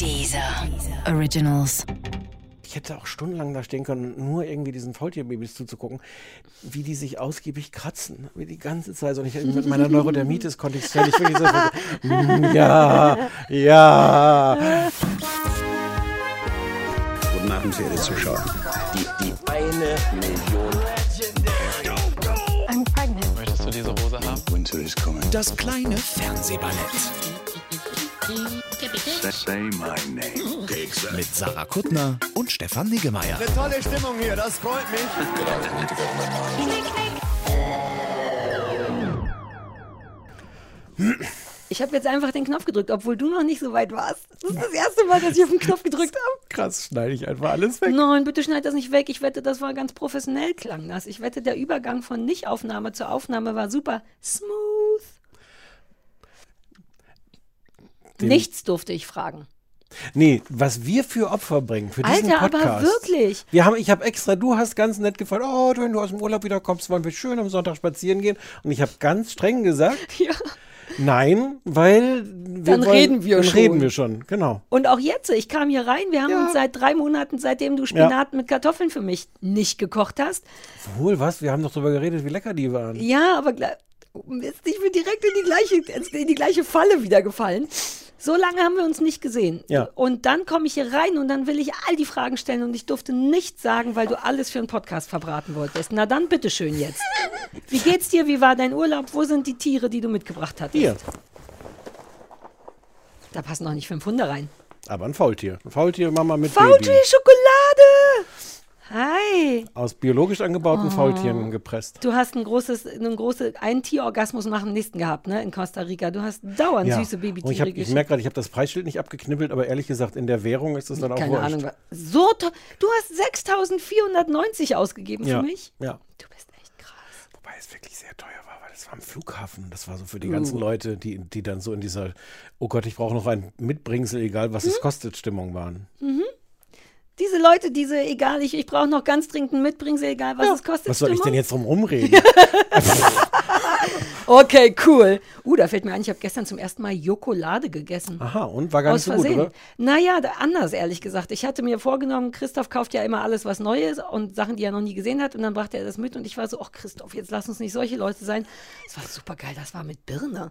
Dieser Originals. Ich hätte auch stundenlang da stehen können, nur irgendwie diesen Faultierbabys zuzugucken, wie die sich ausgiebig kratzen, wie die ganze Zeit. Und ich mit meiner Neurodermitis konnte ich es völlig, wirklich so, ja, ja. Guten Abend, verehrte Zuschauer. Die, die eine Million. I'm pregnant. Möchtest du diese Hose haben? Winter is coming. Das kleine Fernsehballett. Mit Sarah Kuttner und Stefan Niggemeier. Tolle Stimmung hier, das freut mich. Ich habe jetzt einfach den Knopf gedrückt, obwohl du noch nicht so weit warst. Das ist das erste Mal, dass ich auf den Knopf gedrückt habe. Krass, schneide ich einfach alles weg. Nein, bitte schneid das nicht weg. Ich wette, das war ganz professionell klang das. Ich wette, der Übergang von Nicht-Aufnahme zur Aufnahme war super smooth. Nichts durfte ich fragen. Nee, was wir für Opfer bringen für diesen Alter, aber Podcast. wirklich. Wir haben, ich habe extra, du hast ganz nett gefragt, oh, wenn du aus dem Urlaub wiederkommst, wollen wir schön am Sonntag spazieren gehen. Und ich habe ganz streng gesagt, Ja. nein, weil wir Dann wollen, reden wir dann schon. reden wir schon, genau. Und auch jetzt, ich kam hier rein, wir haben Ja. uns seit drei Monaten, seitdem du Spinat mit Kartoffeln für mich nicht gekocht hast. Wohl, was? Wir haben doch drüber geredet, wie lecker die waren. Ja, aber Mist, ich bin direkt in die gleiche, in die gleiche Falle wieder gefallen. So lange haben wir uns nicht gesehen. Ja. Und dann komme ich hier rein und dann will ich all die Fragen stellen und ich durfte nichts sagen, weil du alles für einen Podcast verbraten wolltest. Na dann bitteschön jetzt. Wie geht's dir? Wie war dein Urlaub? Wo sind die Tiere, die du mitgebracht hattest? Hier, Da passen noch nicht fünf Hunde rein. aber ein Faultier. Ein Faultier, Mama mit Faultier Baby. Schokolade! Hi! Aus biologisch angebauten Faultieren gepresst. Du hast ein großes, einen große, einen Tierorgasmus nach dem nächsten gehabt, ne, in Costa Rica. Du hast dauernd süße Und ich, Babytiere hab- ich geschickt. merke gerade, ich habe das Preisschild nicht abgeknibbelt, aber ehrlich gesagt, in der Währung ist es dann auch Keine. Ahnung. So teuer. Du hast 6.490 ausgegeben Ja, für mich. ja. Du bist echt krass. Wobei es wirklich sehr teuer war, weil es war am Flughafen. Das war so für die ganzen Leute, die, die dann so in dieser, oh Gott, ich brauche noch ein Mitbringsel, egal was Hm? es kostet, Stimmung waren. Diese Leute, diese, egal, ich, ich brauche noch ganz dringend ein Mitbringsel, egal was es kostet. Was soll ich denn jetzt drum rumreden? Okay, cool. Uh, da fällt mir ein, ich habe gestern zum ersten Mal Jokolade gegessen. Aha, und war gar Aus nicht so gut, Versehen. oder? Naja, da- anders, ehrlich gesagt. Ich hatte mir vorgenommen, Christoph kauft ja immer alles, was neu ist und Sachen, die er noch nie gesehen hat. Und dann brachte er das mit und ich war so, ach Christoph, jetzt lass uns nicht solche Leute sein. Das war super geil, das war mit Birne.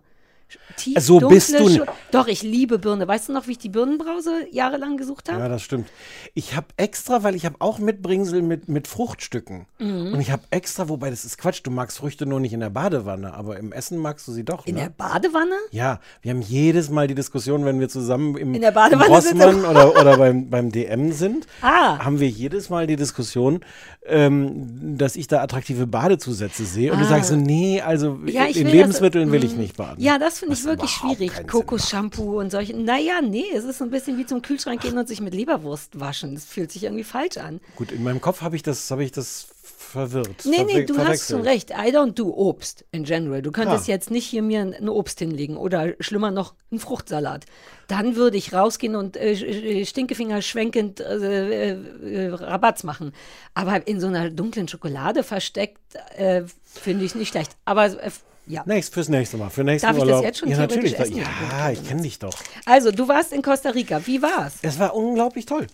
Tief, So bist dunkle du n- Scho- Doch, ich liebe Birne. Weißt du noch, wie ich die Birnenbrause jahrelang gesucht habe? Ja, das stimmt. Ich habe extra, weil ich habe auch Mitbringsel mit, mit Fruchtstücken. Mhm. Und ich habe extra, wobei das ist Quatsch, du magst Früchte nur nicht in der Badewanne, aber im Essen magst du sie doch. In ne? der Badewanne? Ja, wir haben jedes Mal die Diskussion, wenn wir zusammen im, In der Badewanne im. Rossmann oder, oder beim, beim DM sind, Ah. haben wir jedes Mal die Diskussion, ähm, dass ich da attraktive Badezusätze sehe. Und du Ah. sagst so, nee, also Ja, in will Lebensmitteln das- will ich Mm. nicht baden. Ja, das finde ich wirklich schwierig. Kokos-Shampoo und solche. Naja, nee, es ist so ein bisschen wie zum Kühlschrank gehen und sich mit Leberwurst waschen. Das fühlt sich irgendwie falsch an. Gut, in meinem Kopf habe ich das, habe ich das verwirrt. Nee, nee, du hast schon recht. I don't do Obst in general. Du könntest Ah. jetzt nicht hier mir ein Obst hinlegen oder schlimmer noch einen Fruchtsalat. Dann würde ich rausgehen und äh, äh, Stinkefinger schwenkend äh, äh, Rabatz machen. Aber in so einer dunklen Schokolade versteckt, äh, finde ich nicht schlecht. Aber äh, ja. Nächst, fürs nächste Mal. Für nächsten Darf ich das Urlaub. jetzt schon Ja, natürlich. essen? Ja, ich kenne dich doch. Also, du warst in Costa Rica. Wie war's? Es war unglaublich toll.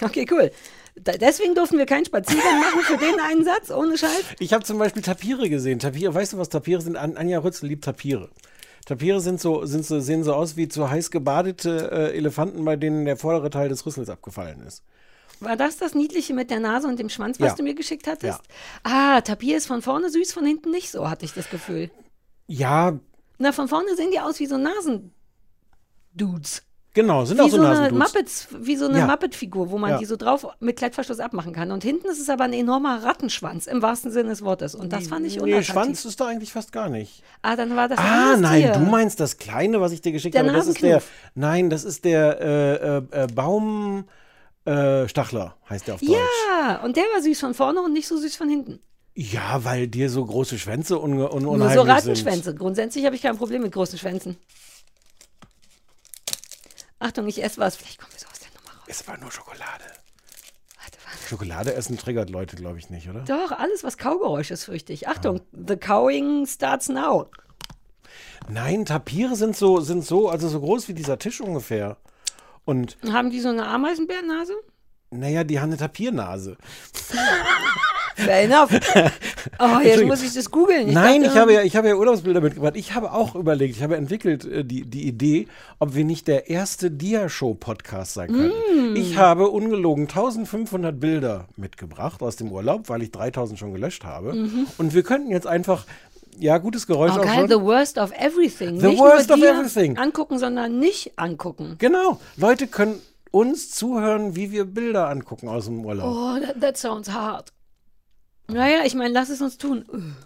Okay, cool. Da, deswegen durften wir keinen Spaziergang machen für den einen Satz, ohne Scheiß. Ich habe zum Beispiel Tapire gesehen. Tapire, weißt du, was Tapire sind? An, Anja Rützel liebt Tapire. Tapire sind so, sind so, sehen so aus wie zu heiß gebadete äh, Elefanten, bei denen der vordere Teil des Rüssels abgefallen ist. War das das Niedliche mit der Nase und dem Schwanz, was Ja. du mir geschickt hattest? Ah, Tapir ist von vorne süß, von hinten nicht so, hatte ich das Gefühl. Ja, Na, von vorne sehen die aus wie so Nasen-Dudes. genau, sind Wie auch so, so eine Nasendudes. Muppets, wie so eine Ja. Muppet-Figur, wo man Ja. die so drauf mit Klettverschluss abmachen kann. Und hinten ist es aber ein enormer Rattenschwanz, im wahrsten Sinne des Wortes. Und das fand ich Nee, unattraktiv. Schwanz ist da eigentlich fast gar nicht. Ah, dann war das Ah, nein, Tier. du meinst das Kleine, was ich dir geschickt Der habe. Das ist der. Nein, das ist der äh, äh, äh, Baum. Äh, Stachler heißt der auf Deutsch. Ja, und der war süß von vorne und nicht so süß von hinten. Ja, weil dir so große Schwänze un un Nur unheimlich so sind. Rattenschwänze. Grundsätzlich habe ich kein Problem mit großen Schwänzen. Achtung, ich esse was. Vielleicht kommen wir so aus der Nummer raus. Es war nur Schokolade. Warte, warte. Schokolade essen triggert Leute, glaube ich, nicht, oder? Doch, alles, was Kaugeräusch ist, fürchte ich. Achtung, the cowing starts now. Nein, Tapire sind so, sind so, also so groß wie dieser Tisch ungefähr. Und Haben die so eine Ameisenbärnase? naja, die haben eine Tapiernase. Fair enough. Oh, jetzt muss ich das googeln. Nein, dachte, ich habe ja, ich habe ja Urlaubsbilder mitgebracht. Ich habe auch überlegt, ich habe entwickelt äh, die, die Idee, ob wir nicht der erste Dia-Show-Podcast sein können. Mm. Ich habe ungelogen 1500 Bilder mitgebracht aus dem Urlaub, weil ich 3000 schon gelöscht habe. Und wir könnten jetzt einfach, ja, gutes Geräusch. Oh, auch geil, schon. the worst of everything. The nicht worst nur of dir everything. angucken, sondern nicht angucken. Genau. Leute können uns zuhören, wie wir Bilder angucken aus dem Urlaub. Oh, that, that sounds hard. Naja, ich meine, lass es uns tun.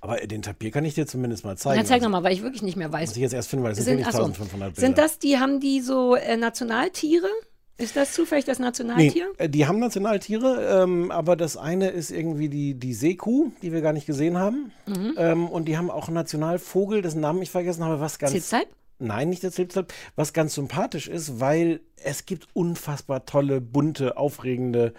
Aber den Tapir kann ich dir zumindest mal zeigen. Na, zeig Also, nochmal, weil ich wirklich nicht mehr weiß. Muss ich jetzt erst finden, weil es sind, Sind, wirklich ach so. 1500 Bilder. sind das die, haben die so äh, Nationaltiere? Ist das zufällig das Nee, Nationaltier? äh, die haben Nationaltiere, ähm, aber das eine ist irgendwie die, die Seekuh, die wir gar nicht gesehen haben. Mhm. Ähm, und die haben auch einen Nationalvogel, dessen Namen ich vergessen habe, was ganz. Zitzalp? Nein, nicht der Zilpzalp, was ganz sympathisch ist, weil es gibt unfassbar tolle, bunte, aufregende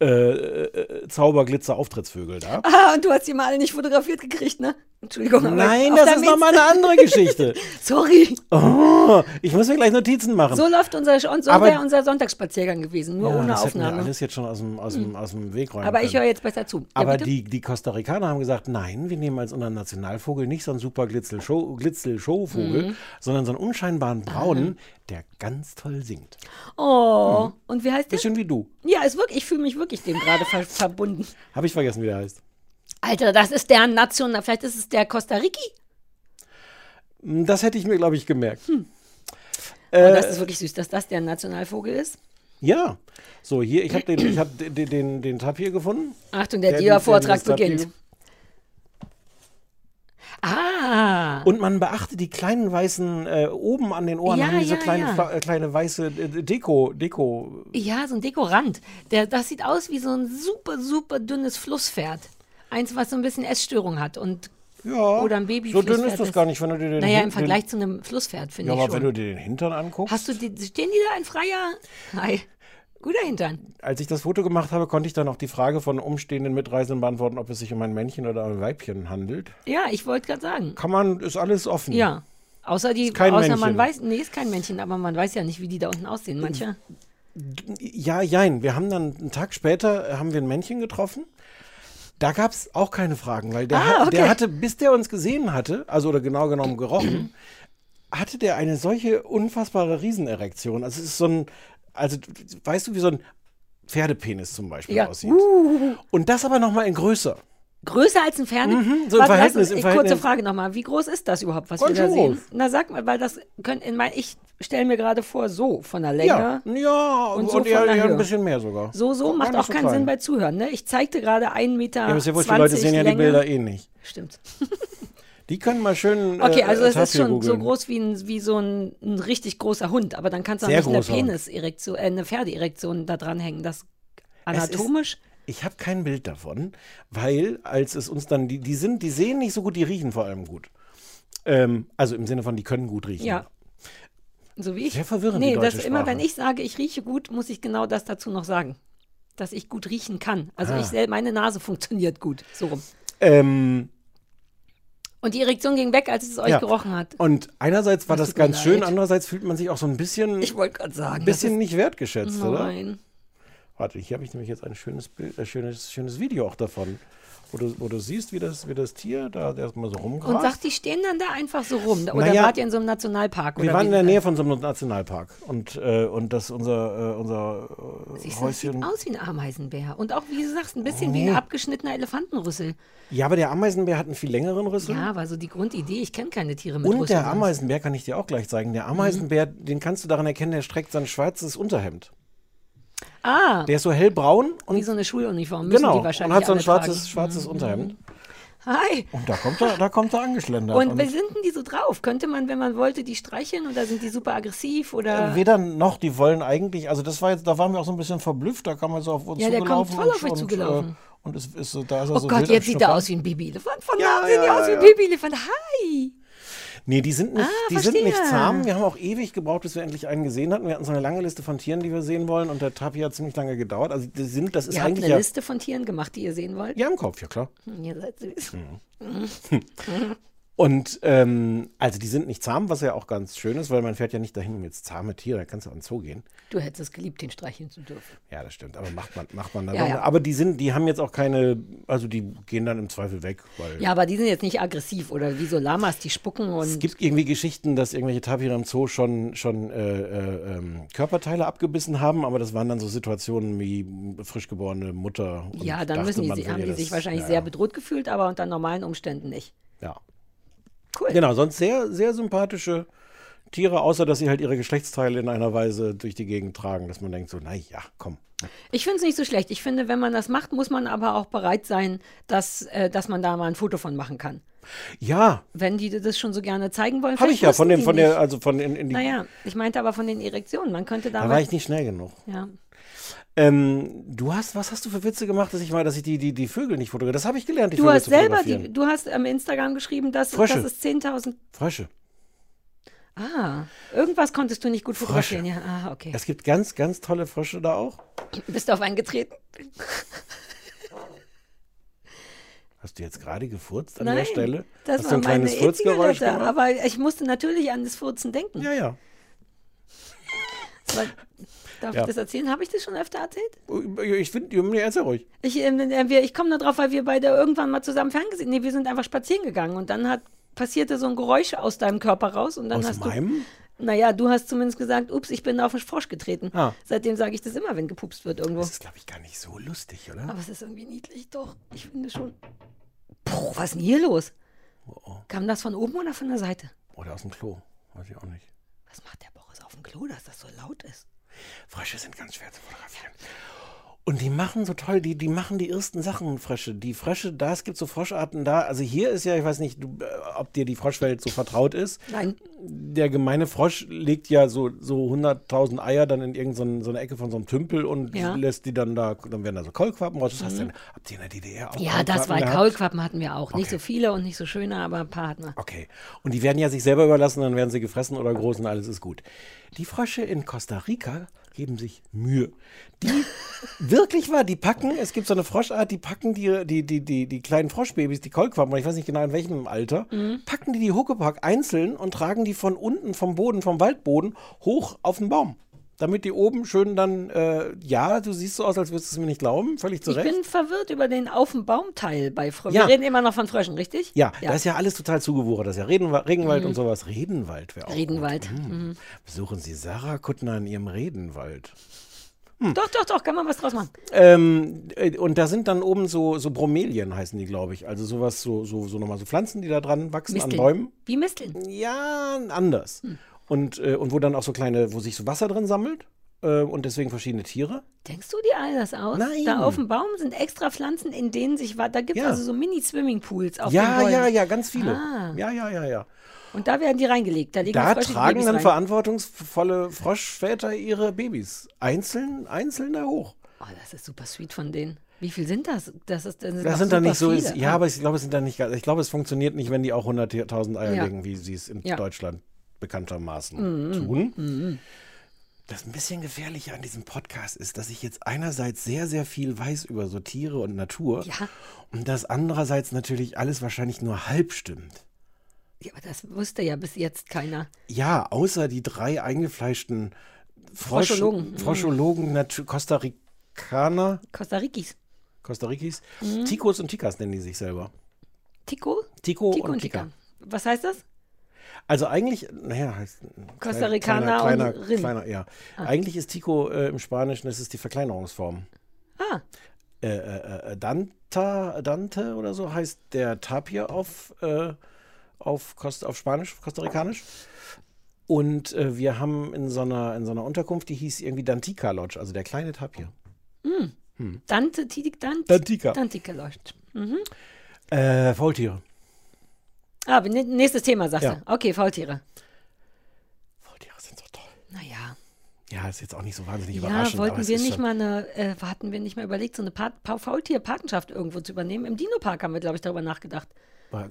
äh, äh, Zauberglitzer-Auftrittsvögel da. Ah, und du hast die mal alle nicht fotografiert gekriegt, ne? Entschuldigung. Nein, das ist nochmal eine andere Geschichte. Sorry. Oh, ich muss mir gleich Notizen machen. So läuft unser, und so Aber- wäre unser Sonntagsspaziergang gewesen, nur ja, ohne das hätten wir Aufnahme. alles jetzt schon aus dem, aus dem, aus dem Weg räumen Aber ich können. höre jetzt besser zu. Ja, Aber bitte? die, die Costa Ricaner haben gesagt, nein, wir nehmen als unseren Nationalvogel nicht so einen super Glitzel-Show- Glitzel-Show-Vogel, Mhm. sondern so einen unscheinbaren braunen, der ganz toll singt. Oh, und wie heißt der? Bisschen wie du. Ja, ist wirklich, ich fühle mich wirklich dem gerade ver verbunden. Habe ich vergessen, wie der heißt. Alter, das ist der National, vielleicht ist es der Costa Rici. Hm, Das hätte ich mir, glaube ich, gemerkt. Hm. Äh, das ist wirklich süß, dass das der Nationalvogel ist. Ja. So, hier, ich habe den, ich hab den, den, den Tapir gefunden. Achtung, der Der- Dia-Vortrag beginnt. Ah, Und man beachte die kleinen weißen, äh, oben an den Ohren Ja, haben diese ja, kleine, ja. Äh, kleine weiße äh, Deko, Deko. ja, so ein Dekorant. Der, das sieht aus wie so ein super, super dünnes Flusspferd. Eins, was so ein bisschen Essstörung hat und Ja. Oder ein Baby So dünn ist das gar nicht, wenn du dir den naja, im Vergleich zu einem Flusspferd, finde ja, ich aber wenn du schon. dir den Hintern anguckst. Hast du die, stehen die da in freier? Nein. Guter Hintern. Als ich das Foto gemacht habe, konnte ich dann auch die Frage von umstehenden Mitreisenden beantworten, ob es sich um ein Männchen oder ein Weibchen handelt. Ja, ich wollte gerade sagen. Kann man, ist alles offen. Ja. Außer die, außer man Männchen. weiß, nee, ist kein Männchen, aber man weiß ja nicht, wie die da unten aussehen. Manche. Ja, jein. Wir haben dann einen Tag später äh, haben wir ein Männchen getroffen. Da gab es auch keine Fragen, weil der, Ah, hat, der okay. hatte, bis der uns gesehen hatte, also oder genau genommen gerochen, hatte der eine solche unfassbare Riesenerektion. Also es ist so ein, also weißt du, wie so ein Pferdepenis zum Beispiel Ja. aussieht. Und das aber nochmal in größer. Größer als ein Pferd? Mhm, so im Verhältnis, im Kurze Verhältnis. Frage nochmal. Wie groß ist das überhaupt, was Ganz wir da groß. sehen? Na, sag mal, weil das können in mein, ich stelle mir gerade vor, so von der Länge. Ja, ja, Und und, so von eher, der eher ein bisschen mehr sogar. So, so macht auch so keinen klein. Sinn bei Zuhören. Ne? Ich zeigte gerade 1,20 Meter. Ja, aber ist ja wurscht, die Leute sehen ja die Länge. Bilder eh nicht. Stimmt. Die können mal schön. Okay, äh, also es ist schon so googeln. groß wie, ein, wie so ein, ein richtig großer Hund, aber dann kannst du auch Sehr nicht eine. Peniserektion, äh, eine Pferdeerektion da dranhängen. Das anatomisch. Ich habe kein Bild davon, weil als es uns dann, die, die sind, die sehen nicht so gut, die riechen vor allem gut. Ähm, also im Sinne von, die können gut riechen. Ja. So wie ich. Sehr verwirrend, Nee, das immer, Sprache. wenn ich sage, ich rieche gut, muss ich genau das dazu noch sagen. Dass ich gut riechen kann. Also Ah. ich meine Nase funktioniert gut. So rum. Ähm, Und die Erektion ging weg, als es euch ja. gerochen hat. Und einerseits war Das das ganz schön, leid. andererseits fühlt man sich auch so ein bisschen, Ich wollte gerade sagen. ein bisschen nicht wertgeschätzt, ist, oder? Nein. Warte, hier habe ich nämlich jetzt ein schönes Bild, ein schönes, schönes Video auch davon. Wo du, wo du siehst, wie das, wie das Tier da erstmal so rumgrast. Und sagt, die stehen dann da einfach so rum. Oder Naja, wart ihr in so einem Nationalpark? wir waren in der Nähe von so einem Nationalpark. Und, äh, und das unser, äh, unser äh, Siehst das sieht Häuschen. aus wie ein Ameisenbär. Und auch, wie du sagst, ein bisschen Oh, wie ein abgeschnittener Elefantenrüssel. Ja, aber der Ameisenbär hat einen viel längeren Rüssel. Ja, war so die Grundidee. Ich kenne keine Tiere mit Und Rüssel der. Ameisenbär kann ich dir auch gleich zeigen. Der Ameisenbär, den kannst du daran erkennen, der streckt sein schwarzes Unterhemd. Ah, Der ist so hellbraun und wie so eine Schuluniform. Müssen genau die und wahrscheinlich hat so ein schwarzes, tragen. schwarzes Unterhemd. Hi. Und da kommt er, da kommt er angeschlendert. Und wie sind denn die so drauf? Könnte man, wenn man wollte, die streicheln oder sind die super aggressiv oder? Weder noch, die wollen eigentlich, also das war jetzt, da waren wir auch so ein bisschen verblüfft, da kam er so auf uns Ja, der kommt zugelaufen. voll und, auf euch und, zugelaufen. Äh, und es ist so, da ist er oh so Gott, jetzt sieht er aus wie ein Babyelefant. Von Ja, Namen sehen die ja, aus wie ein ja. Babyelefant. Hi. Nee, die sind nicht, Ah, die sind nicht zahm. Wir haben auch ewig gebraucht, bis wir endlich einen gesehen hatten. Wir hatten so eine lange Liste von Tieren, die wir sehen wollen und der Tapi hat ziemlich lange gedauert. Also die sind, das ist Ihr habt eigentlich eine ja, Liste von Tieren gemacht, die ihr sehen wollt? ja im Kopf, ja klar. Hm, Ihr seid süß. Mhm. Und ähm, also die sind nicht zahm, was ja auch ganz schön ist, weil man fährt ja nicht dahin, um jetzt zahme Tiere, da kannst du auch in den Zoo gehen. Du hättest es geliebt, den streicheln zu dürfen. Ja, das stimmt, aber macht man, macht man dann Ja, ja. Aber die sind, die haben jetzt auch keine, also die gehen dann im Zweifel weg, Ja, aber die sind jetzt nicht aggressiv oder wie so Lamas, die spucken und. es gibt irgendwie Geschichten, dass irgendwelche Tapire im Zoo schon, schon äh, äh, ähm, Körperteile abgebissen haben, aber das waren dann so Situationen wie frisch geborene Mutter. und ja, dann müssen die, man sie- haben die ihr sich das- wahrscheinlich ja, sehr bedroht gefühlt, aber unter normalen Umständen nicht. Ja. Cool. Genau, sonst sehr, sehr sympathische Tiere, außer dass sie halt ihre Geschlechtsteile in einer Weise durch die Gegend tragen, dass man denkt so, na ja, komm. Ich finde es nicht so schlecht. Ich finde, wenn man das macht, muss man aber auch bereit sein, dass, äh, dass man da mal ein Foto von machen kann. Ja, Wenn die das schon so gerne zeigen wollen. habe ich ja von dem, von der, also von in, in die, Naja, ich meinte aber von den Erektionen. Man könnte da da war ich nicht schnell genug. Ja. Ähm, du hast, was hast du für Witze gemacht, dass ich mal, dass ich die, die, die Vögel nicht fotografiere? Das habe ich gelernt, die Du Vögel hast zu selber, die, du hast am Instagram geschrieben, dass, Frösche. dass es 10.000. Frösche. Ah, irgendwas konntest du nicht gut Frösche. fotografieren. Ja, ah, okay. Es gibt ganz, ganz tolle Frösche da auch. Bist du auf einen getreten? Hast du jetzt gerade gefurzt an Nein, der Stelle? das hast war du ein kleines Furzgeräusch gemacht? Aber ich musste natürlich an das Furzen denken. Ja, ja. Darf Ja. ich das erzählen? Habe ich das schon öfter erzählt? Ich finde, erzähl ruhig. Ich, ähm, äh, wir- ich komme nur drauf, weil wir beide irgendwann mal zusammen Fernsehen. Nee, wir sind einfach spazieren gegangen und dann hat passierte so ein Geräusch aus deinem Körper raus und dann Aus hast meinem? du. Naja, du hast zumindest gesagt, ups, ich bin auf einen Frosch getreten. Ah. Seitdem sage ich das immer, wenn gepupst wird irgendwo. Das ist, glaube ich, gar nicht so lustig, oder? Aber es ist irgendwie niedlich, doch. Ich finde schon. Puh, was ist denn hier los? Oh, Kam das von oben oder von der Seite? Oder aus dem Klo. Weiß ich auch nicht. Was macht der Boris auf dem Klo, dass das so laut ist? Frösche sind ganz schwer zu fotografieren. Und die machen so toll, die, die machen die ersten Sachen, Frösche. Die Frösche, da, es gibt so Froscharten da. Also hier ist ja, ich weiß nicht, du, äh, ob dir die Froschwelt so vertraut ist. Nein. Der gemeine Frosch legt ja so, so 100.000 Eier dann in irgendeine so eine Ecke von so einem Tümpel und Ja. Mhm. lässt die dann da, dann werden da so Kaulquappen raus. Das hast du denn, habt ihr in der DDR auch Ja, das war Kaulquappen gehabt? Kaulquappen hatten wir auch. Nicht Okay. so viele und nicht so schöne, aber ein paar hatten wir. Okay. Und die werden ja sich selber überlassen, dann werden sie gefressen oder groß und alles ist gut. Die Frösche in Costa Rica geben sich Mühe. Die wirklich wahr, die packen, es gibt so eine Froschart, die packen die, die, die, die, die kleinen Froschbabys, die Kaulquappen, ich weiß nicht genau in welchem Alter, packen die die Huckepack einzeln und tragen die von unten vom Boden, vom Waldboden hoch auf den Baum. Damit die oben schön dann, äh, ja, du siehst so aus, als würdest du es mir nicht glauben, völlig zu Ich Recht. bin verwirrt über den Auf dem Baum-Teil bei Fröschen. Ja. Wir reden immer noch von Fröschen, richtig? Ja, da ist ja alles total zugewuchert. Das ist ja Redenwa Regenwald und sowas. Redenwald wäre auch. Mhm. Redenwald. Gut. Hm. Mhm. Besuchen Sie Sarah Kuttner in ihrem Redenwald. Doch, doch, doch, kann man was draus machen. Ähm, äh, und da sind dann oben so, so Bromelien, heißen die, glaube ich. Also sowas, so, so, so nochmal so Pflanzen, die da dran wachsen Misteln. an Bäumen. Wie Misteln. Ja, anders. Und, äh, und wo dann auch so kleine, wo sich so Wasser drin sammelt. Äh, und deswegen verschiedene Tiere. Denkst du dir all das aus? Nein. Da auf dem Baum sind extra Pflanzen, in denen sich da gibt es Ja. also so Mini-Swimmingpools auf den Ja, Bäumen. ja, ja, ganz viele. Ah. Ja, ja, ja, ja. Und da werden die reingelegt. Da Da tragen Babys dann rein. verantwortungsvolle Froschväter ihre Babys einzeln, einzeln da hoch. Oh, das ist super sweet von denen. Wie viel sind das? Das, ist, das, Das doch sind dann nicht so, super ist, viele. ja, aber ich glaube, es sind dann nicht, ich glaube, es funktioniert nicht, wenn die auch 100.000 Eier Ja. legen, wie sie es in Ja. Deutschland bekanntermaßen Mhm. tun. Das ein bisschen gefährliche an diesem Podcast ist, dass ich jetzt einerseits sehr, sehr viel weiß über so Tiere und Natur Ja. und dass andererseits natürlich alles wahrscheinlich nur halb stimmt. Ja, aber das wusste ja bis jetzt keiner. Ja, außer die drei eingefleischten Frosch, Froschologen. Mhm. Froschologen, Costa Ricaner, Costa Ricis. Costa Ricis, Mhm. Ticos und Ticas nennen die sich selber. Tico? Tico, Tico und und Tica. Tica. Was heißt das? Also eigentlich, naja, heißt Costa kleiner- Ricaner kleiner, und kleiner, kleiner, ja. Eigentlich ist Tico äh, im Spanischen, das ist die Verkleinerungsform. Ah, Äh, äh, äh, Danta, Dante oder so heißt der Tapir auf, äh, auf, Costa, auf Spanisch, Costa-Ricanisch. Und äh, wir haben in so, einer, in so einer Unterkunft, die hieß irgendwie Dantica Lodge, also der kleine Tapir. Dante, Tidik, Dante. Dantica. Dantica leuchtet. Äh, Faultiere. Ah, ne- nächstes Thema, sagst Ja. du. Okay, Faultiere. Faultiere sind so toll. Naja. Ja, ist jetzt auch nicht so wahnsinnig Ja, überraschend. aber wollten wir nicht mal eine, äh, hatten wir nicht mal überlegt, so eine Pat Pa- Faultier-Patenschaft irgendwo zu übernehmen? Im Dino-Park haben wir, glaube ich, darüber nachgedacht.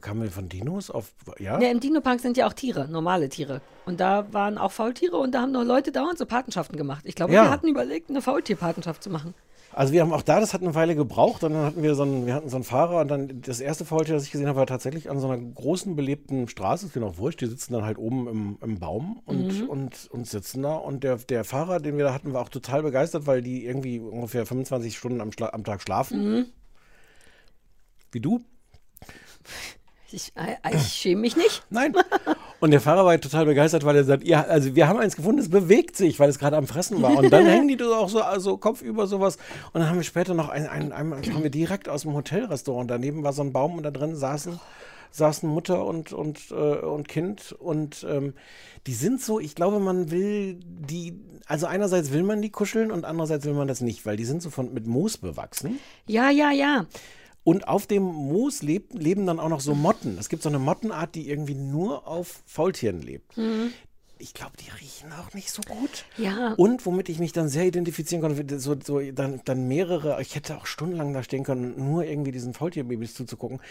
Kamen wir von Dinos auf. Ja? Ja, im Dino-Park sind ja auch Tiere, normale Tiere. Und da waren auch Faultiere und da haben noch Leute dauernd so Patenschaften gemacht. Ich glaube, Ja. wir hatten überlegt, eine Faultierpatenschaft zu machen. Also wir haben auch da, das hat eine Weile gebraucht und dann hatten wir so einen, wir hatten so einen Fahrer und dann das erste Faultier, das ich gesehen habe, war tatsächlich an so einer großen belebten Straße, ist mir noch wurscht, die sitzen dann halt oben im, im Baum und, Mhm. und, und sitzen da und der, der Fahrer, den wir da hatten, war auch total begeistert, weil die irgendwie ungefähr 25 Stunden am, Schla am Tag schlafen. Mhm. Wie du? Ich, äh, ich schäme mich nicht. Nein. Und der Fahrer war total begeistert, weil er sagt, ja, also wir haben eins gefunden, es bewegt sich, weil es gerade am Fressen war. Und dann hängen die da auch so also Kopf über sowas. Und dann haben wir später noch ein, ein, einmal haben wir direkt aus dem Hotelrestaurant. Daneben war so ein Baum und da drin saßen, saßen Mutter und, und, äh, und Kind. Und ähm, die sind so, ich glaube, man will die, also einerseits will man die kuscheln und andererseits will man das nicht, weil die sind so von, mit Moos bewachsen. Ja, ja, ja. Und auf dem Moos leb, leben dann auch noch so Motten. Es gibt so eine Mottenart, die irgendwie nur auf Faultieren lebt. Ich glaube, die riechen auch nicht so gut. Ja. Und womit ich mich dann sehr identifizieren konnte, so, so dann, dann mehrere, ich hätte auch stundenlang da stehen können, nur irgendwie diesen Faultierbabys zuzugucken,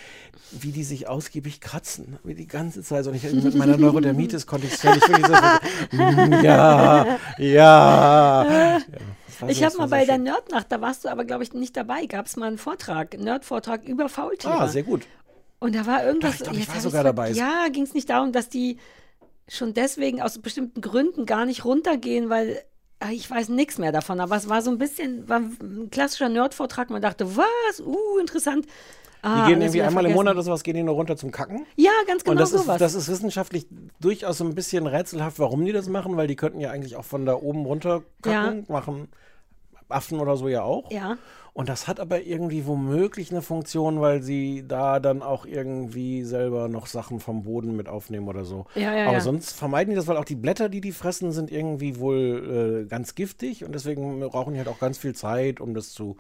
wie die sich ausgiebig kratzen, wie die ganze Zeit. Und ich mit meiner Neurodermitis konnte ich völlig, wirklich so, ja, ja. ja war Ich so- habe mal bei der. Nerdnacht, da warst du aber, glaube ich, nicht dabei, gab es mal einen Vortrag, einen Nerd-Vortrag über Faultiere. Ah, sehr gut. Und da war irgendwas. Doch, ich glaub, ich war sogar dabei. Ja, ging es nicht darum, dass die schon deswegen aus bestimmten Gründen gar nicht runtergehen, weil ah, ich weiß nichts mehr davon. Aber es war so ein bisschen, war ein klassischer Nerd-Vortrag. Man dachte, was? Uh, interessant. Ah, Die gehen irgendwie einmal im vergessen. Monat oder sowas, gehen die nur runter zum Kacken. Ja, ganz genau und das sowas. ist, das ist wissenschaftlich durchaus so ein bisschen rätselhaft, warum die das machen, weil die könnten ja eigentlich auch von da oben runter kacken, machen Affen oder so ja auch. ja. Und das hat aber irgendwie womöglich eine Funktion, weil sie da dann auch irgendwie selber noch Sachen vom Boden mit aufnehmen oder so. Ja, ja, aber ja. sonst vermeiden die das, weil auch die Blätter, die die fressen, sind irgendwie wohl äh, ganz giftig und deswegen brauchen die halt auch ganz viel Zeit, um das zu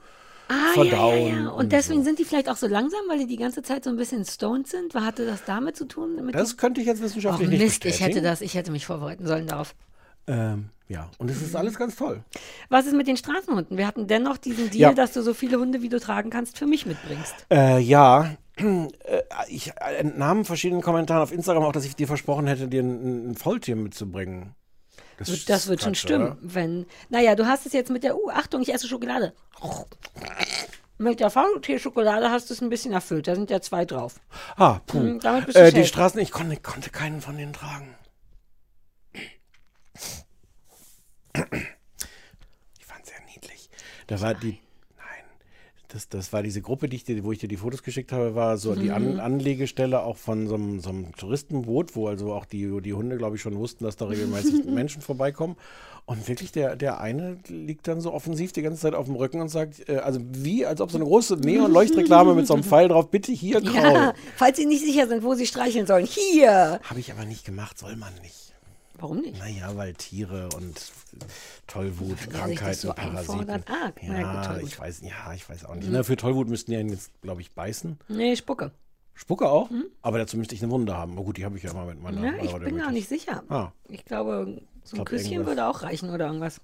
Ah, verdauen. ja, ja, ja. Und, und deswegen so. sind die vielleicht auch so langsam, weil die die ganze Zeit so ein bisschen stoned sind. Was hatte das damit zu tun? Das könnte ich jetzt wissenschaftlich nicht Mist, ich hätte bestätigen. das, ich hätte mich vorbereiten sollen darauf. Ähm, ja, und es ist alles ganz toll. Was ist mit den Straßenhunden? Wir hatten dennoch diesen Deal, Ja. dass du so viele Hunde, wie du tragen kannst, für mich mitbringst. Äh, ja, äh, ich entnahm verschiedenen Kommentaren auf Instagram auch, dass ich dir versprochen hätte, dir ein, ein Faultier mitzubringen. Das, ist das wird schon stimmen, oder? wenn. Naja, du hast es jetzt mit der, uh, Achtung, ich esse Schokolade. Mit der Faultierschokolade hast du es ein bisschen erfüllt. Da sind ja zwei drauf. Ah, puh. Mhm, damit bist du äh, die. Straßen, ich konnte, konnte keinen von denen tragen. Ich fand sehr niedlich. Da war die. Nein. Das, das war diese Gruppe, die ich dir, wo ich dir die Fotos geschickt habe, war so die Mhm. An Anlegestelle auch von so einem, so einem Touristenboot, wo also auch die, die Hunde, glaube ich, schon wussten, dass da regelmäßig Menschen vorbeikommen. Und wirklich, der, der eine liegt dann so offensiv die ganze Zeit auf dem Rücken und sagt, äh, also wie, als ob so eine große Neon-Leuchtreklame mit so einem Pfeil drauf, bitte hier, Kraul. Ja, falls sie nicht sicher sind, wo sie streicheln sollen. Hier! Habe ich aber nicht gemacht, soll man nicht. Warum nicht? Naja, weil Tiere und Tollwut, das Krankheiten, so Parasiten. Ah, ja, gut, ich weiß, ja, ich weiß auch nicht. Na, für Tollwut müssten die einen jetzt, glaube ich, beißen. Nee, Spucke. Spucke auch, aber dazu müsste ich eine Wunde haben. Aber gut, die habe ich ja mal mit meiner. Ja, ich bin wirklich- nicht sicher. Ah. Ich glaube, so ein glaub, Küsschen irgendwas. würde auch reichen oder irgendwas.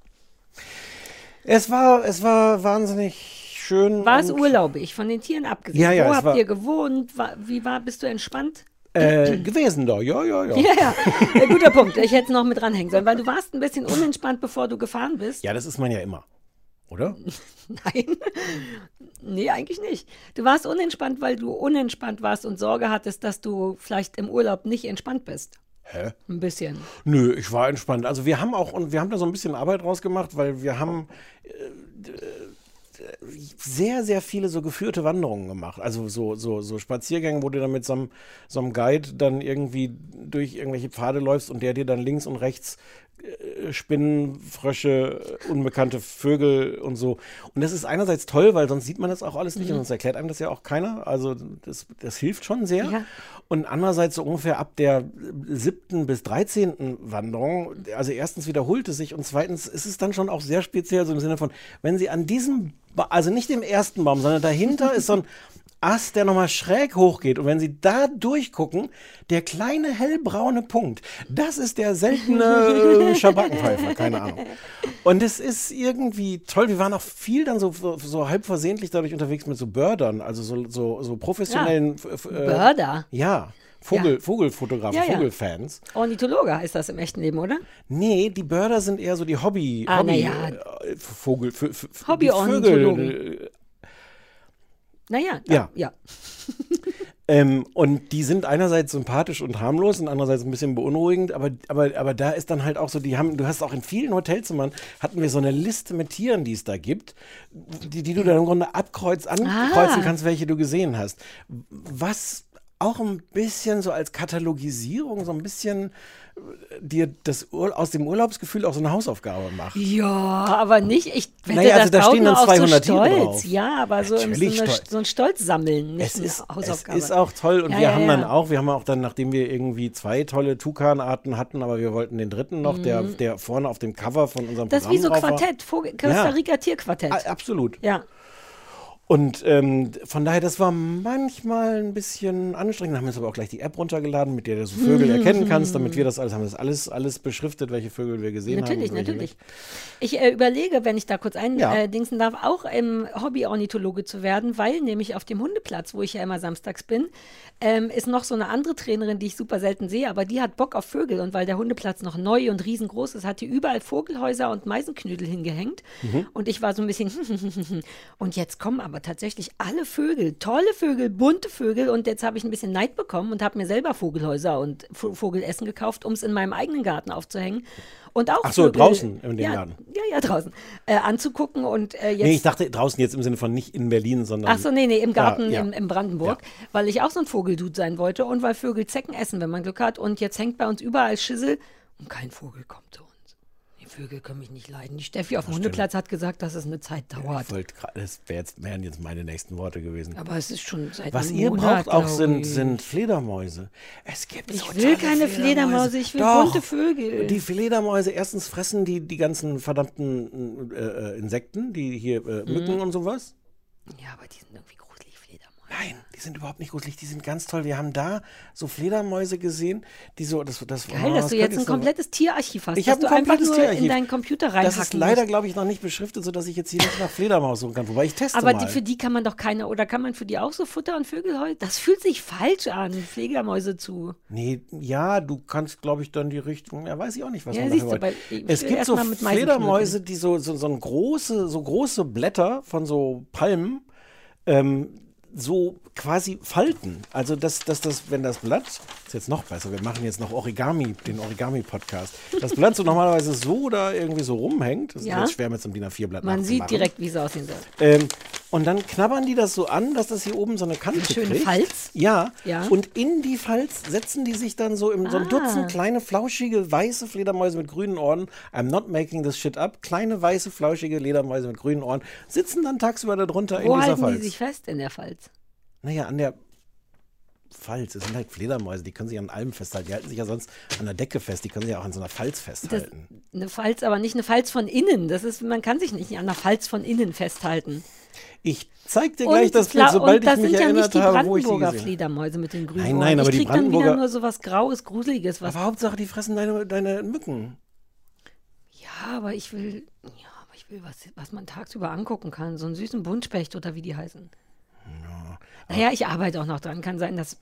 Es war, es war wahnsinnig schön. War es urlaubig, von den Tieren abgesehen? Ja, ja, Wo habt war- ihr gewohnt? War, wie war, bist du entspannt? Äh, gewesen da, ja, ja, ja. Ja, ja, Äh, guter Punkt. Ich hätte es noch mit dranhängen sollen, weil du warst ein bisschen unentspannt, bevor du gefahren bist. Ja, das ist man ja immer. Oder? Nein, nee, eigentlich nicht. Du warst unentspannt, weil du unentspannt warst und Sorge hattest, dass du vielleicht im Urlaub nicht entspannt bist. Hä? Ein bisschen. Nö, ich war entspannt. Also wir haben auch, und wir haben da so ein bisschen Arbeit rausgemacht, weil wir haben äh, sehr, sehr viele so geführte Wanderungen gemacht. Also so, so, so Spaziergänge, wo du dann mit so einem, so einem Guide dann irgendwie durch irgendwelche Pfade läufst und der dir dann links und rechts Spinnen, Frösche, äh, unbekannte Vögel und so. Und das ist einerseits toll, weil sonst sieht man das auch alles nicht und sonst erklärt einem das ja auch keiner. Also das, das hilft schon sehr. Ja. Und andererseits so ungefähr ab der siebten bis 13. Wanderung, also erstens wiederholt es sich und zweitens ist es dann schon auch sehr speziell, so im Sinne von, wenn Sie an diesem, ba also nicht im ersten Baum, sondern dahinter ist so ein, Ast, der nochmal schräg hochgeht. Und wenn Sie da durchgucken, der kleine hellbraune Punkt, das ist der seltene Schabrackenpfeifer, keine Ahnung. Und es ist irgendwie toll. Wir waren auch viel dann so, so halb versehentlich dadurch unterwegs mit so Bördern, also so, so, so professionellen. f- äh, Börder. Ja. Vogel, Ja. Vogelfotografen, Ja, ja. Vogelfans. Ornithologe heißt das im echten Leben, oder? Nee, die Börder sind eher so die Hobby, Ah, Hobby ja. äh, Vogel. Vögel, Naja, Ja. ja. Ähm, und die sind einerseits sympathisch und harmlos und andererseits ein bisschen beunruhigend, aber, aber, aber da ist dann halt auch so, die haben, du hast auch in vielen Hotelzimmern, hatten wir so eine Liste mit Tieren, die es da gibt, die, die du dann im Grunde abkreuzt, ankreuzen Ah. kannst, welche du gesehen hast. Was auch ein bisschen so als Katalogisierung, so ein bisschen äh, dir das Ur aus dem Urlaubsgefühl auch so eine Hausaufgabe macht. Ja, aber nicht. Ich wette, Naja, also das da stehen dann auf 200 so Stolz. drauf. Ja, aber so, im, so, eine, so ein Stolz sammeln, nicht Es ist, es Hausaufgabe. ist auch toll und Ja, wir ja, haben dann ja. auch, wir haben auch dann, nachdem wir irgendwie zwei tolle Tukanarten hatten, aber wir wollten den dritten noch, der, der vorne auf dem Cover von unserem Mhm. das ist wie so Programm. Quartett, Vogel, Costa Rica Tierquartett. Absolut. Ja. Und ähm, von daher, das war manchmal ein bisschen anstrengend. Da haben wir uns aber auch gleich die App runtergeladen, mit der du so Vögel erkennen kannst, damit wir das alles haben. Das alles, alles beschriftet, welche Vögel wir gesehen Natürlich, haben. welche natürlich. Ich äh, überlege, wenn ich da kurz Ja. eindingsen darf, auch ähm, Hobby-Ornithologe zu werden, weil nämlich auf dem Hundeplatz, wo ich ja immer samstags bin, ähm, ist noch so eine andere Trainerin, die ich super selten sehe, aber die hat Bock auf Vögel und weil der Hundeplatz noch neu und riesengroß ist, hat die überall Vogelhäuser und Meisenknödel hingehängt Mhm. und ich war so ein bisschen und jetzt kommen aber tatsächlich alle Vögel, tolle Vögel, bunte Vögel und jetzt habe ich ein bisschen Neid bekommen und habe mir selber Vogelhäuser und Vogelessen gekauft, um es in meinem eigenen Garten aufzuhängen und auch Ach so, Vögel, draußen in dem ja, Garten. Ja, ja, draußen. Äh, anzugucken und äh, jetzt. Nee, ich dachte draußen jetzt im Sinne von nicht in Berlin, sondern. Ach so, nee, nee, im Garten ja. Im, im Brandenburg, weil ich auch so ein Vogeldude sein wollte und weil Vögel Zecken essen, wenn man Glück hat. Und jetzt hängt bei uns überall Schissel und kein Vogel kommt. Die Vögel können mich nicht leiden. Die Steffi auf dem Hundeplatz hat gesagt, dass es eine Zeit dauert. Gerade, das wär jetzt, wären jetzt meine nächsten Worte gewesen. Aber es ist schon seit Was ihr Monat, braucht auch sind, sind Fledermäuse. Es gibt Ich so will keine Fledermäuse, ich will Doch. bunte Vögel. Die Fledermäuse, erstens fressen die die ganzen verdammten äh, äh, Insekten, die hier äh, Mhm. Mücken und sowas. Ja, aber die sind irgendwie Fledermäuse. Nein, die sind überhaupt nicht gruselig, die sind ganz toll. Wir haben da so Fledermäuse gesehen, die so, das, das Geil, oh, dass das du jetzt ein komplettes Tierarchiv hast. Ich habe du ein einfach komplettes nur Tierarchiv. in deinen Computer Das reinhacken ist leider, glaube ich, noch nicht beschriftet, sodass ich jetzt hier nicht nach Fledermaus suchen kann. Wobei ich teste Aber die, für die kann man doch keine, oder kann man für die auch so Futter und Vögel heu? Das fühlt sich falsch an, Fledermäuse zu. Nee, ja, du kannst, glaube ich, dann die Richtung, ja, weiß ich auch nicht, was Ja, man siehst du, wollte. ich Es gibt so Fledermäuse, die so, so, so, große, so große Blätter von so Palmen ähm, so quasi falten. Also, dass, dass das, wenn das Blatt, ist jetzt noch besser, wir machen jetzt noch Origami, den Origami-Podcast. Das Blatt so normalerweise so da irgendwie so rumhängt, das ist Ja. jetzt schwer mit so einem DIN A4-Blatt Man sieht direkt, wie es aussehen soll. Ähm, und dann knabbern die das so an, dass das hier oben so eine Kante Eine schöne kriegt. Falz? Ja. Ja. Und in die Falz setzen die sich dann so im so ein Ah. Dutzend kleine, flauschige, weiße Fledermäuse mit grünen Ohren. I'm not making this shit up. Kleine, weiße, flauschige Ledermäuse mit grünen Ohren sitzen dann tagsüber da drunter in Wo dieser halten Falz. die sich fest in der Falz? Naja, an der Falz. Es sind halt Fledermäuse, die können sich an allem festhalten. Die halten sich ja sonst an der Decke fest. Die können sich ja auch an so einer Falz Das, festhalten. eine Falz, aber nicht eine Falz von innen. Das ist, man kann sich nicht an einer Falz von innen festhalten. Ich zeig dir gleich das Fla- Bild, sobald und das ich mich sind ja erinnert nicht die habe, wo ich die Brandenburger gesehen habe. Fledermäuse mit den grünen Nein, nein, aber ich die krieg dann wieder Brandenburger- nur so was Graues, Gruseliges. Was, Aber Hauptsache, die fressen deine, deine Mücken. ja, aber ich will, ja, aber ich will was, was man tagsüber angucken kann. So einen süßen Buntspecht oder wie die heißen. Naja, ich arbeite auch noch dran. Kann sein, dass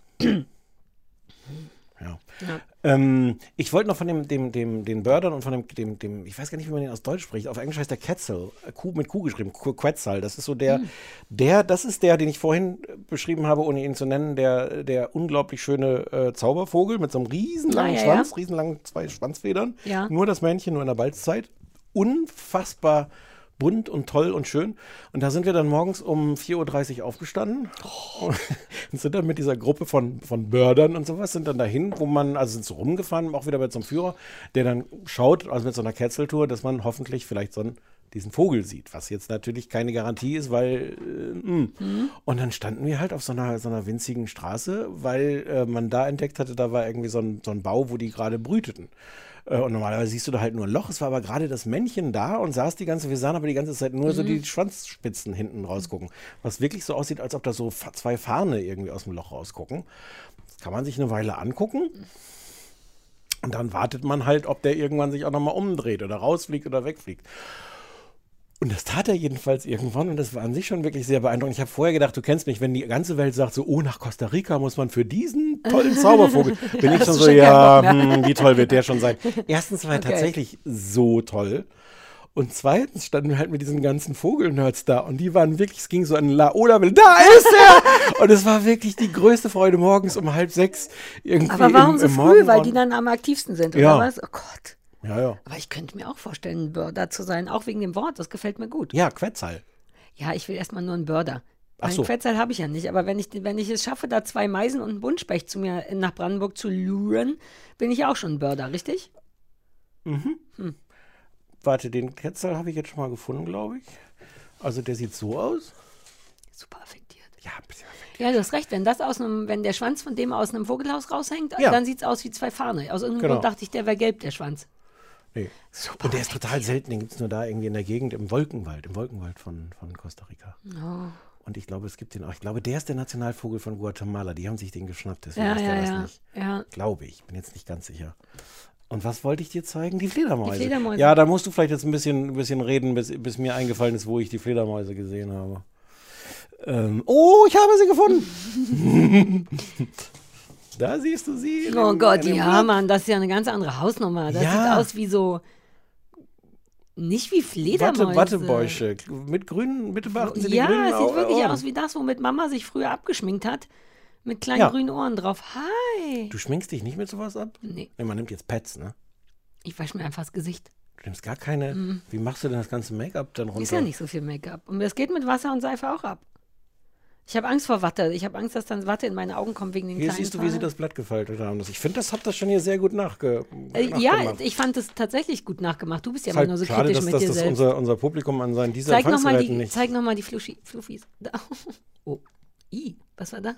Ja. Ja. Ähm, ich wollte noch von dem, dem, dem, den Birdern und von dem, dem, dem, ich weiß gar nicht, wie man den aus Deutsch spricht. Auf Englisch heißt der Quetzal, äh, Kuh, mit Q geschrieben, Qu- Quetzal. Das ist so der, Hm. der, das ist der, den ich vorhin äh, beschrieben habe, ohne ihn zu nennen, der, der unglaublich schöne äh, Zaubervogel mit so einem riesenlangen Ah, ja, Schwanz, ja. riesenlangen zwei Schwanzfedern. Nur das Männchen, nur in der Balzzeit. Unfassbar bunt und toll und schön. Und da sind wir dann morgens um 4.30 Uhr aufgestanden und sind dann mit dieser Gruppe von, von Bördern und sowas, sind dann dahin, wo man, also sind so rumgefahren, auch wieder mit so einem Führer, der dann schaut, also mit so einer Ketzeltour, dass man hoffentlich vielleicht so einen, diesen Vogel sieht, was jetzt natürlich keine Garantie ist, weil äh, mh. und dann standen wir halt auf so einer, so einer winzigen Straße, weil äh, man da entdeckt hatte, da war irgendwie so ein, so ein Bau, wo die gerade brüteten. Äh, Und normalerweise siehst du da halt nur ein Loch. Es war aber gerade das Männchen da und saß die ganze, wir sahen aber die ganze Zeit nur so die Schwanzspitzen hinten rausgucken. Was wirklich so aussieht, als ob da so zwei Farne irgendwie aus dem Loch rausgucken. Das kann man sich eine Weile angucken. Und dann wartet man halt, ob der irgendwann sich auch nochmal umdreht oder rausfliegt oder wegfliegt. Und das tat er jedenfalls irgendwann und das war an sich schon wirklich sehr beeindruckend. Ich habe vorher gedacht, du kennst mich, wenn die ganze Welt sagt so, oh, nach Costa Rica muss man für diesen tollen Zaubervogel, bin ich schon so, schon ja, Bock hm, wie toll wird der schon sein. Erstens war er Okay. tatsächlich so toll. Und zweitens standen wir halt mit diesen ganzen Vogelnerds da und die waren wirklich, es ging so an La Ola, da ist er! Und es war wirklich die größte Freude morgens um halb sechs irgendwie Aber warum im, so im früh? Weil die dann am aktivsten sind, oder Ja. was? Oh Gott. Ja, ja. Aber ich könnte mir auch vorstellen, ein Börder zu sein, auch wegen dem Wort. Das gefällt mir gut. Ja, Quetzal. Ja, ich will erstmal nur einen Börder. Ach Ein so. Quetzal habe ich ja nicht, aber wenn ich, wenn ich es schaffe, da zwei Meisen und einen Buntspecht zu mir nach Brandenburg zu luren, bin ich auch schon ein Börder, richtig? Warte, den Quetzal habe ich jetzt schon mal gefunden, glaube ich. Also der sieht so aus. Super affektiert. Ja, ein bisschen. Ja, du hast recht. Wenn das aus einem, wenn der Schwanz von dem aus einem Vogelhaus raushängt, Ja. dann sieht es aus wie zwei Fahne. Aus irgendeinem Genau. Grund dachte ich, der wäre gelb, der Schwanz. Nee. Und der ist total selten, den gibt es nur da irgendwie in der Gegend im Wolkenwald, im Wolkenwald von, von Costa Rica. Oh. Und ich glaube, es gibt den auch. Ich glaube, der ist der Nationalvogel von Guatemala. Die haben sich den geschnappt, deswegen Ja, ist der ja, das ja. nicht. ja. Glaube ich, bin jetzt nicht ganz sicher. Und was wollte ich dir zeigen? Die Fledermäuse. Die Fledermäuse. Ja, da musst du vielleicht jetzt ein bisschen, ein bisschen reden, bis, bis mir eingefallen ist, wo ich die Fledermäuse gesehen habe. Ähm, oh, ich habe sie gefunden. da siehst du sie. Oh Gott, ja, Blatt. Mann, das ist ja eine ganz andere Hausnummer. Das Ja. sieht aus wie so. Nicht wie Fledermäuse. Watte, Wattebäusche. Mit grünen, bitte beachten Sie die Ja, grünen es sieht wirklich Ohren. aus wie das, womit Mama sich früher abgeschminkt hat. Mit kleinen Ja. grünen Ohren drauf. Hi. Du schminkst dich nicht mit sowas ab? Nee, Nee, man nimmt jetzt Pads, ne? ich wasche mir einfach das Gesicht. Du nimmst gar keine. Wie machst du denn das ganze Make-up dann runter? Mhm. Ist ja nicht so viel Make-up. Und das geht mit Wasser und Seife auch ab. Ich habe Angst vor Watte. Ich habe Angst, dass dann Watte in meine Augen kommt wegen den Hier kleinen siehst du, wie sie das Blatt gefaltet haben. Das- Ich finde, das hat das schon hier sehr gut nachge Äh, ja, nachgemacht. ich fand es tatsächlich gut nachgemacht. Du bist ja immer halt nur so schade, kritisch dass, mit dass dir das selbst. unser, unser Publikum an seinen dieser Zeig nochmal die, nicht. zeig noch mal die Fluschi, Fluffis. Da. Oh, I, was war da?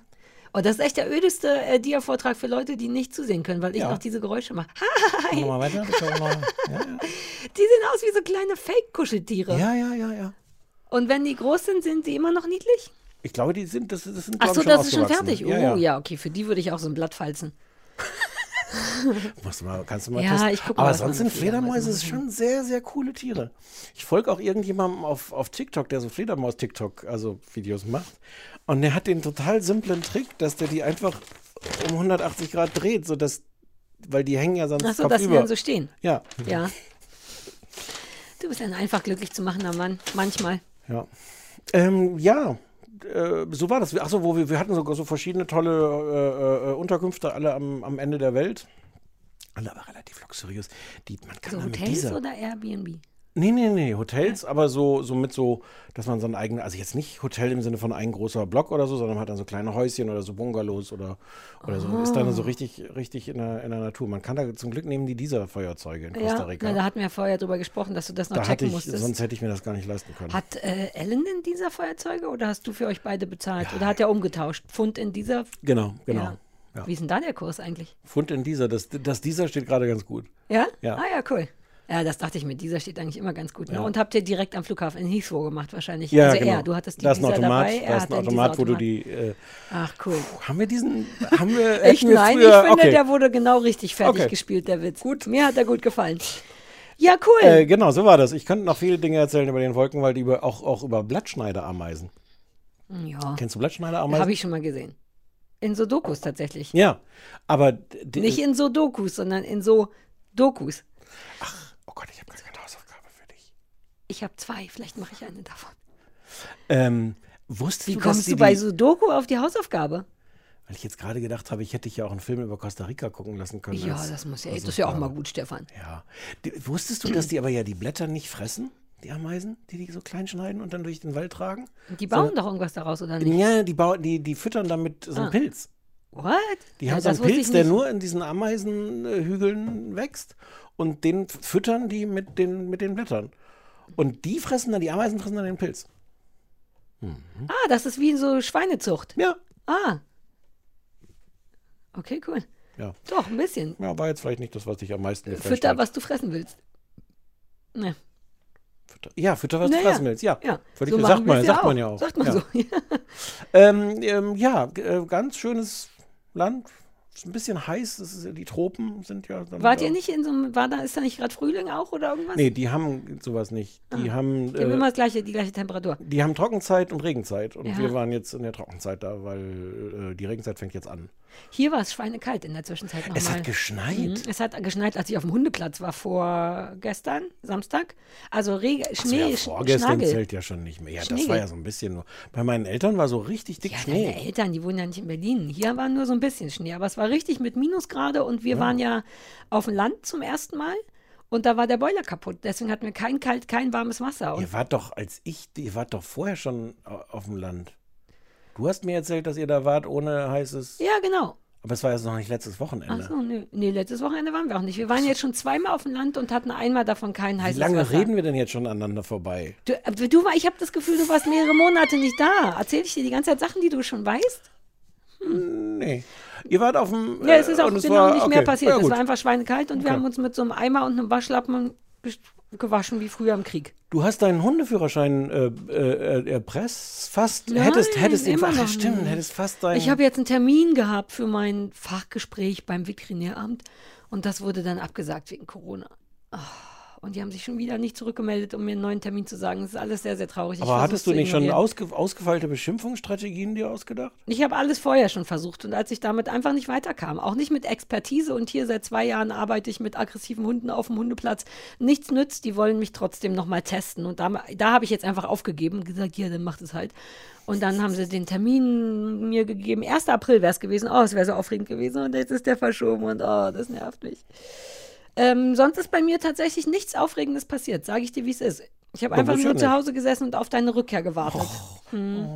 Oh, das ist echt der ödeste äh, Dia-Vortrag für Leute, die nicht zusehen können, weil ich Ja. noch diese Geräusche mache. Wir mal weiter. Mal. Ja, Die sehen aus wie so kleine Fake-Kuscheltiere. ja, ja, ja, ja. Und wenn die groß sind, sind die immer noch niedlich? Ich glaube, die sind, das, das sind Ach so, das ist schon fertig. Oh, ja. ja, okay, für die würde ich auch so ein Blatt falzen. Musst du mal, kannst du mal Ja, testen. ich guck mal, Aber sonst sind Fledermäuse ist schon sehr, sehr coole Tiere. Ich folge auch irgendjemandem auf, auf TikTok, der so Fledermaus-TikTok, also Videos macht. Und der hat den total simplen Trick, dass der die einfach um 180 Grad dreht, sodass, weil die hängen ja sonst Ach so, dass die kopfüber. dann so stehen. ja, Ja. Du bist ein einfach glücklich zu machender Mann. Manchmal. ja. Ähm, ja, äh, so war das. Achso, wo wir, wir hatten sogar so verschiedene tolle äh, äh, Unterkünfte, alle am, am Ende der Welt. Alle aber relativ luxuriös. Die, man kann So da mit Hotels dieser, oder Airbnb? Nee, nee, nee, Hotels, aber so, so mit so, dass man so ein eigenes, also jetzt nicht Hotel im Sinne von ein großer Block oder so, sondern man hat dann so kleine Häuschen oder so Bungalows oder, oder so. Ist dann so Oh. richtig, richtig in der, in der Natur. Man kann da zum Glück nehmen die dieser Feuerzeuge in Costa Ja, Rica. na, da hatten wir vorher drüber gesprochen, dass du das noch da checken ich, musstest. sonst hätte ich mir das gar nicht leisten können. Hat äh, Ellen denn dieser Feuerzeuge oder hast du für euch beide bezahlt? Oder hat er umgetauscht? Pfund in dieser? genau, genau. Ja. Ja. Wie ist denn da der Kurs eigentlich? Pfund in dieser, das, das dieser steht gerade ganz gut. Ja? Ja. Ah ja, cool. Ja, das dachte ich mir. Dieser steht eigentlich immer ganz gut. Ne? Ja. Und habt ihr direkt am Flughafen in Heathrow gemacht wahrscheinlich? Ja, also genau. er, du hattest die da ist ein Automat, dabei. da ist ein diesen Automat, wo du die. Äh, Ach cool. haben wir diesen? Haben wir? Ich, hätten wir nein, früher, ich finde, okay. der wurde genau richtig fertig Okay. gespielt, der Witz. Gut. Mir hat er gut gefallen. Ja, cool. Äh, genau, so war das. Ich könnte noch viele Dinge erzählen über den Wolkenwald, über, auch, auch über Blattschneiderameisen. ja, Kennst du Blattschneiderameisen? habe ich schon mal gesehen. In so Dokus tatsächlich. Ja, aber d- Nicht in so Dokus, sondern in so Dokus. Oh Gott, ich habe gar keine Hausaufgabe für dich. Ich habe zwei, vielleicht mache ich eine davon. Ähm, wusstest Wie du, dass kommst die, du bei die, so Doku auf die Hausaufgabe? weil ich jetzt gerade gedacht habe, ich hätte dich ja auch einen Film über Costa Rica gucken lassen können. Ja, als das muss ja, das ist ja auch mal gut, Stefan. Ja. Die, wusstest du, dass die aber ja die Blätter nicht fressen, die Ameisen, die die so klein schneiden und dann durch den Wald tragen? Die bauen doch irgendwas daraus, oder nicht? Ja, die, bauen, die, die füttern damit so einen Ah. Pilz. What? Die Ja, haben so einen Pilz, der nur in diesen Ameisenhügeln wächst und den füttern die mit den, mit den Blättern. Und die fressen dann, die Ameisen fressen dann den Pilz. Ah, das ist wie so Schweinezucht. Ja. Ah. Okay, cool. Ja. Doch, ein bisschen. ja, war jetzt vielleicht nicht das, was dich am meisten geflasht Fütter, hat. was du fressen willst. Ne. Fütter. Ja, Fütter, was Ja, du ja. fressen willst. Ja, Ja, Völlig, so sagt, man, sagt man ja auch. Sagt man ja. so. Ähm, ähm, ja, äh, ganz schönes Land. Ist ein bisschen heiß. Das ist, die Tropen sind ja. Dann Wart da- ihr nicht in so einem, war da, ist da nicht gerade Frühling auch oder irgendwas? Nee, die haben sowas nicht. Die haben. Die haben Äh, immer das gleiche, die gleiche Temperatur. die haben Trockenzeit und Regenzeit. Und Ja. wir waren jetzt in der Trockenzeit da, weil äh, die Regenzeit fängt jetzt an. Hier war es schweinekalt in der Zwischenzeit nochmal. Es hat geschneit. Mhm. Es hat geschneit, als ich auf dem Hundeplatz war vor gestern, Samstag. Also Regen, Das Schnee, ja, vorgestern Schnagel. zählt ja schon nicht mehr. Ja, das Schnee. war ja so ein bisschen nur. Bei meinen Eltern war so richtig dick Ja, Schnee. deine Eltern, die wohnen ja nicht in Berlin. Hier war nur so ein bisschen Schnee, aber es war richtig mit Minusgrade und wir waren ja auf dem Land zum ersten Mal und da war der Boiler kaputt. Deswegen hatten wir kein kalt, kein warmes Wasser. Und Ihr wart doch, als ich, ihr wart doch vorher schon au- auf dem Land. Du hast mir erzählt, dass ihr da wart ohne heißes. ja, genau. Aber es war jetzt noch nicht letztes Wochenende. Ach so, nee, nee, letztes Wochenende waren wir auch nicht. Wir waren jetzt schon zweimal auf dem Land und hatten einmal davon kein Wie heißes lange Wasser. reden wir denn jetzt schon aneinander vorbei? Du, äh, du ich habe das Gefühl, du warst mehrere Monate nicht da. Erzähl ich dir die ganze Zeit Sachen, die du schon weißt? Nee. Ihr wart auf dem. Ja, es ist äh, auch und es genau war, nicht okay. mehr passiert. Ja, es war einfach schweinekalt und wir Okay. haben uns mit so einem Eimer und einem Waschlappen gewaschen wie früher im Krieg. Du hast deinen Hundeführerschein äh, äh, erpresst, fast. Nein, hättest, hättest ihn immer ach, noch stimmt, hättest fast deinen. Ich habe jetzt einen Termin gehabt für mein Fachgespräch beim Veterinäramt und das wurde dann abgesagt wegen Corona. Ah, Und die haben sich schon wieder nicht zurückgemeldet, um mir einen neuen Termin zu sagen. Das ist alles sehr, sehr traurig. Aber hattest du nicht schon ausge, ausgefeilte Beschimpfungsstrategien dir ausgedacht? Ich habe alles vorher schon versucht und als ich damit einfach nicht weiterkam, auch nicht mit Expertise und hier seit zwei Jahren arbeite ich mit aggressiven Hunden auf dem Hundeplatz, nichts nützt, die wollen mich trotzdem nochmal testen und da, da habe ich jetzt einfach aufgegeben und gesagt, ja, dann macht es halt. Und dann haben sie den Termin mir gegeben, 1. April wäre es gewesen, oh, es wäre so aufregend gewesen und jetzt ist der verschoben und oh, das nervt mich. Ähm, sonst ist bei mir tatsächlich nichts Aufregendes passiert, sage ich dir, wie es ist. Ich habe einfach nur ja zu. Hause gesessen und auf deine Rückkehr gewartet. Hm.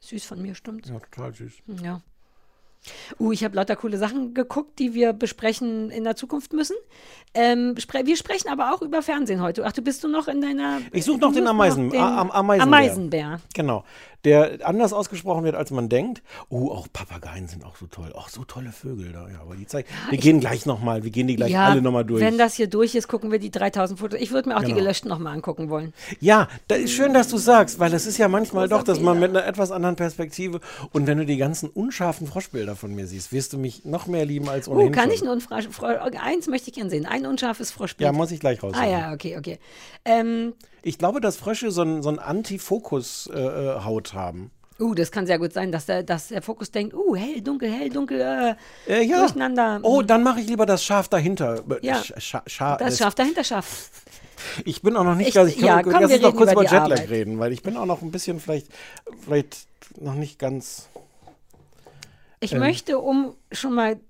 Süß von mir, stimmt's? Ja, total süß. Ja. Uh, ich habe lauter coole Sachen geguckt, die wir besprechen in der Zukunft müssen. Ähm, spre wir sprechen aber auch über Fernsehen heute. Ach, du bist du noch in deiner. Ich suche noch den Ameisen, den A- am- Ameisenbär. Ameisenbär. Genau. Der anders ausgesprochen wird, als man denkt. Oh, auch Papageien sind auch so toll. Auch so tolle Vögel da. Ja, aber die zeigen. Wir gehen gleich nochmal, wir gehen die gleich alle nochmal durch. Wenn das hier durch ist, gucken wir die 3000 Fotos. Ich würde mir auch die Genau. gelöschten nochmal angucken wollen. Ja, da ist schön, dass du sagst, weil das ist ja manchmal doch, dass man mit einer etwas anderen Perspektive und wenn du die ganzen unscharfen Froschbilder von mir siehst, wirst du mich noch mehr lieben als Oh, ohnehin kann schon. ich nur ein Frosch, Frosch, eins möchte ich gern sehen. Ein unscharfes Froschbild. Ja, muss ich gleich raus. ah ja, okay, okay. Ähm, Ich glaube, dass Frösche so ein, so ein Antifokus-Haut haben. uh, das kann sehr gut sein, dass der, dass der Fokus denkt, uh, hell, dunkel, hell, dunkel, äh, Äh, ja. durcheinander. Oh, dann mache ich lieber das Scharf dahinter. Äh, Ja. Sch- Scha Scha das Schaf dahinter Schaf. Ich bin auch noch nicht Ich- ganz. Ich kann, ja, komm, lass uns noch kurz über über Jetlag Arbeit. reden, weil ich bin auch noch ein bisschen vielleicht, vielleicht noch nicht ganz. Ich Ähm. möchte, um schon mal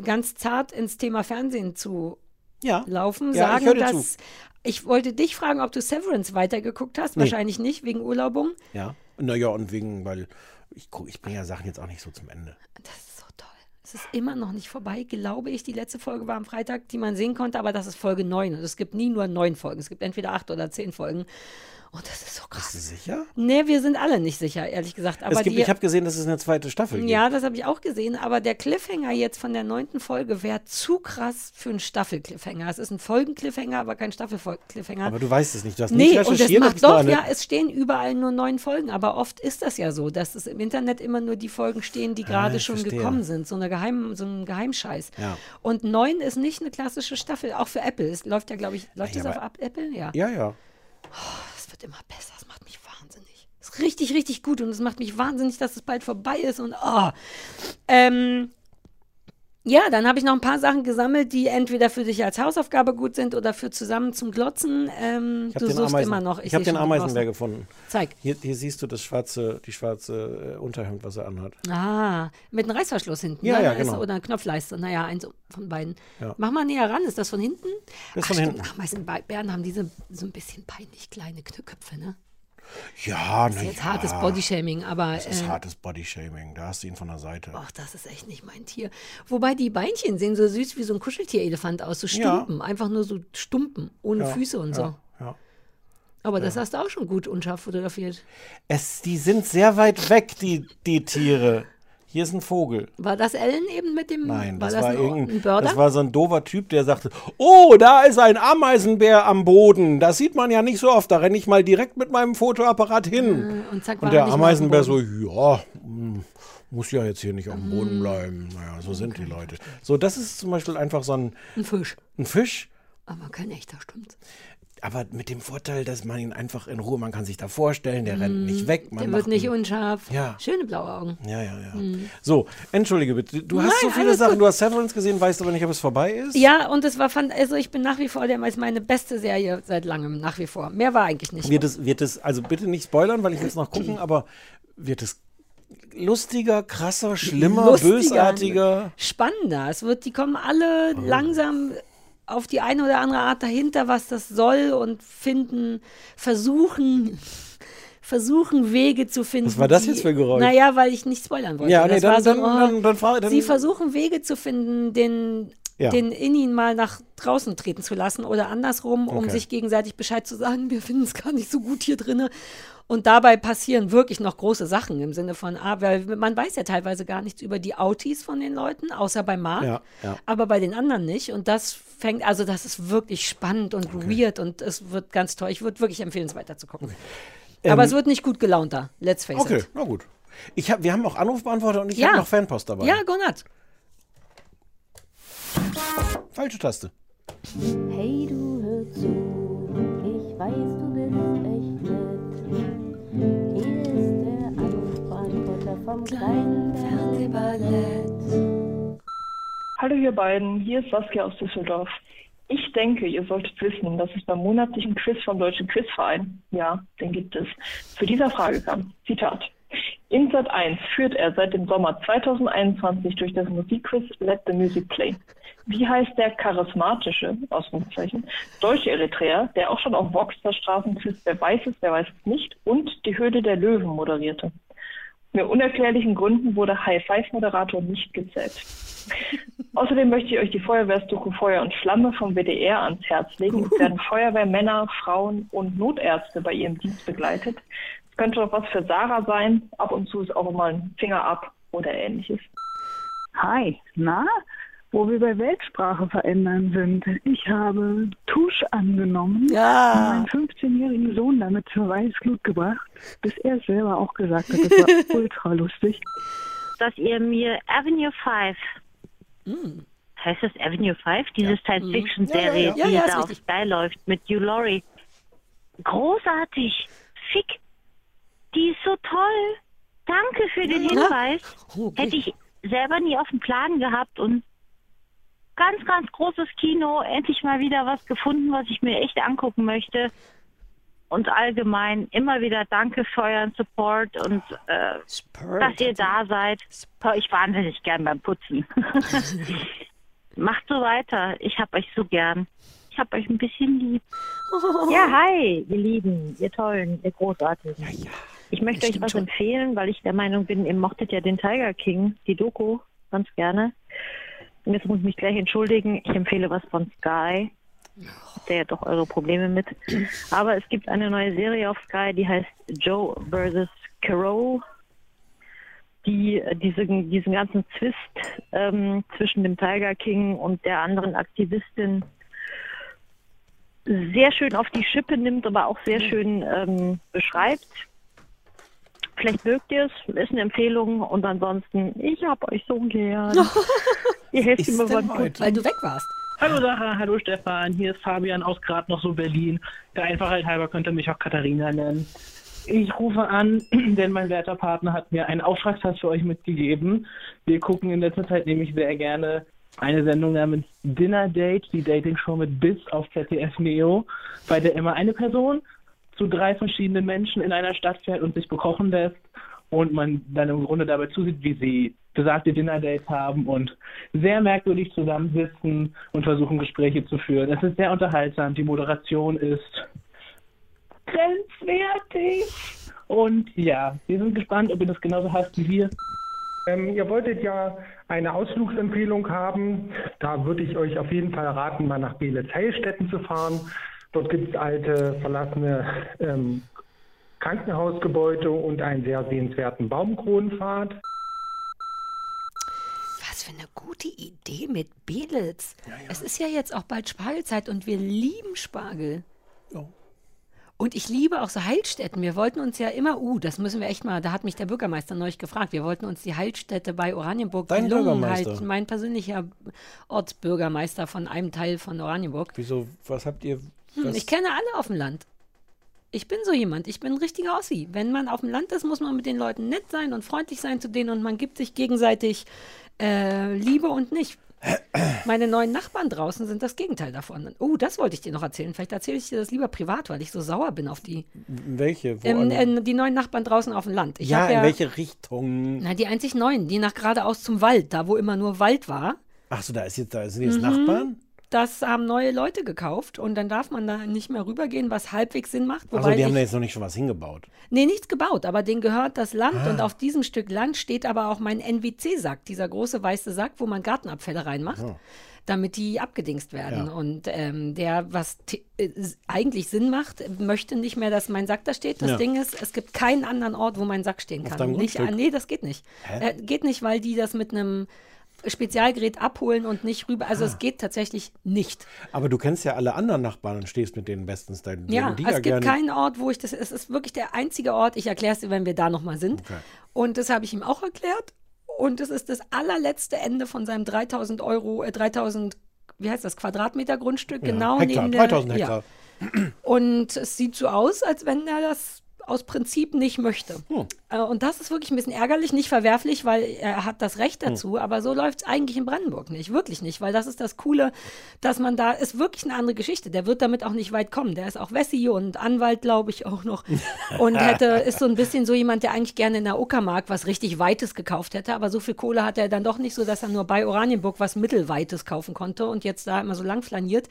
ganz zart ins Thema Fernsehen zu Ja. laufen, Ja, sagen, dass zu. Ich wollte dich fragen, ob du Severance weitergeguckt hast. Nee. Wahrscheinlich nicht, wegen Urlaubung. Ja. Naja, und wegen, weil ich, ich bringe ja Sachen jetzt auch nicht so zum Ende. Das ist so toll. Es ist immer noch nicht vorbei, glaube ich. Die letzte Folge war am Freitag, die man sehen konnte, aber das ist Folge 9. Und es gibt nie nur neun Folgen. Es gibt entweder acht oder zehn Folgen. Und das ist so krass. Bist du sicher? Nee, wir sind alle nicht sicher, ehrlich gesagt. Aber gibt, die, ich habe gesehen, dass es eine zweite Staffel gibt. Ja, das habe ich auch gesehen, aber der Cliffhanger jetzt von der neunten Folge wäre zu krass für einen Staffel-Cliffhanger. Es ist ein Folgen-Cliffhanger, aber kein Staffel-Cliffhanger. Aber du weißt es nicht. Du hast Nee, nicht und das recherchiert. macht doch, eine- ja, es stehen überall nur neun Folgen, aber oft ist das ja so, dass es im Internet immer nur die Folgen stehen, die gerade Ah, schon verstehe. gekommen sind. So, eine Geheim, so ein Geheimscheiß. Ja. Und neun ist nicht eine klassische Staffel, auch für Apple. Es läuft ja, glaube ich, läuft Ja, das auf aber- Ab- Apple? Ja. Ja, ja. Es wird immer besser, es macht mich wahnsinnig. Es ist richtig, richtig gut und es macht mich wahnsinnig, dass es bald vorbei ist und oh. Ähm, ja, dann habe ich noch ein paar Sachen gesammelt, die entweder für dich als Hausaufgabe gut sind oder für zusammen zum Glotzen. Ähm, Ich du habe den, suchst Ameisen, immer noch. ich hab seh den Ameisenbär gefunden. Zeig. Hier, hier siehst du das schwarze, die schwarze äh, Unterhemd, was er anhat. Ah, mit einem Reißverschluss hinten. Ja, ne? ja, genau. Oder eine Knopfleiste. Naja, eins von beiden. Ja. Mach mal näher ran. Ist das von hinten? Das ist Ach, von stimmt. hinten. Ameisenbären haben diese so ein bisschen peinlich kleine Köpfe, ne? Ja, Das ist jetzt ja. hartes Bodyshaming, aber. Das ist äh, hartes Bodyshaming. Da hast du ihn von der Seite. Ach, das ist echt nicht mein Tier. Wobei die Beinchen sehen so süß wie so ein Kuscheltierelefant aus, so Ja. Stumpen. Einfach nur so Stumpen, ohne Ja, Füße und so. Ja, ja. Aber das hast du auch schon gut unscharf fotografiert. Es, die sind sehr weit weg, die, die Tiere. Hier ist ein Vogel. War das Ellen eben mit dem. Nein, war das, das war ein, irgendein, das war so ein doofer Typ, der sagte, oh, da ist ein Ameisenbär am Boden. Das sieht man ja nicht so oft. Da renne ich mal direkt mit meinem Fotoapparat hin. und zack, Und der er Ameisenbär so, ja, hm, muss ja jetzt hier nicht auf dem Boden bleiben. Naja, so sind die Leute. So, das ist zum Beispiel einfach so ein, Ein Fisch. ein Fisch, Aber kein echter, stimmt's. Aber mit dem Vorteil, dass man ihn einfach in Ruhe, man kann sich da vorstellen, der rennt nicht weg. Man Der wird nicht ihn- unscharf. Ja. Schöne blaue Augen. Ja, ja, ja. So, entschuldige bitte. Du hast Nein, so viele Sachen, gut. du hast Severance gesehen, weißt aber nicht, ob es vorbei ist? Ja, und es war, fand, also ich bin nach wie vor, der ist meine beste Serie seit langem, nach wie vor. Mehr war eigentlich nicht. Wird es, wird es, also bitte nicht spoilern, weil ich will es noch gucken, aber wird es lustiger, krasser, schlimmer, Lustiger, bösartiger? Spannender. Es wird, die kommen alle langsam auf die eine oder andere Art dahinter, was das soll und finden, versuchen, versuchen Wege zu finden. Was war das die- jetzt für ein Geräusch? Naja, weil ich nicht spoilern wollte. Ja, nee, dann, so, dann, oh, dann, dann, frage- dann Sie versuchen Wege zu finden, den, Ja. den in ihn mal nach draußen treten zu lassen oder andersrum, um Okay. sich gegenseitig Bescheid zu sagen, wir finden es gar nicht so gut hier drinne. Und dabei passieren wirklich noch große Sachen im Sinne von, ah, weil man weiß ja teilweise gar nichts über die Autis von den Leuten, außer bei Mark, Ja, ja. aber bei den anderen nicht. Und das fängt, also das ist wirklich spannend und weird und es wird ganz toll. Ich würde wirklich empfehlen, es weiter zu gucken. Aber es wird nicht gut gelaunter, let's face Ähm, Okay, it. na gut. Ich hab, wir haben auch Anrufbeantworter und ich Ja. habe noch Fanpost dabei. Ja, Gonat. Falsche Taste. Hey, du hör zu, ich weiß, du bist echt nett. Hier ist der Anrufbeantworter vom kleinen Fernsehballett. Hallo ihr beiden, hier ist Saskia aus Düsseldorf. Ich denke, ihr solltet wissen, dass es beim monatlichen Quiz vom Deutschen Quizverein, ja, den gibt es, zu dieser Frage kam. Zitat. In Sat 1 führt er seit dem Sommer 2021 durch das Musikquiz Let the Music Play. Wie heißt der charismatische, Ausrufezeichen, deutsche Eritreer, der auch schon auf Vox das Straßenquiz Wer weiß es, wer weiß es nicht und die Höhle der Löwen moderierte? Mir unerklärlichen Gründen wurde High-Five-Moderator nicht gezählt. Außerdem möchte ich euch die Feuerwehrsdoku Feuer und Flamme vom WDR ans Herz legen. Es werden Feuerwehrmänner, Frauen und Notärzte bei ihrem Dienst begleitet. Es könnte doch was für Sarah sein. Ab und zu ist auch mal ein Finger ab oder ähnliches. Hi, na? Wo wir bei Weltsprache verändern sind. Ich habe Tusch angenommen Ja. und meinen 15-jährigen Sohn damit zur Weißglut gebracht, bis er es selber auch gesagt hat. Das war ultra lustig. dass ihr mir Avenue 5, heißt das Avenue 5? Diese Science-Fiction-Serie, Ja, ja, ja. die Ja, ist da auf. Sky läuft mit Hugh Laurie. Großartig. Fick. Die ist so toll. Danke für den Hinweis. Okay. Hätte ich selber nie auf dem Plan gehabt und ganz, ganz großes Kino. Endlich mal wieder was gefunden, was ich mir echt angucken möchte. Und allgemein immer wieder danke für euren Support und äh, dass ihr da seid. Ich wahnsinnig gern beim Putzen. Macht so weiter. Ich hab euch so gern. Ich hab euch ein bisschen lieb. Ja, hi, ihr Lieben, ihr Tollen, ihr Großartigen. Ich möchte euch was empfehlen, weil ich der Meinung bin, ihr mochtet ja den Tiger King, die Doku, ganz gerne. Und jetzt muss ich mich gleich entschuldigen. Ich empfehle was von Sky. Habt ihr ja doch eure Probleme mit. Aber es gibt eine neue Serie auf Sky, die heißt Joe vs. Carol die äh, diese, diesen ganzen Zwist ähm, zwischen dem Tiger King und der anderen Aktivistin sehr schön auf die Schippe nimmt, aber auch sehr schön ähm, beschreibt. Vielleicht mögt ihr es, ist eine Empfehlung und ansonsten, ich hab euch so gern. ihr helft mir beim. Weil du weg warst. Hallo Sarah, hallo Stefan, hier ist Fabian aus gerade noch so Berlin. Der Einfachheit halber könnte mich auch Katharina nennen. Ich rufe an, denn mein werter Partner hat mir einen Auftragstest für euch mitgegeben. Wir gucken in letzter Zeit nämlich sehr gerne eine Sendung namens Dinner Date, die Dating-Show mit Biss auf ZDF Neo, bei der immer eine Person zu drei verschiedenen Menschen in einer Stadt fährt und sich bekochen lässt und man dann im Grunde dabei zusieht, wie sie besagte Dinner-Dates haben und sehr merkwürdig zusammensitzen und versuchen, Gespräche zu führen. Es ist sehr unterhaltsam. Die Moderation ist grenzwertig. Und ja, wir sind gespannt, ob ihr das genauso hasst wie wir. Ähm, ihr wolltet ja eine Ausflugsempfehlung haben. Da würde ich euch auf jeden Fall raten, mal nach Beelitz-Heilstätten zu fahren. Dort gibt es alte, verlassene ähm, Krankenhausgebäude und einen sehr sehenswerten Baumkronenpfad. Gute Idee mit Belitz. Es ist ja jetzt auch bald Spargelzeit und wir lieben Spargel. Ja. Und ich liebe auch so Heilstätten. Wir wollten uns ja immer, uh, das müssen wir echt mal, da hat mich der Bürgermeister neulich gefragt, wir wollten uns die Heilstätte bei Oranienburg Dein Bürgermeister? halten. Mein persönlicher Ortsbürgermeister von einem Teil von Oranienburg. Wieso, was habt ihr? Hm, was- ich kenne alle auf dem Land. Ich bin so jemand, ich bin ein richtiger Ossi. Wenn man auf dem Land ist, muss man mit den Leuten nett sein und freundlich sein zu denen und man gibt sich gegenseitig äh, Liebe und nicht. Meine neuen Nachbarn draußen sind das Gegenteil davon. Oh, das wollte ich dir noch erzählen. Vielleicht erzähle ich dir das lieber privat, weil ich so sauer bin auf die. Welche? Ähm, äh, die neuen Nachbarn draußen auf dem Land. Ich ja, in welche Richtung? Na, die einzig neuen, die nach geradeaus zum Wald, da wo immer nur Wald war. Ach so, da ist jetzt, da sind jetzt Mhm. Nachbarn? Das haben neue Leute gekauft und dann darf man da nicht mehr rübergehen, was halbwegs Sinn macht. Also Wobei die haben ich, da jetzt noch nicht schon was hingebaut. nee, nichts gebaut, aber denen gehört das Land Ah. und auf diesem Stück Land steht aber auch mein NWC-Sack, dieser große weiße Sack, wo man Gartenabfälle reinmacht. Oh. damit die abgedingst werden. Ja. Und ähm, der, was äh, eigentlich Sinn macht, möchte nicht mehr, dass mein Sack da steht. Das Ja. Ding ist, es gibt keinen anderen Ort, wo mein Sack stehen Auf kann. Nicht, ah, nee, das geht nicht. Äh, geht nicht, weil die das mit einem Spezialgerät abholen und nicht rüber. Also Ah. es geht tatsächlich nicht. Aber du kennst ja alle anderen Nachbarn und stehst mit denen bestens. Da Ja, die es gibt keinen Ort, wo ich das. Es ist wirklich der einzige Ort. Ich erkläre es dir, wenn wir da nochmal sind. Okay. Und das habe ich ihm auch erklärt. Und es ist das allerletzte Ende von seinem 3000 Euro, äh, 3000, wie heißt das, Quadratmeter Grundstück, Ja, genau Hektar, neben der. 3000 Hektar. Ja. Und es sieht so aus, als wenn er das aus Prinzip nicht möchte. Hm. Äh, Und das ist wirklich ein bisschen ärgerlich, nicht verwerflich, weil er hat das Recht Hm. dazu, aber so läuft es eigentlich in Brandenburg nicht, wirklich nicht, weil das ist das Coole, dass man da, ist wirklich eine andere Geschichte, der wird damit auch nicht weit kommen, der ist auch Wessi und Anwalt, glaube ich, auch noch und hätte, ist so ein bisschen so jemand, der eigentlich gerne in der Uckermark was richtig Weites gekauft hätte, aber so viel Kohle hat er dann doch nicht so, dass er nur bei Oranienburg was Mittelweites kaufen konnte und jetzt da immer so lang flaniert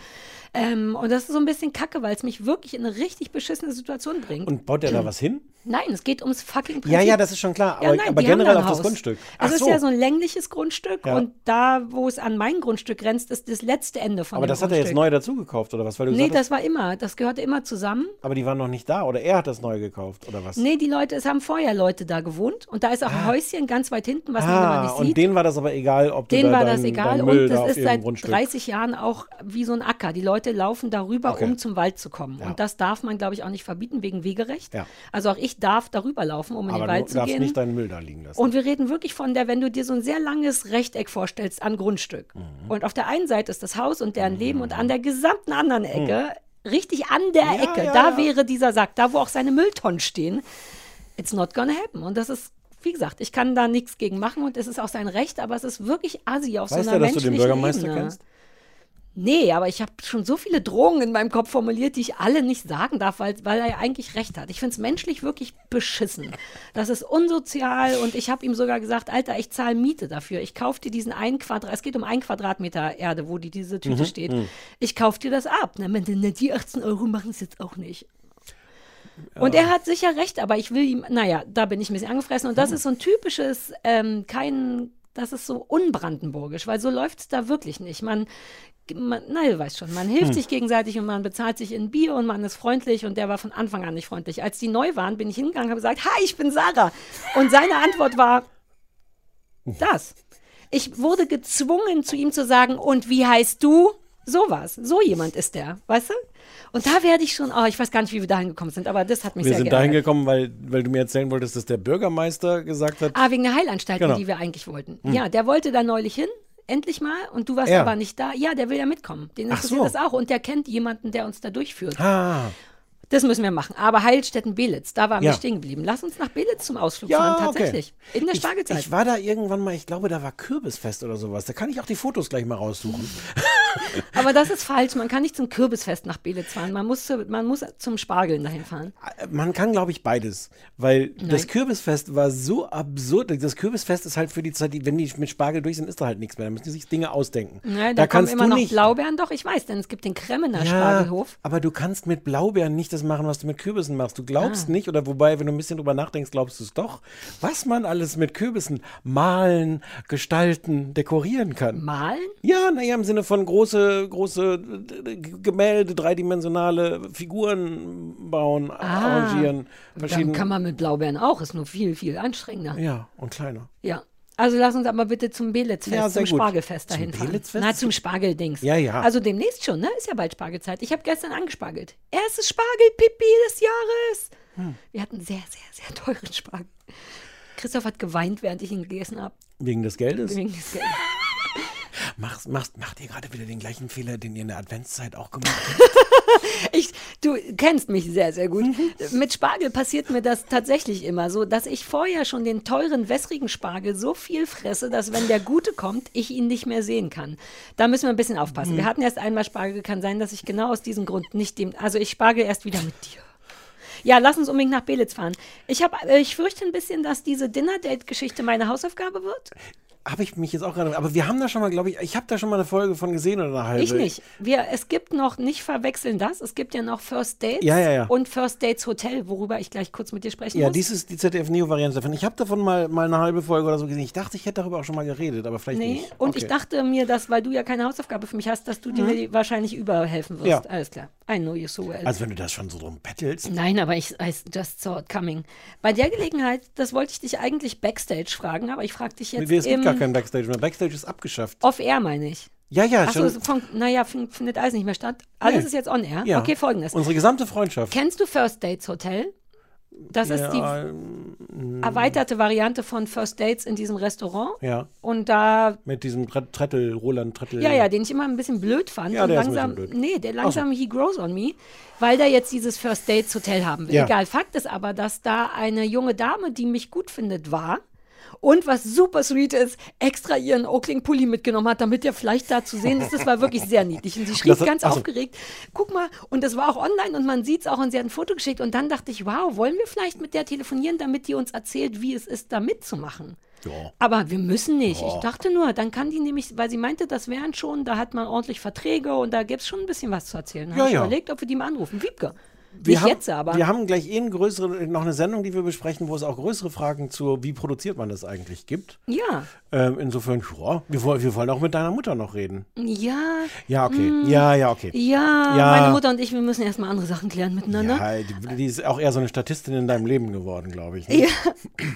ähm, und das ist so ein bisschen kacke, weil es mich wirklich in eine richtig beschissene Situation bringt. Und baut der da was hin? Nein, es geht ums fucking Prinzip. Ja, ja, das ist schon klar. Aber, nein, aber generell da auf das. Grundstück. Es Ach ist so. ja so ein längliches Grundstück Ja. und da, wo es an mein Grundstück grenzt, ist das letzte Ende von aber dem das hat er jetzt Grundstück. neu dazu gekauft, oder was? Weil du Nee, das war immer, das gehörte immer zusammen. aber die waren noch nicht da, oder er hat das neu gekauft, oder was? Nee, die Leute, es haben vorher Leute da gewohnt und da ist auch ein Häuschen ganz weit hinten, was man ah, immer nicht und sieht. denen war das aber egal, ob du Denen da war dein, das egal und da das auf ist seit Grundstück 30 Jahren auch wie so ein Acker. Die Leute laufen darüber, Okay. um zum Wald zu kommen. Ja. Und das darf man, glaube ich, auch nicht verbieten wegen Wegerecht. Ja. Also auch ich darf darüber laufen, um in aber den Wald du zu darfst gehen. nicht deinen Müll da liegen lassen. Und wir reden wirklich von der, wenn du dir so ein sehr langes Rechteck vorstellst an Grundstück. Mhm. Und auf der einen Seite ist das Haus und deren Leben und an der gesamten anderen Ecke, richtig an der Mhm. Ja, Ecke, ja, da ja. wäre dieser Sack, da wo auch seine Mülltonnen stehen. It's not gonna happen. Und das ist, wie gesagt, ich kann da nichts gegen machen und es ist auch sein Recht, aber es ist wirklich assi auf weißt so du, einer dass du den Bürgermeister Ebene. kennst? Nee, aber ich habe schon so viele Drohungen in meinem Kopf formuliert, die ich alle nicht sagen darf, weil, weil er ja eigentlich recht hat. Ich finde es menschlich wirklich beschissen. Das ist unsozial und ich habe ihm sogar gesagt, Alter, ich zahle Miete dafür. Ich kaufe dir diesen einen Quadrat, es geht um einen Quadratmeter Erde, wo die, diese Tüte Mhm, steht. mhm. Ich kaufe dir das ab. Na, die 18 Euro machen es jetzt auch nicht. Und er hat sicher recht, aber ich will ihm, naja, da bin ich ein bisschen angefressen. Und das Hm. ist so ein typisches, ähm, kein, das ist so unbrandenburgisch, weil so läuft es da wirklich nicht. Man, man na, du weißt schon, man hilft Hm. sich gegenseitig und man bezahlt sich in Bier und man ist freundlich und der war von Anfang an nicht freundlich. Als die neu waren, bin ich hingegangen und habe gesagt, hi, ich bin Sarah. Und seine Antwort war, das. Ich wurde gezwungen, zu ihm zu sagen, und wie heißt du? Sowas. So jemand ist der, weißt du? Und da werde ich schon, oh, ich weiß gar nicht, wie wir dahin gekommen sind, aber das hat mich Wir sehr sind geärgert. dahin gekommen, weil, weil du mir erzählen wolltest, dass der Bürgermeister gesagt hat. Ah, wegen der Heilanstalt, Genau. die wir eigentlich wollten. Hm. Ja, der wollte da neulich hin, endlich mal, und du warst Er. aber nicht da. Ja, der will ja mitkommen. Den interessiert so. das auch und der kennt jemanden, der uns da durchführt. Ah, Das müssen wir machen. Aber Heilstätten-Belitz, da waren Ja. wir stehen geblieben. Lass uns nach Belitz zum Ausflug Ja, fahren, okay. tatsächlich. In der ich, Spargelzeit. ich war da irgendwann mal, ich glaube, da war Kürbisfest oder sowas. Da kann ich auch die Fotos gleich mal raussuchen. Aber das ist falsch. Man kann nicht zum Kürbisfest nach Belitz fahren. Man muss, zu, man muss zum Spargeln dahin fahren. Man kann, glaube ich, beides. Weil das Nein. Kürbisfest war so absurd. Das Kürbisfest ist halt für die Zeit, die- wenn die mit Spargel durch sind, ist da halt nichts mehr. Da müssen die sich Dinge ausdenken. Ja, da, kommen kannst immer du noch nicht. Blaubeeren. Doch, ich weiß, denn es gibt den Kremmener Ja, Spargelhof. aber du kannst mit Blaubeeren nicht das machen, was du mit Kürbissen machst. Du glaubst Ah. nicht, oder wobei, wenn du ein bisschen drüber nachdenkst, glaubst du es doch, was man alles mit Kürbissen malen, gestalten, dekorieren kann. Malen? Ja, naja, im Sinne von große, große Gemälde, dreidimensionale Figuren bauen, arrangieren. Ah, Dann Verschiedene. kann man mit Blaubeeren auch. Ist nur viel, viel anstrengender. ja, und kleiner. Ja. Also lass uns aber bitte zum Belitz-Fest, Ja, zum gut. Spargelfest Zum dahin fahren. Belitz-Fest? Na, zum Spargeldings. Ja, ja. Also demnächst schon, ne? Ist ja bald Spargelzeit. Ich habe gestern angespargelt. Erstes Spargelpipi des Jahres. Hm. Wir hatten sehr, sehr, sehr teuren Spargel. Christoph hat geweint, während ich ihn gegessen habe. Wegen des Geldes? Wegen des Geldes. Machst, machst, macht ihr gerade wieder den gleichen Fehler, den ihr in der Adventszeit auch gemacht habt? Ich, du kennst mich sehr, sehr gut. Mit Spargel passiert mir das tatsächlich immer so, dass ich vorher schon den teuren, wässrigen Spargel so viel fresse, dass wenn der gute kommt, ich ihn nicht mehr sehen kann. Da müssen wir ein bisschen aufpassen. Mhm. Wir hatten erst einmal Spargel, kann sein, dass ich genau aus diesem Grund nicht dem, also ich spargel erst wieder mit dir. Ja, lass uns unbedingt nach Belitz fahren. Ich, hab, äh, ich fürchte ein bisschen, dass diese Dinner-Date-Geschichte meine Hausaufgabe wird. Habe ich mich jetzt auch gerade. Aber wir haben da schon mal, glaube ich, ich habe da schon mal eine Folge von gesehen oder eine halbe. Ich nicht. Wir, es gibt noch, nicht verwechseln das, es gibt ja noch First Dates Ja, ja, ja. und First Dates Hotel, worüber ich gleich kurz mit dir sprechen Ja, muss. dies ist die ZDF-Neo-Variante davon. Ich habe davon mal, mal eine halbe Folge oder so gesehen. Ich dachte, ich hätte darüber auch schon mal geredet, aber vielleicht Nee, nicht. und ich dachte mir, dass, weil du ja keine Hausaufgabe für mich hast, dass du dir Mhm. wahrscheinlich überhelfen wirst. Ja. Alles klar. I know you so well. Also, wenn du das schon so drum bettelst. Nein, aber ich I just saw it coming. Bei der Gelegenheit, das wollte ich dich eigentlich Backstage fragen, aber ich frage dich jetzt Nee, im gar kein Backstage mehr. Backstage ist abgeschafft. Off-Air, meine ich. Ja, ja, Achso, schon. von, naja, fin- findet alles nicht mehr statt. Alles Nee. ist jetzt on-air. Ja. Okay, folgendes. Unsere gesamte Freundschaft. Kennst du First Dates Hotel? Das ist die ja, ähm, erweiterte Variante von First Dates in diesem Restaurant. Ja. Und da Mit diesem Tre- Trettel, Roland Trettel. Ja, ja, den ich immer ein bisschen blöd fand. Ja, der ist ein langsam, blöd. nee, der Ach so. langsam he grows on me, weil der jetzt dieses First Dates Hotel haben will. Ja. Egal, Fakt ist aber, dass da eine junge Dame, die mich gut findet, war. Und was super sweet ist, extra ihren Oakling-Pulli mitgenommen hat, damit der vielleicht da zu sehen ist. Das war wirklich sehr niedlich. Und sie schrieb Das ganz ach so. aufgeregt, guck mal, und das war auch online und man sieht es auch und sie hat ein Foto geschickt. Und dann dachte ich, wow, wollen wir vielleicht mit der telefonieren, damit die uns erzählt, wie es ist, da mitzumachen. Ja. Aber wir müssen nicht. Ich Ja. dachte nur, dann kann die nämlich, weil sie meinte, das wären schon, da hat man ordentlich Verträge und da gibt es schon ein bisschen was zu erzählen. Da Ja, hab ich ja. überlegt, ob wir die mal anrufen. Wiebke. Wir nicht haben, jetzt, aber. Wir haben gleich eh eine größere, noch eine Sendung, die wir besprechen, wo es auch größere Fragen zu, wie produziert man das eigentlich gibt. ja. Ähm, insofern, ja, wir, wollen- wir wollen auch mit deiner Mutter noch reden. Ja. Ja, okay. mm, Ja, ja, okay. Ja, Ja. meine Mutter und ich, wir müssen erstmal andere Sachen klären miteinander. Ja, die, die ist auch eher so eine Statistin in deinem Leben geworden, glaube ich. ne? Ja.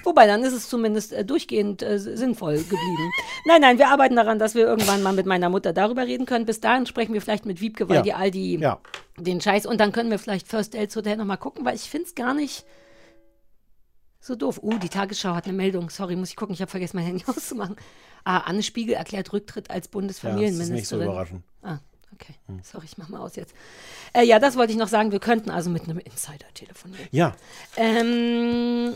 Wobei, dann ist es zumindest äh, durchgehend äh, sinnvoll geblieben. nein, nein, wir arbeiten daran, dass wir irgendwann mal mit meiner Mutter darüber reden können. Bis dahin sprechen wir vielleicht mit Wiebke, weil Ja. die all die Ja. Den Scheiß und dann können wir vielleicht First Dates Hotel nochmal gucken, weil ich finde es gar nicht so doof. Uh, die Tagesschau hat eine Meldung. Sorry, muss ich gucken. Ich habe vergessen, mein Handy auszumachen. Ah, Anne Spiegel erklärt Rücktritt als Bundesfamilienministerin. Ja, das ist nicht so überraschend. Ah, okay. Sorry, ich mach mal aus jetzt. Äh, ja, das wollte ich noch sagen. Wir könnten also mit einem Insider telefonieren. Ja, Ähm,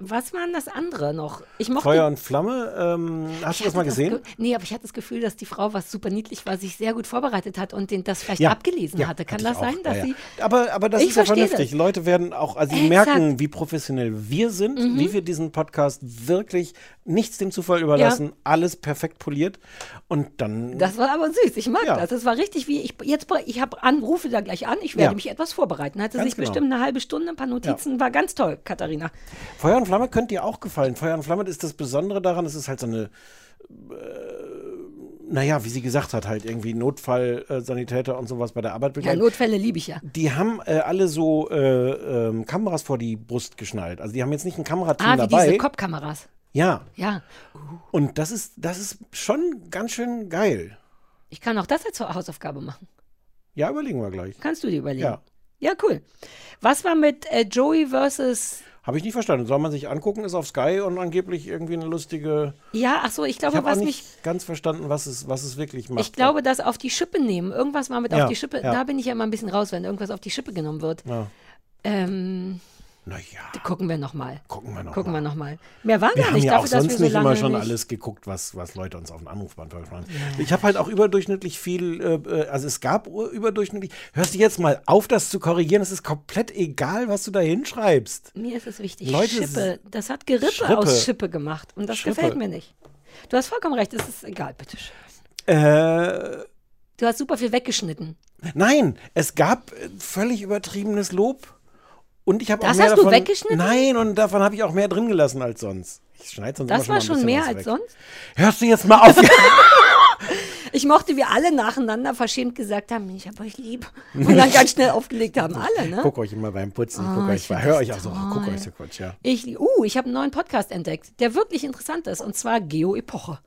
was war denn das andere noch? Ich mochte Feuer und Flamme. Ähm, hast du das mal gesehen? Ge- Nee, aber ich hatte das Gefühl, dass die Frau, was super niedlich war, sich sehr gut vorbereitet hat und den das vielleicht Ja, abgelesen ja, hatte. Kann hatte das sein, dass Ja, sie. Aber, aber das ist ja vernünftig. das. Leute werden auch, also sie Exakt. merken, wie professionell wir sind, Mhm. wie wir diesen Podcast wirklich nichts dem Zufall überlassen, alles perfekt poliert. Und dann. Das war aber süß. Ich mag das. Das war richtig wie ich jetzt. Ich habe Anrufe da gleich an. Ich werde mich etwas vorbereiten. Hatte Ganz sich genau. bestimmt eine halbe Stunde, ein paar Notizen. War ganz toll, Katharina. Feuer und Flamme könnte dir auch gefallen. Feuer und Flamme ist das Besondere daran, es ist halt so eine, äh, naja, wie sie gesagt hat, halt irgendwie Notfallsanitäter und sowas bei der Arbeit Ja, begleiten. Notfälle liebe ich ja. die haben äh, alle so äh, ähm, Kameras vor die Brust geschnallt. Also die haben jetzt nicht ein Kamerateam Ah, wie dabei. diese Kopfkameras. ja, Ja. und das ist, das ist schon ganz schön geil. Ich kann auch das als Hausaufgabe machen. Ja, überlegen wir gleich. Kannst du dir überlegen? Ja. Ja, cool. Was war mit äh, Joey versus. Habe ich nicht verstanden. Soll man sich angucken, ist auf Sky und angeblich irgendwie eine lustige. Ja, ach so, ich Ich glaube, auch was nicht mich. ganz verstanden, was es, was es wirklich macht. Ich glaube, das auf die Schippe nehmen. Irgendwas mal mit Ja, auf die Schippe. ja. Da bin ich ja immer ein bisschen raus, wenn irgendwas auf die Schippe genommen wird. Ja. Ähm, Naja, gucken wir nochmal. gucken wir noch. Gucken mal. wir nochmal. Mehr war Wir gar haben nicht ja dafür, auch dass wir sonst so nicht immer schon nicht. alles geguckt, was, was Leute uns auf den Anrufbeantworter fragen. Ich habe halt auch überdurchschnittlich viel, äh, äh, also es gab ur- überdurchschnittlich. Hörst du jetzt mal auf, das zu korrigieren? Es ist komplett egal, was du da hinschreibst. Mir ist es wichtig. Leute, Schippe. Das hat Gerippe Schrippe. aus Schippe gemacht. Und das Schrippe. gefällt mir nicht. Du hast vollkommen recht. Es ist egal, bitteschön. Äh, Du hast super viel weggeschnitten. nein, es gab äh, völlig übertriebenes Lob. Und ich habe auch Das mehr hast du weggeschnitten? Nein, und davon habe ich auch mehr drin gelassen als sonst. Ich schneide sonst Das immer war schon, schon mal ein mehr als weg. sonst. Hörst du jetzt mal auf? Ich mochte, wie alle nacheinander verschämt gesagt haben, ich hab euch lieb. Und dann ganz schnell aufgelegt haben, alle, ne? Guck euch immer beim Putzen, Oh, guck ich euch, find hör das euch auch so, guck euch so Quatsch, ja. Ich, uh, ich habe einen neuen Podcast entdeckt, der wirklich interessant ist, und zwar Geo-Epoche.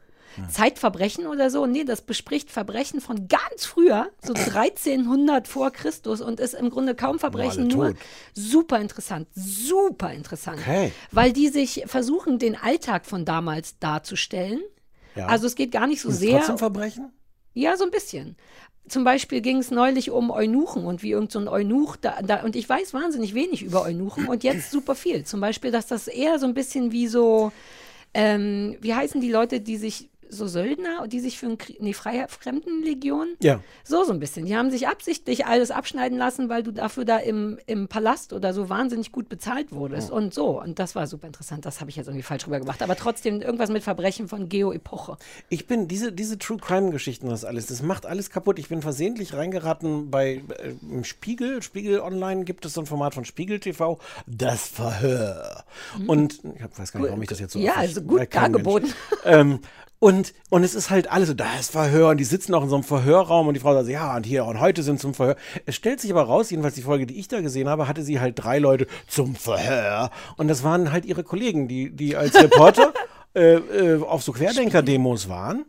Zeitverbrechen oder so. Nee, das bespricht Verbrechen von ganz früher, so 1300 vor Christus und ist im Grunde kaum Verbrechen, nur tot. super interessant, super interessant. Okay. Weil die sich versuchen, den Alltag von damals darzustellen. Ja. Also es geht gar nicht so Und sehr. trotzdem Verbrechen? Ja, so ein bisschen. Zum Beispiel ging es neulich um Eunuchen und wie irgend so Eunuch da, da, und ich weiß wahnsinnig wenig über Eunuchen und jetzt super viel. Zum Beispiel, dass das eher so ein bisschen wie so, ähm, wie heißen die Leute, die sich, so Söldner, die sich für ein, Krie- nee, Freie Fremdenlegion? Ja. So, so ein bisschen. Die haben sich absichtlich alles abschneiden lassen, weil du dafür da im, im Palast oder so wahnsinnig gut bezahlt wurdest Oh. und so. Und das war super interessant. Das habe ich jetzt irgendwie falsch rüber gemacht. Aber trotzdem irgendwas mit Verbrechen von Geo-Epoche. Ich bin, diese, diese True Crime-Geschichten, das alles, das macht alles kaputt. Ich bin versehentlich reingeraten bei äh, im Spiegel, Spiegel Online gibt es so ein Format von Spiegel TV, das Verhör. Und ich weiß gar nicht, warum ich das jetzt so Mhm. Ja, also gut dargeboten. ähm, und, und es ist halt alles so, das Verhör und die sitzen auch in so einem Verhörraum und die Frau sagt, ja, und hier, und heute sind zum Verhör. Es stellt sich aber raus, jedenfalls die Folge, die ich da gesehen habe, hatte sie halt drei Leute zum Verhör. Und das waren halt ihre Kollegen, die, die als Reporter äh, äh, auf so Querdenker-Demos waren.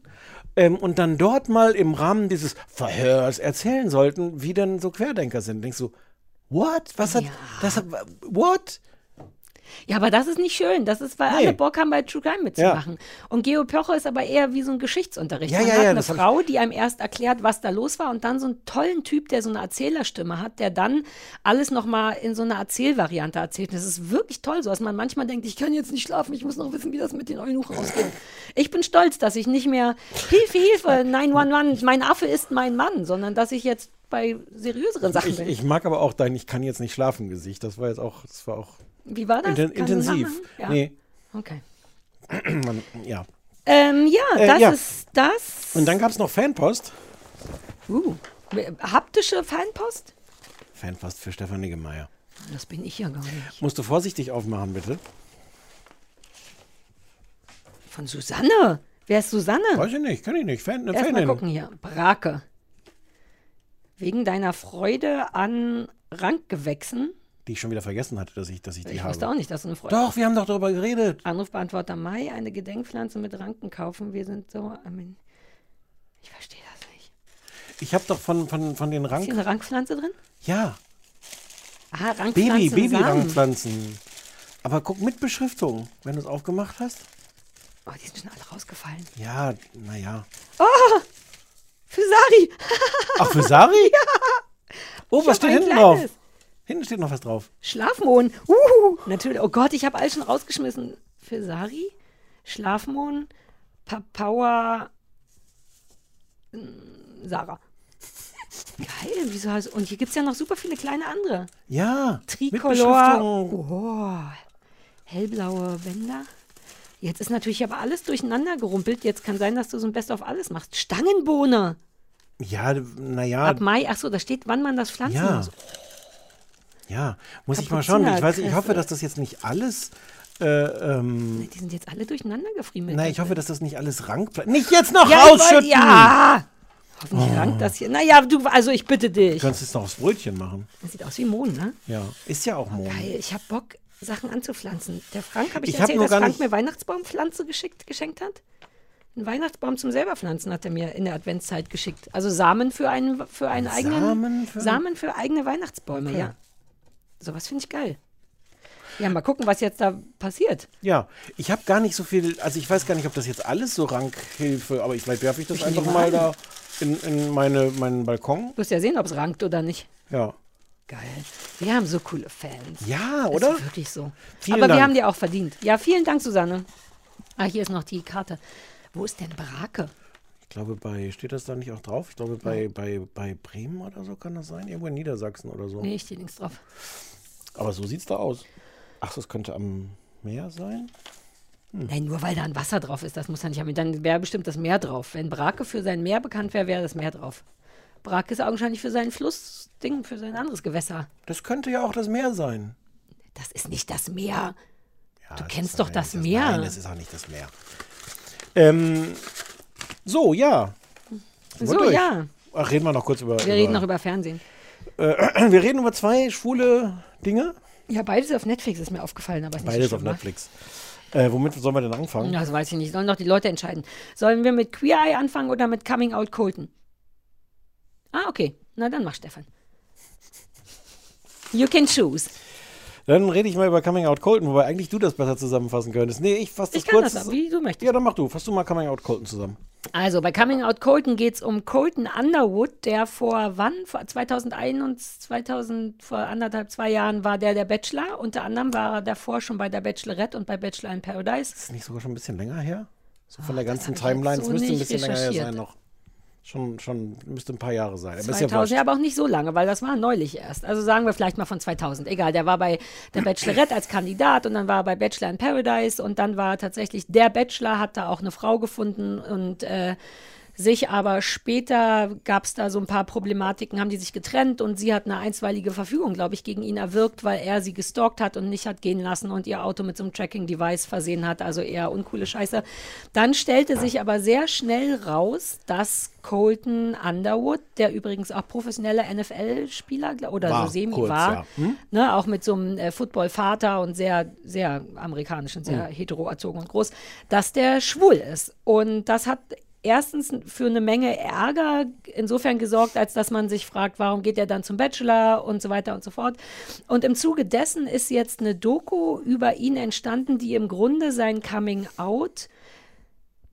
Ähm, und dann dort mal im Rahmen dieses Verhörs erzählen sollten, wie denn so Querdenker sind. Denkst du, what? Was hat, das hat, what? Ja, aber das ist nicht schön. Das ist, weil Nee. alle Bock haben, bei True Crime mitzumachen. Und Geo Poche ist aber eher wie so ein Geschichtsunterricht. Ja, Man ja, hat ja, eine Frau, die einem erst erklärt, was da los war und dann so einen tollen Typ, der so eine Erzählerstimme hat, der dann alles nochmal in so einer Erzählvariante erzählt. Das ist wirklich toll, so dass man manchmal denkt, ich kann jetzt nicht schlafen, ich muss noch wissen, wie das mit den Eunuchen ausgeht. Ich bin stolz, dass ich nicht mehr Hilfe, Hilfe, 911, mein Affe ist mein Mann, sondern dass ich jetzt bei seriöseren Sachen Ich, bin. ich mag aber auch dein Ich kann jetzt nicht schlafen Gesicht. Das war jetzt auch, das war auch Wie war das? inten Kann intensiv. Ja. Nee. Okay. Man, ja. Ähm, ja, Äh, das ja. ist das. Und dann gab es noch Fanpost. Uh, haptische Fanpost? Fanpost für Stefan Niggemeier. Das bin ich ja gar nicht. Musst du vorsichtig aufmachen, bitte. Von Susanne. Wer ist Susanne? Weiß ich nicht, kann ich nicht. Fan, eine Erst mal Fanin. gucken hier. Brake. Wegen deiner Freude an Rankgewächsen. Die ich schon wieder vergessen hatte, dass ich, dass ich die Ich habe. wusste auch nicht, dass du eine Freude Doch, wir haben doch darüber geredet. Anrufbeantworter Mai, eine Gedenkpflanze mit Ranken kaufen. Wir sind so. I mean, ich verstehe das nicht. Ich habe doch von, von, von den Ist Rank... hier eine Rankpflanze drin? Ja, Ah, Rankpflanzen. Baby. Baby-Rankpflanzen. Aber guck mit Beschriftung, wenn du es aufgemacht hast. Oh, die sind schon alle rausgefallen. Ja, naja. Oh! Für Sari! Ach, für Sari? ja! Oh, Ich was steht hinten drauf? Hinten steht noch was drauf. Schlafmohn. Uh, natürlich. Oh Gott, ich habe alles schon rausgeschmissen. Für Sari, Schlafmohn, Papauer, mm, Sarah. Geil, wieso hast Und hier gibt es ja noch super viele kleine andere. Ja, Tricolor. Oh, hellblaue Bänder. Jetzt ist natürlich aber alles durcheinander gerumpelt. Jetzt kann sein, dass du so ein Best of alles machst. Stangenbohne. Ja, naja. Ab Mai. Achso, da steht, wann man das pflanzen Ja. muss. Ja, muss ich mal schauen. Ich weiß, ich hoffe, dass das jetzt nicht alles. Äh, ähm, Die sind jetzt alle durcheinander gefriemelt. nein, ich hoffe, dass das nicht alles Rank. Nicht jetzt noch Ja, rausschütten! ja! Hoffentlich Oh. rankt das hier. Naja, du, also ich bitte Du dich. kannst es noch aufs Brötchen machen. Das sieht aus wie Mohn, ne? Ja, ist ja auch Mohn. Geil, ich habe Bock, Sachen anzupflanzen. Der Frank, habe ich, Ich hab erzählt, nur dass Frank mir Weihnachtsbaumpflanze geschickt, geschenkt hat? Einen Weihnachtsbaum zum selber pflanzen hat er mir in der Adventszeit geschickt. Also Samen für einen, für einen eigenen. Samen für- Samen für eigene Weihnachtsbäume, Okay. ja. Sowas finde ich geil. Ja, mal gucken, was jetzt da passiert. Ja, ich habe gar nicht so viel, also ich weiß gar nicht, ob das jetzt alles so Rankhilfe, aber ich, vielleicht werfe ich das Ich einfach mal an. da in, in meine, meinen Balkon. Du wirst ja sehen, ob es rankt oder nicht. Ja. Geil. Wir haben so coole Fans. Ja, Ist oder? wirklich so. Vielen Aber Dank. wir haben die auch verdient. Ja, vielen Dank, Susanne. Ah, hier ist noch die Karte. Wo ist denn Brake? Ich glaube, bei, steht das da nicht auch drauf? Ich glaube, bei, bei, bei Bremen oder so kann das sein. Irgendwo in Niedersachsen oder so. Nee, steht nichts drauf. Aber so sieht's da aus. Ach, das könnte am Meer sein? Nein, nur weil da ein Wasser drauf ist, das muss ja nicht haben. Dann wäre bestimmt das Meer drauf. Wenn Brake für sein Meer bekannt wäre, wäre das Meer drauf. Brake ist augenscheinlich für sein Flussding, für sein anderes Gewässer. Das könnte ja auch das Meer sein. Das ist nicht das Meer. Ja, du das kennst doch das nicht Meer. Nein, das ist auch nicht das Meer. Ähm, so, ja. Sind So, ja. Ach, reden wir noch kurz über. Wir reden noch über Fernsehen. Äh, wir reden über zwei schwule Dinge. Ja, beides auf Netflix ist mir aufgefallen, aber ist Beides so auf? Netflix. Äh, womit sollen wir denn anfangen? Ja, Das weiß ich nicht. Sollen doch die Leute entscheiden. Sollen wir mit Queer Eye anfangen oder mit Coming Out Colton? Ah, okay. Na, dann mach Stefan. You can choose. Dann rede ich mal über Coming Out Colton, wobei eigentlich du das besser zusammenfassen könntest. Nee, ich fasse das Ich kann kurz. das, wie du möchtest. ja, dann mach du. Fass du mal Coming Out Colton zusammen. Also bei Coming Out Colton geht es um Colton Underwood, der vor wann? Vor 2001 und 2000, vor anderthalb, zwei Jahren war der der Bachelor. Unter anderem war er davor schon bei der Bachelorette und bei Bachelor in Paradise. Ist nicht sogar schon ein bisschen länger her? So von Ah, der das ganzen Timeline. Es so müsste ein bisschen länger her sein noch. Schon, schon, müsste ein paar Jahre sein. Aber ist ja 2000, wurscht. ja, aber auch nicht so lange, weil das war neulich erst. Also sagen wir vielleicht mal von 2000. Egal, der war bei der Bachelorette als Kandidat und dann war er bei Bachelor in Paradise und dann war tatsächlich der Bachelor, hat da auch eine Frau gefunden und äh, sich aber später gab es da so ein paar Problematiken, haben die sich getrennt und sie hat eine einstweilige Verfügung, glaube ich, gegen ihn erwirkt, weil er sie gestalkt hat und nicht hat gehen lassen und ihr Auto mit so einem Tracking-Device versehen hat, also eher uncoole Scheiße. Dann stellte sich aber sehr schnell raus, dass Colton Underwood, der übrigens auch professioneller NFL-Spieler oder War so semi kurz, war, ja. Hm? ne, auch mit so einem äh, Football-Vater und sehr, sehr amerikanisch und sehr Hm. hetero erzogen und groß, dass der schwul ist. Und das hat erstens für eine Menge Ärger insofern gesorgt, als dass man sich fragt, warum geht er dann zum Bachelor und so weiter und so fort. Und im Zuge dessen ist jetzt eine Doku über ihn entstanden, die im Grunde sein Coming Out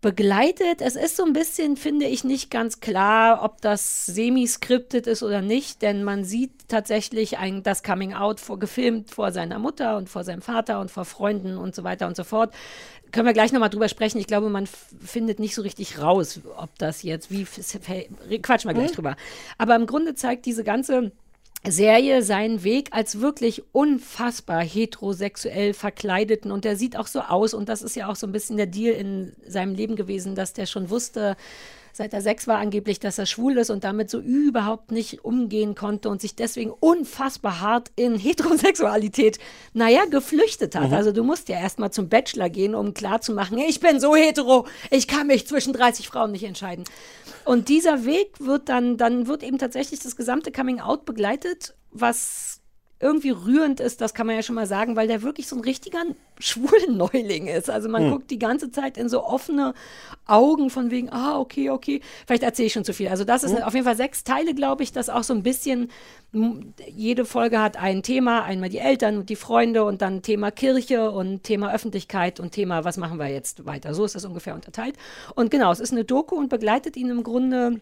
begleitet. Es ist so ein bisschen, finde ich, nicht ganz klar, ob das semi-skriptet ist oder nicht, denn man sieht tatsächlich ein, das Coming Out vor, gefilmt vor seiner Mutter und vor seinem Vater und vor Freunden und so weiter und so fort. Können wir gleich nochmal drüber sprechen. Ich glaube, man findet nicht so richtig raus, ob das jetzt, wie, quatschen wir gleich Mhm. drüber. Aber im Grunde zeigt diese ganze Serie seinen Weg als wirklich unfassbar heterosexuell verkleideten. Und der sieht auch so aus. Und das ist ja auch so ein bisschen der Deal in seinem Leben gewesen, dass der schon wusste, seit er sechs war angeblich, dass er schwul ist und damit so überhaupt nicht umgehen konnte und sich deswegen unfassbar hart in Heterosexualität, naja, geflüchtet hat. Mhm. Also du musst ja erstmal zum Bachelor gehen, um klarzumachen, ich bin so hetero, ich kann mich zwischen 30 Frauen nicht entscheiden. Und dieser Weg wird dann, dann wird eben tatsächlich das gesamte Coming Out begleitet, was irgendwie rührend ist, das kann man ja schon mal sagen, weil der wirklich so ein richtiger schwulen Neuling ist. Also man Hm. guckt die ganze Zeit in so offene Augen von wegen, ah, okay, okay. Vielleicht erzähle ich schon zu viel. Also das ist Hm. auf jeden Fall sechs Teile, glaube ich, das auch so ein bisschen, jede Folge hat ein Thema, einmal die Eltern und die Freunde und dann Thema Kirche und Thema Öffentlichkeit und Thema, was machen wir jetzt weiter. So ist das ungefähr unterteilt. Und genau, es ist eine Doku und begleitet ihn im Grunde,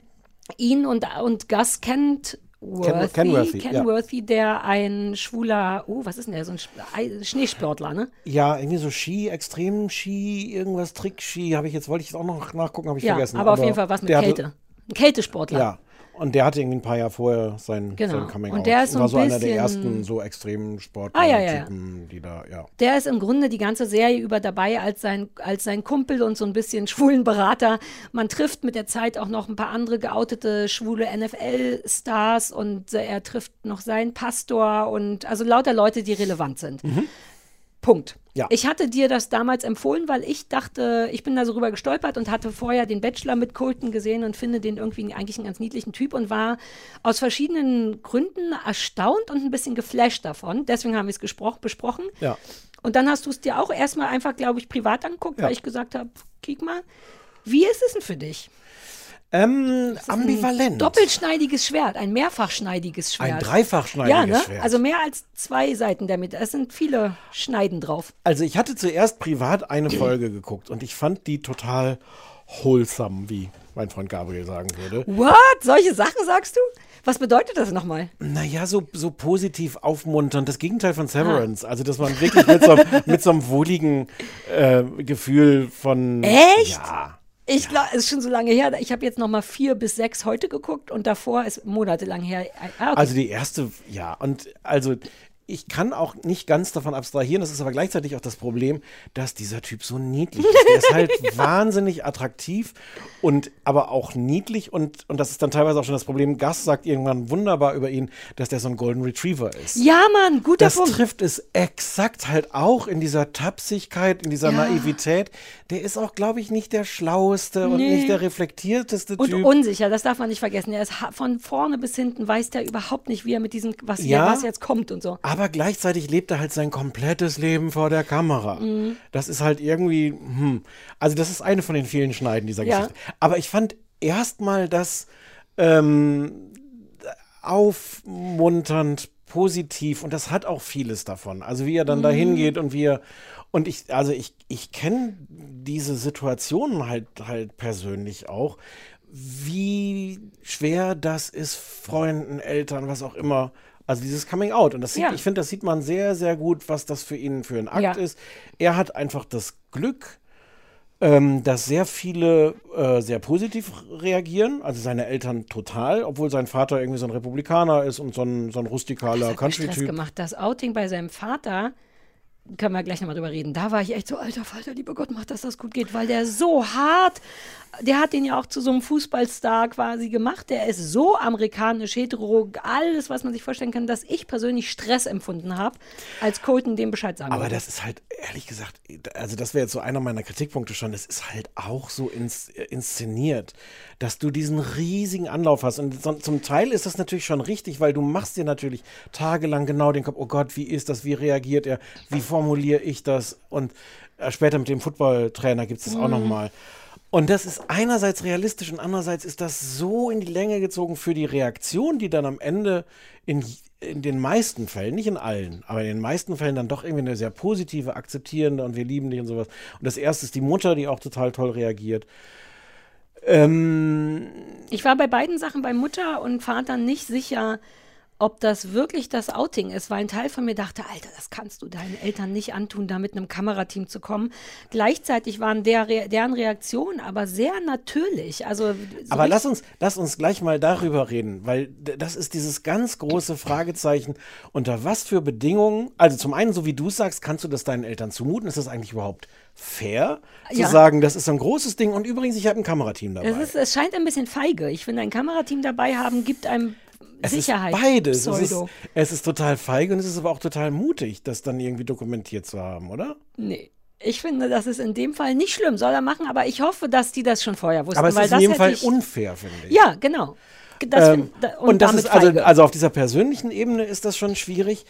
ihn und, und Gus kennt Worthy, Kenworthy, Ken ja. Der ein schwuler, oh, was ist denn der, so ein Sch- Ei- Schneesportler, ne? Ja, irgendwie so Ski, Extrem-Ski, irgendwas Trick-Ski, habe ich jetzt, wollte ich jetzt auch noch nachgucken, habe ich ja, vergessen. aber, auf jeden Fall was mit hatte- Kälte. Ein Kältesportler. Ja, und der hatte irgendwie ein paar Jahre vorher sein, Genau. sein Coming Und Out. der ist so war so einer der ersten so extremen Sportler, Ah, ja, ja, ja. Die da, ja. Der ist im Grunde die ganze Serie über dabei als sein, als sein Kumpel und so ein bisschen schwulen Berater. Man trifft mit der Zeit auch noch ein paar andere geoutete schwule NFL-Stars und äh, er trifft noch seinen Pastor und also lauter Leute, die relevant sind. Punkt. Ja. Ich hatte dir das damals empfohlen, weil ich dachte, ich bin da so rüber gestolpert und hatte vorher den Bachelor mit Colton gesehen und finde den irgendwie eigentlich einen ganz niedlichen Typ und war aus verschiedenen Gründen erstaunt und ein bisschen geflasht davon. Deswegen haben wir es besprochen. Ja. Und dann hast du es dir auch erstmal einfach, glaube ich, privat angeguckt, Ja. weil ich gesagt habe, kick mal, wie ist es denn für dich? Ähm, ambivalent. Ein doppelschneidiges Schwert, ein mehrfachschneidiges Schwert. Ein dreifachschneidiges ja, ne? Schwert. Also mehr als zwei Seiten damit. Es sind viele Schneiden drauf. Also ich hatte zuerst privat eine Folge geguckt und ich fand die total wholesome, wie mein Freund Gabriel sagen würde. What? Solche Sachen sagst du? Was bedeutet das nochmal? Naja, so, so positiv aufmunternd. Das Gegenteil von Severance. Also, dass man wirklich mit so, mit so einem wohligen äh, Gefühl von. Echt? Ja. Ich glaube, es ist schon so lange her. Ich habe jetzt noch mal vier bis sechs heute geguckt und davor ist monatelang her. Ah, okay. Also die erste, ja. Und also ich kann auch nicht ganz davon abstrahieren, das ist aber gleichzeitig auch das Problem, dass dieser Typ so niedlich ist. Der ist halt wahnsinnig attraktiv und aber auch niedlich und, und das ist dann teilweise auch schon das Problem. Gus sagt irgendwann wunderbar über ihn, dass der so ein Golden Retriever ist. Ja, Mann, guter Das Punkt. trifft es exakt halt auch in dieser Tapsigkeit, in dieser Ja. Naivität. Der ist auch, glaube ich, nicht der schlaueste und Nee. nicht der reflektierteste Und Typ. unsicher, das darf man nicht vergessen. Er ist von vorne bis hinten, weiß der überhaupt nicht, wie er mit diesem, was, hier, Ja. was jetzt kommt und so. Aber gleichzeitig lebt er halt sein komplettes Leben vor der Kamera. Mhm. Das ist halt irgendwie, hm. Also, das ist eine von den vielen Schneiden dieser Ja. Geschichte. Aber ich fand erstmal das ähm, aufmunternd, positiv und das hat auch vieles davon. Also, wie er dann Mhm. da hingeht und wie er. Und ich, also ich, ich kenne diese Situationen halt halt persönlich auch, wie schwer das ist, Freunden, Eltern, was auch immer. Also dieses Coming Out. Und das sieht, Ja. ich finde, das sieht man sehr, sehr gut, was das für ihn für ein Akt Ja. ist. Er hat einfach das Glück, ähm, dass sehr viele äh, sehr positiv reagieren. Also seine Eltern total, obwohl sein Vater irgendwie so ein Republikaner ist und so ein, so ein rustikaler Country-Typ. gemacht. Das Outing bei seinem Vater, können wir gleich nochmal drüber reden. Da war ich echt so, alter Falter, lieber Gott, mach, dass das gut geht, weil der so hart, der hat den ja auch zu so einem Fußballstar quasi gemacht. Der ist so amerikanisch, hetero, alles, was man sich vorstellen kann, dass ich persönlich Stress empfunden habe, als Colton dem Bescheid sagen Aber wollte. das ist halt, ehrlich gesagt, also das wäre jetzt so einer meiner Kritikpunkte schon, es ist halt auch so ins, äh, inszeniert, dass du diesen riesigen Anlauf hast. Und so, zum Teil ist das natürlich schon richtig, weil du machst dir natürlich tagelang genau den Kopf, oh Gott, wie ist das, wie reagiert er, wie formuliere ich das? Und äh, später mit dem Footballtrainer gibt es das auch Mhm. nochmal. Und das ist einerseits realistisch und andererseits ist das so in die Länge gezogen für die Reaktion, die dann am Ende in, in den meisten Fällen, nicht in allen, aber in den meisten Fällen dann doch irgendwie eine sehr positive, akzeptierende und wir lieben dich und sowas. Und das erste ist die Mutter, die auch total toll reagiert. Ähm, Ich war bei beiden Sachen, bei Mutter und Vater, nicht sicher, ob das wirklich das Outing ist, weil ein Teil von mir dachte, Alter, das kannst du deinen Eltern nicht antun, da mit einem Kamerateam zu kommen. Gleichzeitig waren der, Re- deren Reaktionen aber sehr natürlich. Also, so Aber lass uns, lass uns gleich mal darüber reden, weil das ist dieses ganz große Fragezeichen, unter was für Bedingungen, also zum einen, so wie du sagst, kannst du das deinen Eltern zumuten? Ist das eigentlich überhaupt fair, zu Ja. sagen, das ist so ein großes Ding und übrigens, ich habe ein Kamerateam dabei? es, ist, es scheint ein bisschen feige. Ich finde, ein Kamerateam dabei haben gibt einem Es Sicherheit. ist beides. Es ist, es ist total feige und es ist aber auch total mutig, das dann irgendwie dokumentiert zu haben, oder? Nee. Ich finde, das ist in dem Fall nicht schlimm, soll er machen, aber ich hoffe, dass die das schon vorher wussten. Aber es weil ist in jedem Fall ich, unfair, finde ich. Ja, genau. Das Ähm, find, da, und, und das ist also, also auf dieser persönlichen Ebene ist das schon schwierig.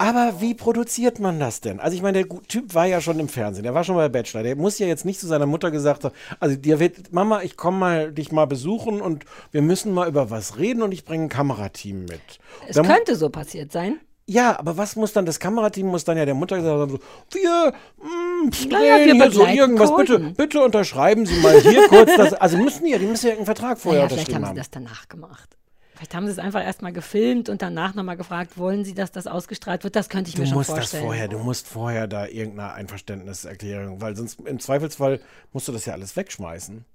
Aber wie produziert man das denn? Also ich meine, der Typ war ja schon im Fernsehen, der war schon bei Bachelor. Der muss ja jetzt nicht zu seiner Mutter gesagt haben, also dir wird, Mama, ich komme mal dich mal besuchen und wir müssen mal über was reden und ich bringe ein Kamerateam mit. es Dann- könnte so passiert sein. Ja, aber was muss dann, das Kamerateam muss dann ja der Mutter gesagt haben, so, wir, mh, Naja, drehen wir hier so irgendwas, bitte, Colton. bitte unterschreiben Sie mal hier kurz das, also müssen die ja, die müssen ja irgendeinen Vertrag vorher Naja, vielleicht unterschrieben haben sie haben. das danach gemacht. Vielleicht haben sie es einfach erstmal gefilmt und danach nochmal gefragt, wollen sie, dass das ausgestrahlt wird? Das könnte ich Du mir schon musst das vorstellen. vorher, du musst vorher da irgendeine Einverständniserklärung, weil sonst im Zweifelsfall musst du das ja alles wegschmeißen.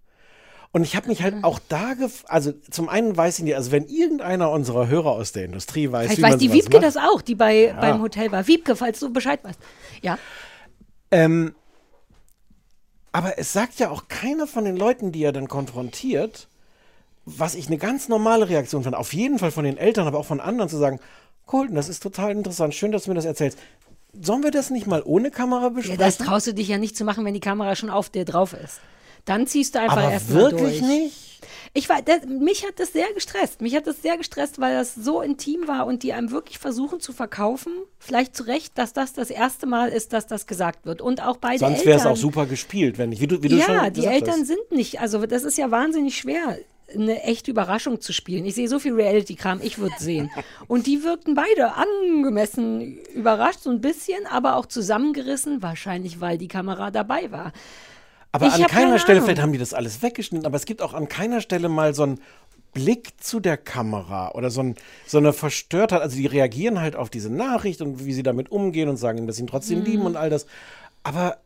Und ich habe mich halt auch da, gef also zum einen weiß ich nicht, also wenn irgendeiner unserer Hörer aus der Industrie weiß, Vielleicht wie weiß die Wiebke macht, das auch, die bei, Ja. beim Hotel war. Wiebke, falls du Bescheid weißt. Ja. Ähm, aber es sagt ja auch keiner von den Leuten, die er dann konfrontiert, was ich eine ganz normale Reaktion fand, auf jeden Fall von den Eltern, aber auch von anderen zu sagen, Colton, das ist total interessant, schön, dass du mir das erzählst. Sollen wir das nicht mal ohne Kamera ja, besprechen? das traust du dich ja nicht zu machen, wenn die Kamera schon auf dir drauf ist. Dann ziehst du einfach aber erst mal wirklich durch. nicht? Ich war, das, mich hat das sehr gestresst. Mich hat das sehr gestresst, weil das so intim war und die einem wirklich versuchen zu verkaufen, vielleicht zu Recht, dass das das erste Mal ist, dass das gesagt wird. Und auch beide Sonst wäre es auch super gespielt, wenn nicht, wie du, wie du schon ja, die gesagt Eltern hast. sind nicht, also das ist ja wahnsinnig schwer, eine echte Überraschung zu spielen. Ich sehe so viel Reality-Kram, ich würde sehen. Und die wirkten beide angemessen überrascht, so ein bisschen, aber auch zusammengerissen, wahrscheinlich weil die Kamera dabei war. Aber Ich an keiner keine Stelle, Ahnung. vielleicht haben die das alles weggeschnitten, aber es gibt auch an keiner Stelle mal so einen Blick zu der Kamera oder so, ein, so eine Verstörtheit. Also die reagieren halt auf diese Nachricht und wie sie damit umgehen und sagen, dass sie ihn trotzdem Mhm. lieben und all das. Aber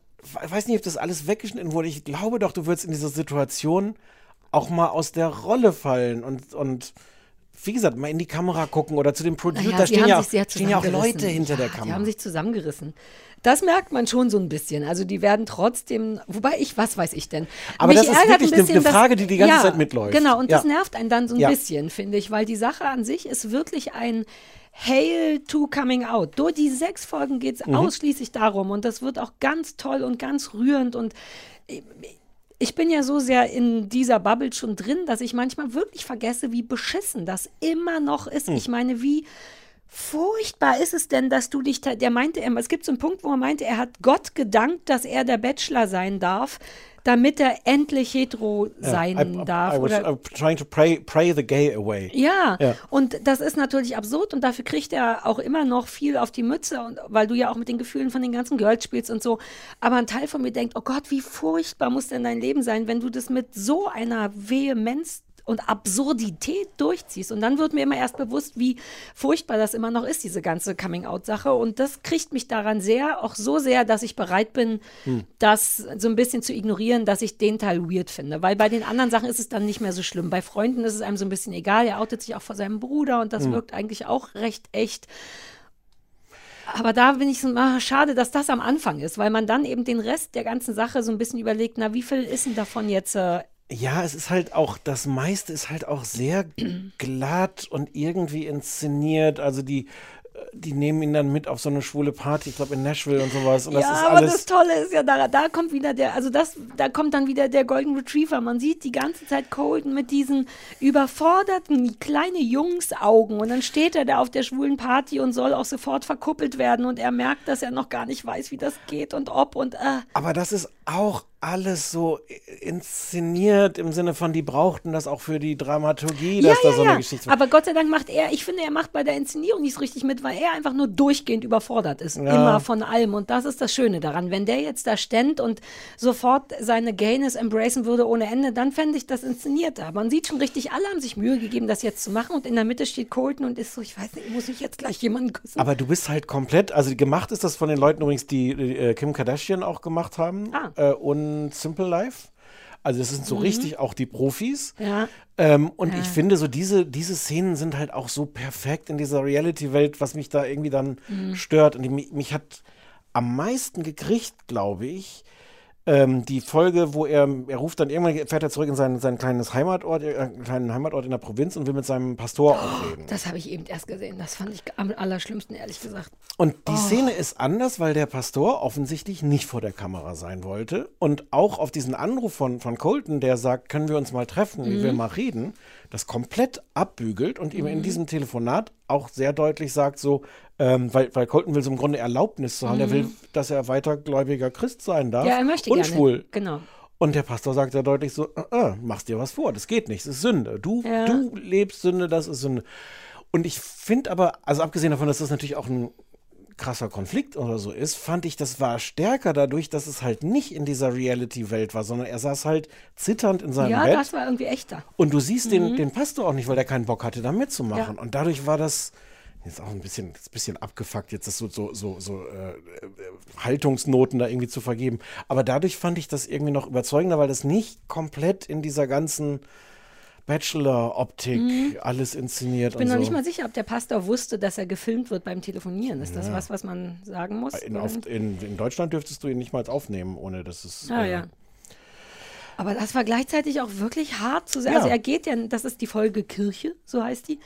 ich weiß nicht, ob das alles weggeschnitten wurde. Ich glaube doch, du würdest in dieser Situation auch mal aus der Rolle fallen und, und wie gesagt, mal in die Kamera gucken oder zu dem Producer. Naja, da stehen ja, stehen ja auch. Leute hinter der Ja, Die Kamera. haben sich zusammengerissen. Das merkt man schon so ein bisschen. Also die werden trotzdem, wobei ich, was weiß ich denn? Aber Mich das ist wirklich ein eine- bisschen, eine Frage, die die ganze ja, Zeit mitläuft. Genau, und das Ja. nervt einen dann so ein Ja. bisschen, finde ich, weil die Sache an sich ist wirklich ein Hail to Coming Out. Durch die sechs Folgen geht es Mhm. ausschließlich darum und das wird auch ganz toll und ganz rührend und ich bin ja so sehr in dieser Bubble schon drin, dass ich manchmal wirklich vergesse, wie beschissen das immer noch ist. Hm. Ich meine, wie furchtbar ist es denn, dass du dich, der meinte, er- es gibt so einen Punkt, wo er meinte, er hat Gott gedankt, dass er der Bachelor sein darf, damit er endlich hetero sein Ja, I, darf. I was oder, uh, trying to pray, pray the gay away. ja, Ja. und das ist natürlich absurd und dafür kriegt er auch immer noch viel auf die Mütze, und, weil du ja auch mit den Gefühlen von den ganzen Girls spielst und so. Aber ein Teil von mir denkt, oh Gott, wie furchtbar muss denn dein Leben sein, wenn du das mit so einer Vehemenz und Absurdität durchziehst. Und dann wird mir immer erst bewusst, wie furchtbar das immer noch ist, diese ganze Coming-out-Sache. Und das kriegt mich daran sehr, auch so sehr, dass ich bereit bin, Hm. das so ein bisschen zu ignorieren, dass ich den Teil weird finde. Weil bei den anderen Sachen ist es dann nicht mehr so schlimm. Bei Freunden ist es einem so ein bisschen egal. Er outet sich auch vor seinem Bruder und das Hm. wirkt eigentlich auch recht echt. Aber da bin ich so, ah, schade, dass das am Anfang ist, weil man dann eben den Rest der ganzen Sache so ein bisschen überlegt, na, wie viel ist denn davon jetzt äh, Ja, es ist halt auch, das meiste ist halt auch sehr glatt und irgendwie inszeniert. Also die, äh, die nehmen ihn dann mit auf so eine schwule Party, ich glaube in Nashville und sowas. Und das ja, ist aber alles. das Tolle ist ja, da, da kommt wieder der, also das, da kommt dann wieder der Golden Retriever. Man sieht die ganze Zeit Colton mit diesen überforderten kleine Jungsaugen und dann steht er da auf der schwulen Party und soll auch sofort verkuppelt werden und er merkt, dass er noch gar nicht weiß, wie das geht und ob und äh. Aber das ist auch alles so inszeniert im Sinne von, die brauchten das auch für die Dramaturgie, dass da so eine Geschichte Aber Gott sei Dank macht er, ich finde, er macht bei der Inszenierung nicht richtig mit, weil er einfach nur durchgehend überfordert ist. Ja. Immer von allem. Und das ist das Schöne daran. Wenn der jetzt da ständ und sofort seine Gayness embracen würde ohne Ende, dann fände ich das inszeniert. Man sieht schon richtig, alle haben sich Mühe gegeben, das jetzt zu machen. Und in der Mitte steht Colton und ist so, ich weiß nicht, muss ich jetzt gleich jemanden küssen? Aber du bist halt komplett, also gemacht ist das von den Leuten übrigens, die äh, Kim Kardashian auch gemacht haben Ah. äh, und Simple Life. Also das sind so Mhm. richtig auch die Profis. Ja. Ähm, und Ja. ich finde so diese, diese Szenen sind halt auch so perfekt in dieser Reality-Welt, was mich da irgendwie dann Mhm. stört. Und die, mich hat am meisten gekriegt, glaube ich, ähm, die Folge, wo er, er ruft dann irgendwann, fährt er zurück in sein, sein kleines Heimatort, äh, kleinen Heimatort in der Provinz und will mit seinem Pastor auch reden. Das habe ich eben erst gesehen. Das fand ich am allerschlimmsten, ehrlich gesagt. Und die Oh. Szene ist anders, weil der Pastor offensichtlich nicht vor der Kamera sein wollte. Und auch auf diesen Anruf von, von Colton, der sagt, können wir uns mal treffen, wie Mhm. wir mal reden, das komplett abbügelt und ihm in Mhm. diesem Telefonat auch sehr deutlich sagt, so, ähm, weil, weil Colton will so im Grunde Erlaubnis zu haben, er Mhm. will, dass er weitergläubiger Christ sein darf. Ja, er möchte und gerne. schwul. Genau. Und der Pastor sagt ja deutlich so, äh, äh, machst dir was vor, das geht nicht, das ist Sünde. Du, Ja. du lebst Sünde, das ist Sünde. Und ich finde aber, also abgesehen davon, dass das natürlich auch ein krasser Konflikt oder so ist, fand ich, das war stärker dadurch, dass es halt nicht in dieser Reality-Welt war, sondern er saß halt zitternd in seinem Ja, Bett. das war irgendwie echter. Und du siehst den, Mhm. den Pastor auch nicht, weil der keinen Bock hatte, da mitzumachen. Ja. Und dadurch war das jetzt auch ein bisschen, ein bisschen abgefuckt, jetzt das so, so, so, so äh, äh, Haltungsnoten da irgendwie zu vergeben. Aber dadurch fand ich das irgendwie noch überzeugender, weil das nicht komplett in dieser ganzen Bachelor-Optik Mhm. alles inszeniert Ich bin noch so. nicht mal sicher, ob der Pastor wusste, dass er gefilmt wird beim Telefonieren. Ist das Ja. was, was man sagen muss? in, auf, in, in Deutschland dürftest du ihn nicht mal aufnehmen, ohne dass es. Ah, äh, ja. Aber das war gleichzeitig auch wirklich hart zu sehen. Ja. Also er geht ja, das ist die Folge Kirche, so heißt die,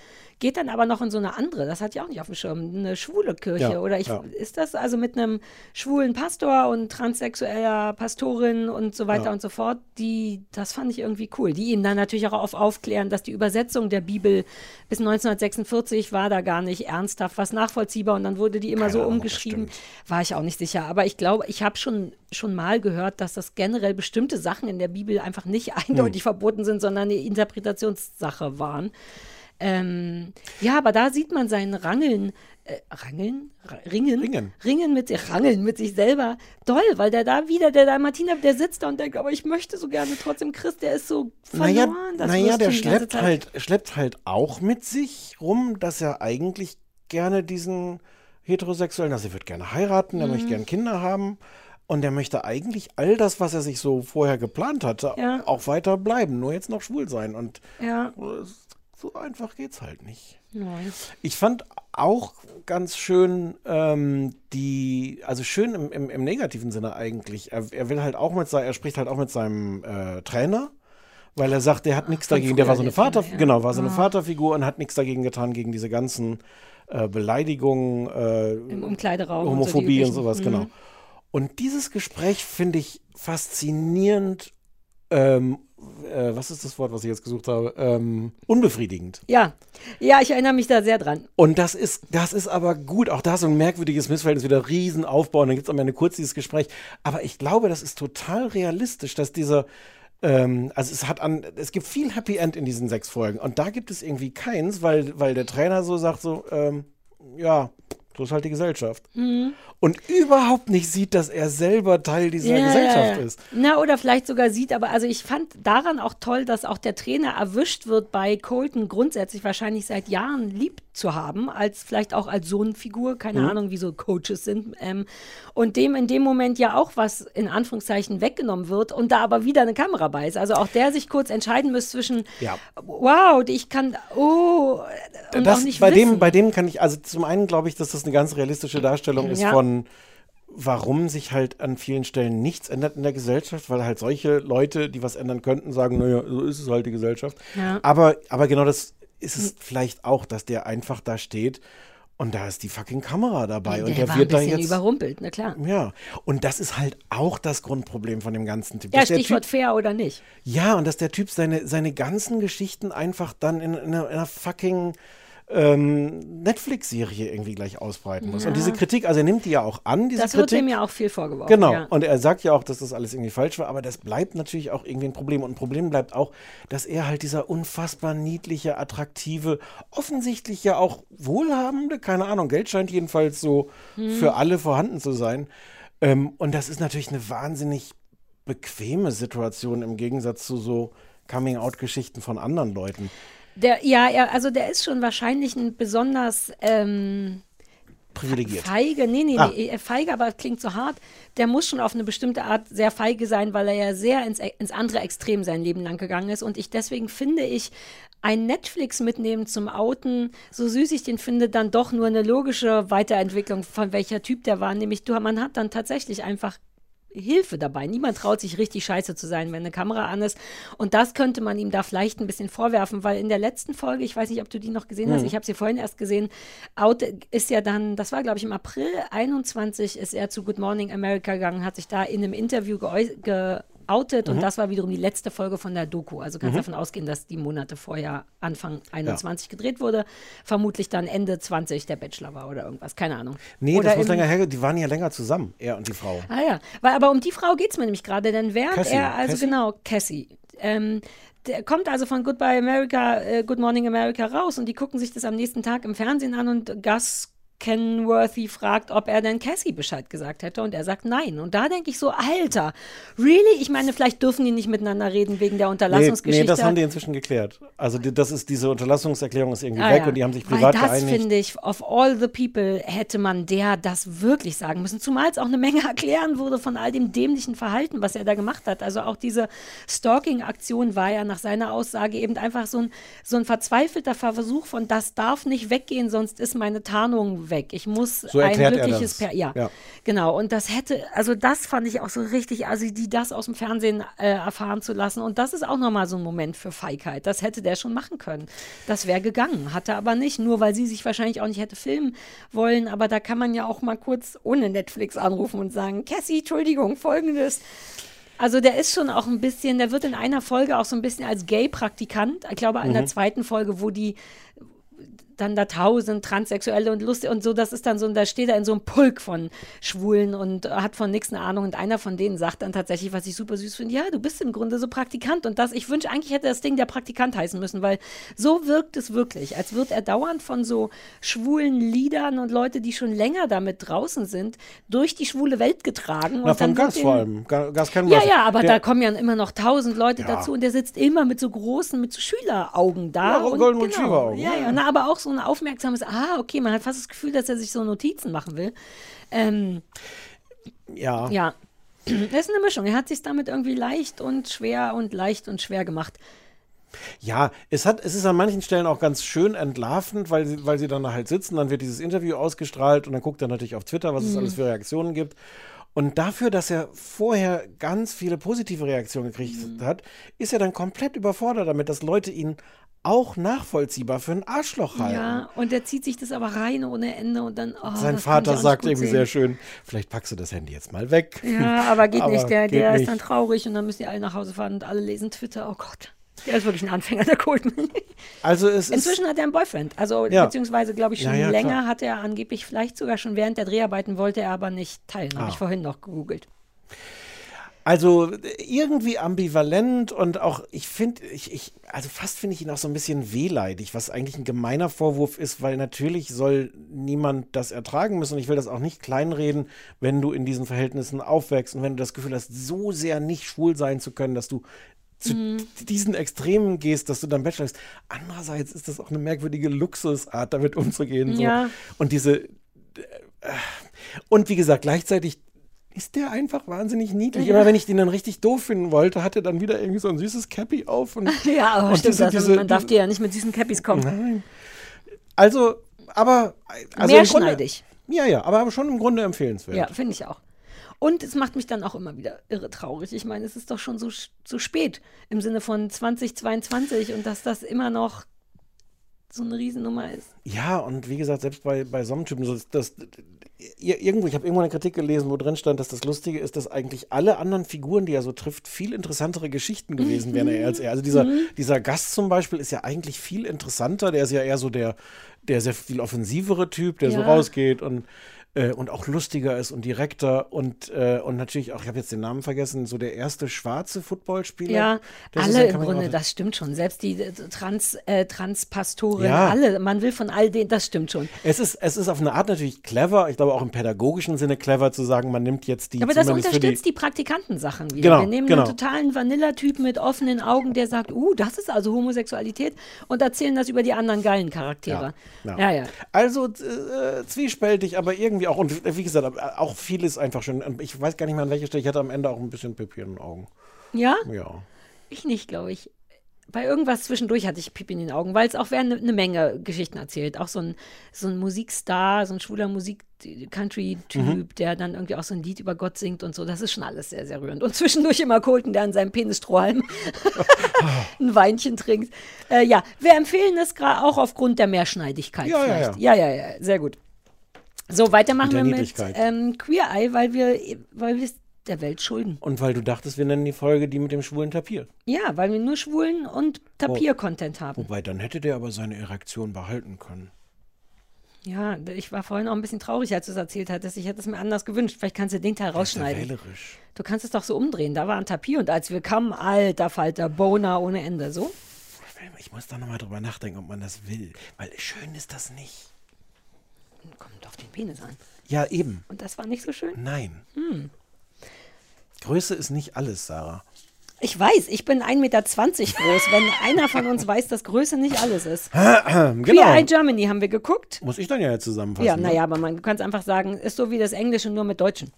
geht dann aber noch in so eine andere, das hat ja auch nicht auf dem Schirm, eine schwule Kirche. Ja, Oder ich, ja. ist das also mit einem schwulen Pastor und transsexueller Pastorin und so weiter Ja. und so fort, die, das fand ich irgendwie cool. Die ihn dann natürlich auch auf aufklären, dass die Übersetzung der Bibel bis 1946 war da gar nicht ernsthaft was nachvollziehbar und dann wurde die immer Keine so Ahnung, umgeschrieben. War ich auch nicht sicher. Aber ich glaube, ich habe schon, schon mal gehört, dass das generell bestimmte Sachen in der Bibel einfach nicht eindeutig verboten sind, sondern eine Interpretationssache waren. Ähm, ja, aber da sieht man sein Rangeln, äh, Rangeln? Ra Ringen? Ringen. Ringen mit sich, Rangeln mit sich selber. Doll, weil der da wieder, der da Martina, der sitzt da und denkt, aber ich möchte so gerne trotzdem Christ, der ist so verloren. Naja, naja der schleppt halt, schleppt halt auch mit sich rum, dass er eigentlich gerne diesen Heterosexuellen, also er wird gerne heiraten, er Mhm. möchte gerne Kinder haben und er möchte eigentlich all das, was er sich so vorher geplant hatte, Ja. auch weiter bleiben, nur jetzt noch schwul sein. Und Ja. So einfach geht's halt nicht. Nein. Ich fand auch ganz schön ähm, die, also schön im, im, im negativen Sinne eigentlich. Er, er will halt auch mit er spricht halt auch mit seinem äh, Trainer, weil er sagt, der hat nichts dagegen. Der war so eine Vater, ja. genau, war so eine Ah. Vaterfigur und hat nichts dagegen getan gegen diese ganzen äh, Beleidigungen, äh, Im Umkleideraum. und so Homophobie und sowas, Mhm. genau. Und dieses Gespräch finde ich faszinierend. Ähm, äh, was ist das Wort, was ich jetzt gesucht habe? Ähm, unbefriedigend. Ja, ja, ich erinnere mich da sehr dran. Und das ist, das ist aber gut. Auch da so ein merkwürdiges Missverhältnis, wieder Riesenaufbau. Und dann gibt es am Ende kurz dieses Gespräch. Aber ich glaube, das ist total realistisch, dass dieser. Ähm, also es hat an, es gibt viel Happy End in diesen sechs Folgen. Und da gibt es irgendwie keins, weil, weil der Trainer so sagt: so, ähm, ja, so ist halt die Gesellschaft. Mhm. Und überhaupt nicht sieht, dass er selber Teil dieser Ja, Gesellschaft ist. Na, oder vielleicht sogar sieht, aber also ich fand daran auch toll, dass auch der Trainer erwischt wird, bei Colton grundsätzlich wahrscheinlich seit Jahren lieb zu haben, als vielleicht auch als Sohnfigur, keine Mhm. Ahnung, wie so Coaches sind. Ähm, und dem in dem Moment ja auch was in Anführungszeichen weggenommen wird und da aber wieder eine Kamera bei ist. Also auch der sich kurz entscheiden muss zwischen, Ja. wow, ich kann, oh, und das, auch nicht bei, wissen. dem, bei dem kann ich, also zum einen glaube ich, dass das eine ganz realistische Darstellung ist Ja. von, warum sich halt an vielen Stellen nichts ändert in der Gesellschaft, weil halt solche Leute, die was ändern könnten, sagen, naja, so ist es halt die Gesellschaft. Ja. Aber, aber genau das ist es vielleicht auch, dass der einfach da steht und da ist die fucking Kamera dabei und der, war ein wird da jetzt. überrumpelt, na klar. Ja, und das ist halt auch das Grundproblem von dem ganzen Typ. Ja, der Stichwort typ, fair oder nicht. ja, und dass der Typ seine, seine ganzen Geschichten einfach dann in, in, einer, in einer fucking ähm, Netflix-Serie irgendwie gleich ausbreiten muss. Ja. Und diese Kritik, also er nimmt die ja auch an, diese Das wird Kritik. dem ja auch viel vorgeworfen. Genau. Ja. Und er sagt ja auch, dass das alles irgendwie falsch war, aber das bleibt natürlich auch irgendwie ein Problem. Und ein Problem bleibt auch, dass er halt dieser unfassbar niedliche, attraktive, offensichtlich ja auch wohlhabende, keine Ahnung, Geld scheint jedenfalls so Hm. für alle vorhanden zu sein. Ähm, und das ist natürlich eine wahnsinnig bequeme Situation im Gegensatz zu so Coming-out-Geschichten von anderen Leuten. Der, ja, er, also der ist schon wahrscheinlich ein besonders ähm, Privilegiert. feige, nee, nee, Ah. nee, äh, feige, aber klingt so hart. Der muss schon auf eine bestimmte Art sehr feige sein, weil er ja sehr ins, ins andere Extrem sein Leben lang gegangen ist. Und ich deswegen finde ich, ein Netflix mitnehmen zum Outen, so süß ich den finde, dann doch nur eine logische Weiterentwicklung von welcher Typ der war. Nämlich, du, man hat dann tatsächlich einfach Hilfe dabei. Niemand traut sich richtig scheiße zu sein, wenn eine Kamera an ist. Und das könnte man ihm da vielleicht ein bisschen vorwerfen, weil in der letzten Folge, ich weiß nicht, ob du die noch gesehen hast, Mhm. ich habe sie vorhin erst gesehen, Out ist ja dann, das war glaube ich im April 21, ist er zu Good Morning America gegangen, hat sich da in einem Interview geäu- geoutet und Mhm. das war wiederum die letzte Folge von der Doku. Also kannst Mhm. davon ausgehen, dass die Monate vorher Anfang 21 gedreht wurde, vermutlich dann Ende 20 der Bachelor war oder irgendwas, keine Ahnung. Nee, oder das muss länger her, die waren ja länger zusammen, er und die Frau. Ah ja, weil, aber um die Frau geht es mir nämlich gerade, denn während Cassie, er, also Cassie? genau, Cassie, ähm, der kommt also von Goodbye America, äh, Good Morning America raus und die gucken sich das am nächsten Tag im Fernsehen an und Gus Kenworthy fragt, ob er denn Cassie Bescheid gesagt hätte und er sagt nein. Und da denke ich so, Alter, really? Ich meine, vielleicht dürfen die nicht miteinander reden wegen der Nee, Unterlassungsgeschichte. nee, das haben die inzwischen geklärt. Also die, das ist, diese Unterlassungserklärung ist irgendwie Ah, weg ja. und die haben sich Weil privat das geeinigt. finde ich, of all the people hätte man der das wirklich sagen müssen. Zumal es auch eine Menge erklären wurde von all dem dämlichen Verhalten, was er da gemacht hat. Also auch diese Stalking-Aktion war ja nach seiner Aussage eben einfach so ein, so ein verzweifelter Versuch von, das darf nicht weggehen, sonst ist meine Tarnung weg. Ich muss So ein glückliches. Per ja, Ja. genau. Und das hätte, also das fand ich auch so richtig, also die das aus dem Fernsehen äh, erfahren zu lassen. Und das ist auch nochmal so ein Moment für Feigheit. Das hätte der schon machen können. Das wäre gegangen, hatte aber nicht, nur weil sie sich wahrscheinlich auch nicht hätte filmen wollen. Aber da kann man ja auch mal kurz ohne Netflix anrufen und sagen, Cassie, Entschuldigung, folgendes. Also der ist schon auch ein bisschen, der wird in einer Folge auch so ein bisschen als Gay-Praktikant, ich glaube in der Mhm. zweiten Folge, wo die dann da tausend Transsexuelle und lustig und so, das ist dann so, da steht er in so einem Pulk von Schwulen und hat von nichts eine Ahnung und einer von denen sagt dann tatsächlich, was ich super süß finde, ja, du bist im Grunde so Praktikant und das, ich wünsche, eigentlich hätte das Ding der Praktikant heißen müssen, weil so wirkt es wirklich, als wird er dauernd von so schwulen Liedern und Leute, die schon länger damit draußen sind, durch die schwule Welt getragen. Na, und wird Gas vor allem. Ga- Gas kennen ja, ja, aber da kommen ja immer noch tausend Leute Ja. dazu und der sitzt immer mit so großen, mit so Schüleraugen da. Ja, und Golden genau, Retriever-Augen, Ja, ja. ja, na, aber auch so ein aufmerksames, ah, okay, man hat fast das Gefühl, dass er sich so Notizen machen will. Ähm, Ja. ja, das ist eine Mischung. Er hat sich damit irgendwie leicht und schwer und leicht und schwer gemacht. Ja, es, hat, es ist an manchen Stellen auch ganz schön entlarvend, weil sie, weil sie dann da halt sitzen, dann wird dieses Interview ausgestrahlt und dann guckt er natürlich auf Twitter, was es Mhm. alles für Reaktionen gibt. Und dafür, dass er vorher ganz viele positive Reaktionen gekriegt Mhm. hat, ist er dann komplett überfordert damit, dass Leute ihn auch nachvollziehbar für ein Arschloch halten. Ja, und er zieht sich das aber rein ohne Ende und dann. Oh, Sein Vater sagt irgendwie sehen. sehr schön, vielleicht packst du das Handy jetzt mal weg. Ja, aber geht nicht. Der, geht der nicht. ist dann traurig und dann müssen die alle nach Hause fahren und alle lesen Twitter. Oh Gott. Der ist wirklich ein Anfänger, der Colton. Also es Inzwischen hat er einen Boyfriend. Also, Ja. beziehungsweise, glaube ich, schon Ja, ja, länger klar. hat er angeblich, vielleicht sogar schon während der Dreharbeiten, wollte er aber nicht teilen. Habe Ah. ich vorhin noch gegoogelt. Also irgendwie ambivalent und auch, ich finde, ich, ich, also fast finde ich ihn auch so ein bisschen wehleidig, was eigentlich ein gemeiner Vorwurf ist, weil natürlich soll niemand das ertragen müssen und ich will das auch nicht kleinreden, wenn du in diesen Verhältnissen aufwächst und wenn du das Gefühl hast, so sehr nicht schwul sein zu können, dass du zu Mhm. diesen Extremen gehst, dass du dann Bachelor bist. Andererseits ist das auch eine merkwürdige Luxusart, damit umzugehen. So. Ja. Und diese, äh, und wie gesagt, gleichzeitig ist der einfach wahnsinnig niedlich. Ja. Immer wenn ich den dann richtig doof finden wollte, hat er dann wieder irgendwie so ein süßes Cappy auf. Und, Ja, aber und stimmt diese- das. diese- man darf dir ja nicht mit diesen Cappies kommen. Nein. Also, aber. Also Mehrschneidig. Grunde, ja, ja, aber, schon im Grunde empfehlenswert. Ja, finde ich auch. Und es macht mich dann auch immer wieder irre traurig. Ich meine, es ist doch schon so, so spät im Sinne von 2022 und dass das immer noch so eine Riesennummer ist. Ja, und wie gesagt, selbst bei, bei so das, das, ir- irgendwo, ich habe irgendwo eine Kritik gelesen, wo drin stand, dass das Lustige ist, dass eigentlich alle anderen Figuren, die er so trifft, viel interessantere Geschichten gewesen wären Mhm. als er. Also dieser, dieser Gast zum Beispiel ist ja eigentlich viel interessanter. Der ist ja eher so der, der sehr viel offensivere Typ, der so Ja. rausgeht und äh, und auch lustiger ist und direkter und, äh, und natürlich auch, ich habe jetzt den Namen vergessen, so der erste schwarze Footballspieler. Ja, so alle im Grunde, das stimmt schon. Selbst die äh, Trans, äh, Transpastorin, Ja. alle. Man will von all denen, das stimmt schon. Es ist, es ist auf eine Art natürlich clever, ich glaube auch im pädagogischen Sinne clever zu sagen, man nimmt jetzt die Aber das unterstützt die, Praktikantensachen wieder. Genau, Wir nehmen genau. einen totalen Vanilla-Typ mit offenen Augen, der sagt, uh, das ist also Homosexualität und erzählen das über die anderen geilen Charaktere. Ja. Ja, ja. Also äh, zwiespältig, aber irgendwie auch, und wie gesagt, auch vieles einfach schon. und Ich weiß gar nicht mehr an welcher Stelle, ich hatte am Ende auch ein bisschen Pipi in den Augen. Ja? Ja. Ich nicht, glaube ich. Bei irgendwas zwischendurch hatte ich Pipi in den Augen, weil es auch eine ne Menge Geschichten erzählt. Auch so ein, so ein Musikstar, so ein schwuler Musik-Country-Typ, Mhm. der dann irgendwie auch so ein Lied über Gott singt und so. Das ist schon alles sehr, sehr rührend. Und zwischendurch immer Colton, der an seinem Penisstrohhalm ein Weinchen trinkt. Äh, ja, wir empfehlen es gerade auch aufgrund der Mehrschneidigkeit Ja, ja, vielleicht. Ja, ja, ja, sehr gut. So, weitermachen wir mit ähm, Queer Eye, weil wir, weil wir es der Welt schulden. Und weil du dachtest, wir nennen die Folge die mit dem schwulen Tapir. Ja, weil wir nur Schwulen und Tapir-Content haben. Wobei, dann hätte der aber seine Erektion behalten können. Ja, ich war vorhin auch ein bisschen traurig, als du es erzählt hattest. Ich hätte es mir anders gewünscht. Vielleicht kannst du den Teil rausschneiden. Wählerisch. Du kannst es doch so umdrehen. Da war ein Tapir und als wir kamen, alter Falter, Boner ohne Ende. So? Ich muss da nochmal drüber nachdenken, ob man das will. Weil schön ist das nicht. Kommt auf den Penis an. Ja, eben. Und das war nicht so schön? Nein. Hm. Größe ist nicht alles, Sarah. Ich weiß, ich bin 1,20 Meter groß. Wenn einer von uns weiß, dass Größe nicht alles ist. genau. Queer Eye Germany haben wir geguckt. Muss ich dann ja jetzt zusammenfassen. Ja, ne? naja, aber man kann es einfach sagen, ist so wie das Englische, nur mit Deutschen.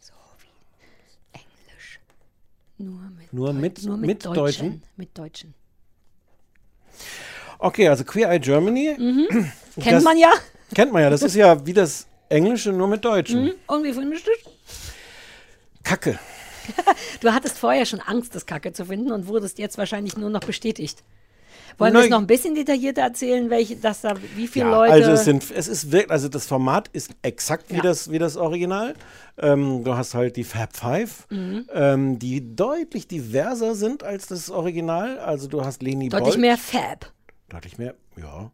So wie Englisch. Nur mit, Nur mit, nur mit, Deutschen. Deutschen. Mit Deutschen. Okay, also Queer Eye Germany. Mhm. Das Kennt man ja. Kennt man ja. Das ist ja wie das Englische, nur mit Deutschen. Mhm. Und wie findest du es? Kacke. Du hattest vorher schon Angst, das Kacke zu finden und wurdest jetzt wahrscheinlich nur noch bestätigt. Wollen wir es noch ein bisschen detaillierter erzählen, welche, dass da, wie viele Ja, Leute. also es sind, es ist wirklich, also das Format ist exakt wie, Ja. das, wie das Original. Ähm, du hast halt die Fab Five, Mhm. ähm, die deutlich diverser sind als das Original. Also du hast Leni deutlich Bold. mehr Fab. Deutlich mehr, ja.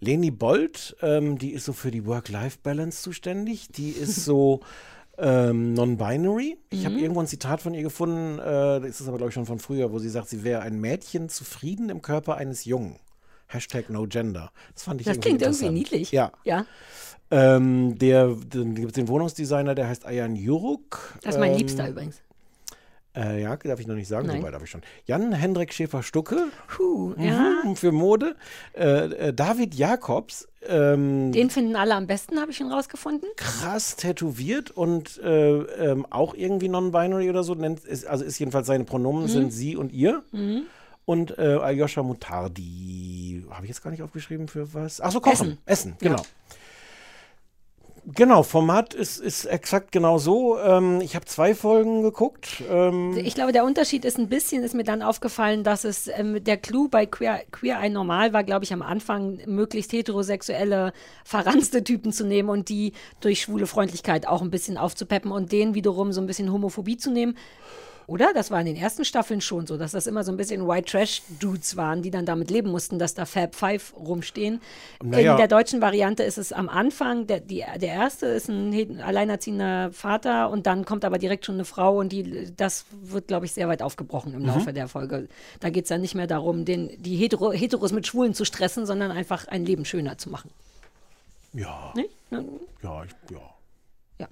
Leni Bold, ähm, die ist so für die Work-Life-Balance zuständig. Die ist so ähm, non-binary. Ich habe Mhm. irgendwo ein Zitat von ihr gefunden, äh, das ist aber, glaube ich, schon von früher, wo sie sagt, sie wäre ein Mädchen zufrieden im Körper eines Jungen. Hashtag no gender. Das fand ich Das irgendwie klingt irgendwie niedlich. Ja. Ja, Ähm, der, den, gibt's den Wohnungsdesigner, der heißt Ayan Juruk. das ist mein ähm, Liebster übrigens. Äh, ja, darf ich noch nicht sagen, Nein. wobei darf ich schon. Jan Hendrik Schäfer-Stucke. Puh, Mhm, ja. Für Mode. Äh, äh, David Jakobs ähm, Den finden alle am besten, habe ich schon rausgefunden. krass tätowiert und äh, ähm, auch irgendwie non-binary oder so. Nennt, ist, also ist jedenfalls seine Pronomen Mhm. sind sie und ihr. Mhm. Und äh, Aljoscha Mutardi, habe ich jetzt gar nicht aufgeschrieben für was? Ach so, Kochen. Essen. Essen, Ja. Genau. Format ist, ist exakt genau so. Ähm, ich habe zwei Folgen geguckt. Ähm, Ich glaube, der Unterschied ist ein bisschen, ist mir dann aufgefallen, dass es ähm, der Clou bei Queer, Queer Eye Normal war, glaube ich, am Anfang möglichst heterosexuelle, verranzte Typen zu nehmen und die durch schwule Freundlichkeit auch ein bisschen aufzupeppen und denen wiederum so ein bisschen Homophobie zu nehmen. Oder? Das war in den ersten Staffeln schon so, dass das immer so ein bisschen White Trash Dudes waren, die dann damit leben mussten, dass da Fab Five rumstehen. Naja. In der deutschen Variante ist es am Anfang, der, die, der erste ist ein he- alleinerziehender Vater und dann kommt aber direkt schon eine Frau und die, das wird, glaube ich, sehr weit aufgebrochen im Mhm. Laufe der Folge. Da geht es dann nicht mehr darum, den, die Hetero, Heteros mit Schwulen zu stressen, sondern einfach ein Leben schöner zu machen. ja, Ne? ja, ich, ja. Ja.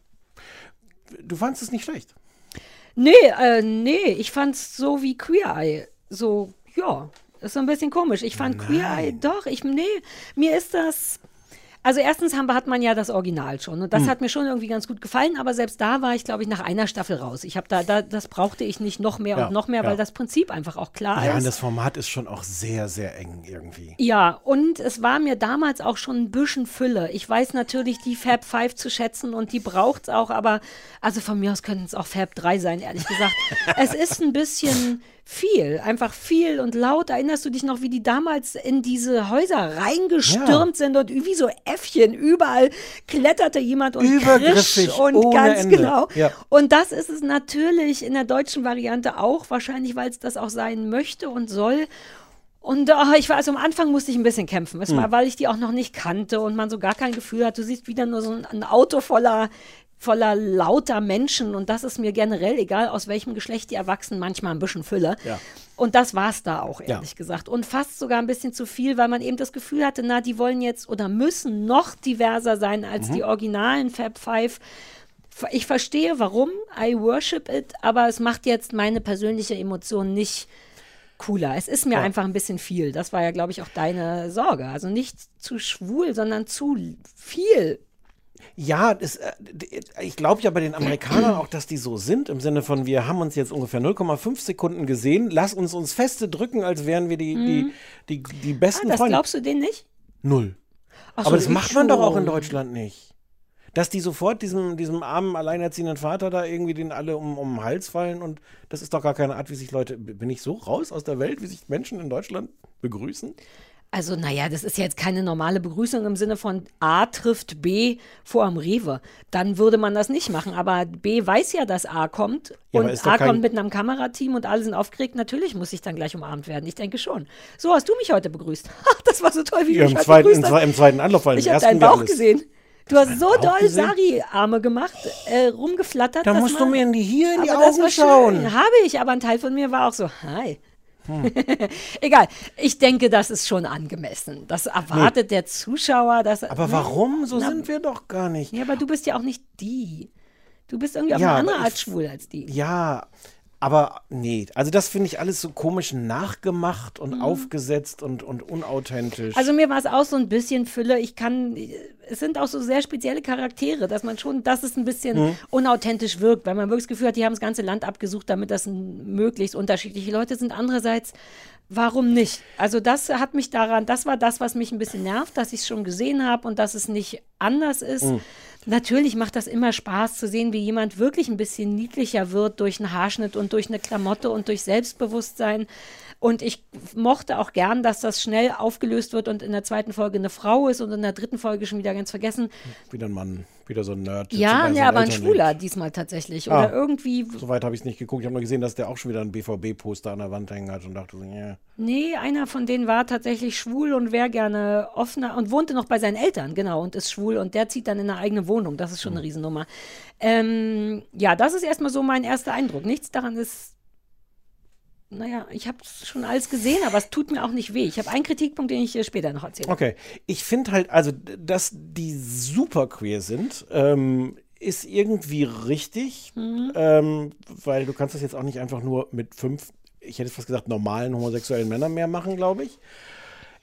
Du fandest es nicht schlecht. Nee, äh, nee, ich fand's so wie Queer Eye. So, ja, ist so ein bisschen komisch. Ich fand Queer Eye, doch, ich, nee, mir ist das. Also erstens haben, hat man ja das Original schon und das Hm. hat mir schon irgendwie ganz gut gefallen, aber selbst da war ich, glaube ich, nach einer Staffel raus. Ich habe da, da, das brauchte ich nicht noch mehr Ja, und noch mehr, ja. weil das Prinzip einfach auch klar Ja, und ist. das Format ist schon auch sehr, sehr eng irgendwie. Ja, und es war mir damals auch schon ein bisschen Fülle. Ich weiß natürlich die Fab 5 zu schätzen und die braucht es auch, aber also von mir aus könnten es auch Fab 3 sein, ehrlich gesagt. es ist ein bisschen viel, einfach viel und laut. Erinnerst du dich noch, wie die damals in diese Häuser reingestürmt sind und wie so Äffchen, überall kletterte jemand und Übergriffig, und ganz Ende. genau. Ja. Und das ist es natürlich in der deutschen Variante auch, wahrscheinlich, weil es das auch sein möchte und soll. Und ah, ich war, also am Anfang musste ich ein bisschen kämpfen. Es war, Hm. weil ich die auch noch nicht kannte und man so gar kein Gefühl hat. Du siehst wieder nur so ein, ein Auto voller, voller lauter Menschen und das ist mir generell, egal aus welchem Geschlecht die erwachsen, manchmal ein bisschen Fülle. Ja. Und das war es da auch, Ja. ehrlich gesagt. Und fast sogar ein bisschen zu viel, weil man eben das Gefühl hatte, na, die wollen jetzt oder müssen noch diverser sein als Mhm. die originalen Fab Five. Ich verstehe, warum, I worship it, aber es macht jetzt meine persönliche Emotion nicht cooler. Es ist mir Ja. einfach ein bisschen viel. Das war ja, glaube ich, auch deine Sorge. Also nicht zu schwul, sondern zu viel. Ja, das, äh, d- ich glaube ja bei den Amerikanern auch, dass die so sind, im Sinne von, wir haben uns jetzt ungefähr 0,5 Sekunden gesehen, lass uns uns feste drücken, als wären wir die, Mhm. die, die, die besten Ah, das Freunde. glaubst du denen nicht? Null. Ach Aber so, das macht man doch auch in. Deutschland nicht. Dass die sofort diesem, diesem armen, alleinerziehenden Vater da irgendwie den alle um, um den Hals fallen und das ist doch gar keine Art, wie sich Leute, bin ich so raus aus der Welt, wie sich Menschen in Deutschland begrüßen? Also, naja, das ist jetzt keine normale Begrüßung im Sinne von A trifft B vor am Rewe. Dann würde man das nicht machen. Aber B weiß ja, dass A kommt. Ja, und A kein- kommt mit einem Kamerateam und alle sind aufgeregt. Natürlich muss ich dann gleich umarmt werden. Ich denke schon. So hast du mich heute begrüßt. Ach, das war so toll, wie Ja, du im mich heute zweiten, begrüßt im, hast. im zweiten Anlauf, weil im Ich habe deinen Bauch alles- gesehen. Du hast so doll? Sari-Arme gemacht, äh, rumgeflattert. Da musst du man- mir in die, hier in die Augen schauen. Habe ich, aber ein Teil von mir war auch so, hi. Egal, ich denke, das ist schon angemessen. Das erwartet der Zuschauer. Dass, Aber Ne? warum? So Na, sind wir doch gar nicht. Ja, aber du bist ja auch nicht die. Du bist irgendwie auf Ja, eine andere Art ich- schwul als die. Ja, aber nee. Also das finde ich alles so komisch nachgemacht und Mhm. aufgesetzt und, und unauthentisch. Also mir war es auch so ein bisschen Fülle. Ich kann, es sind auch so sehr spezielle Charaktere, dass man schon, dass es ein bisschen Mhm. unauthentisch wirkt, weil man wirklich das Gefühl hat, die haben das ganze Land abgesucht, damit das möglichst unterschiedliche Leute sind. Andererseits, warum nicht? Also das hat mich daran, das war das, was mich ein bisschen nervt, dass ich es schon gesehen habe und dass es nicht anders ist. Mhm. Natürlich macht das immer Spaß zu sehen, wie jemand wirklich ein bisschen niedlicher wird durch einen Haarschnitt und durch eine Klamotte und durch Selbstbewusstsein. Und ich mochte auch gern, dass das schnell aufgelöst wird und in der zweiten Folge eine Frau ist und in der dritten Folge schon wieder ganz vergessen. wieder ein Mann, wieder so ein Nerd. Ja, seinen aber ein Schwuler lebt. diesmal tatsächlich. Ah. Oder irgendwie. Soweit habe ich es nicht geguckt. Ich habe nur gesehen, dass der auch schon wieder ein BVB-Poster an der Wand hängen hat und dachte so, ja. Nee, einer von denen war tatsächlich schwul und wäre gerne offener und wohnte noch bei seinen Eltern, genau, und ist schwul und der zieht dann in eine eigene Wohnung. Das ist schon eine Riesennummer. Ähm, ja, das ist erstmal so mein erster Eindruck. Nichts daran ist. Naja, ich habe schon alles gesehen, aber es tut mir auch nicht weh. Ich habe einen Kritikpunkt, den ich dir später noch erzähle. Okay, ich finde halt, also, dass die super queer sind, ähm, ist irgendwie richtig, Mhm. ähm, weil du kannst das jetzt auch nicht einfach nur mit fünf, ich hätte fast gesagt, normalen homosexuellen Männern mehr machen, glaube ich.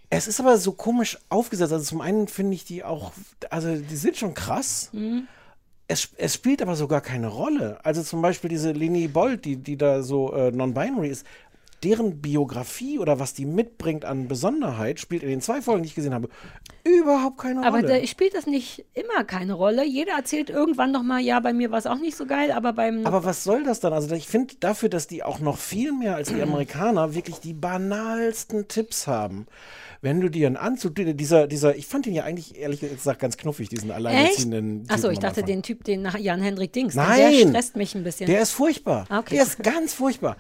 Es ist aber so komisch aufgesetzt. Also zum einen finde ich die auch, also die sind schon krass. Mhm. Es, es spielt aber sogar keine Rolle. Also zum Beispiel diese Leni Bold, die, die da so äh, non-binary ist, deren Biografie oder was die mitbringt an Besonderheit, spielt in den zwei Folgen, die ich gesehen habe, überhaupt keine Aber Rolle. da spielt das nicht immer keine Rolle. Jeder erzählt irgendwann nochmal, ja, bei mir war es auch nicht so geil, aber beim. Aber was soll das dann? Also ich finde dafür, dass die auch noch viel mehr als die Amerikaner wirklich die banalsten Tipps haben. Wenn du dir einen Anzug, dieser, dieser, ich fand ihn ja eigentlich ehrlich gesagt ganz knuffig, diesen alleinerziehenden Typen Achso, ich dachte den Typ, den Jan-Hendrik Dings. Nein! Der stresst mich ein bisschen. Der ist furchtbar. Ah, okay. Der ist ganz furchtbar.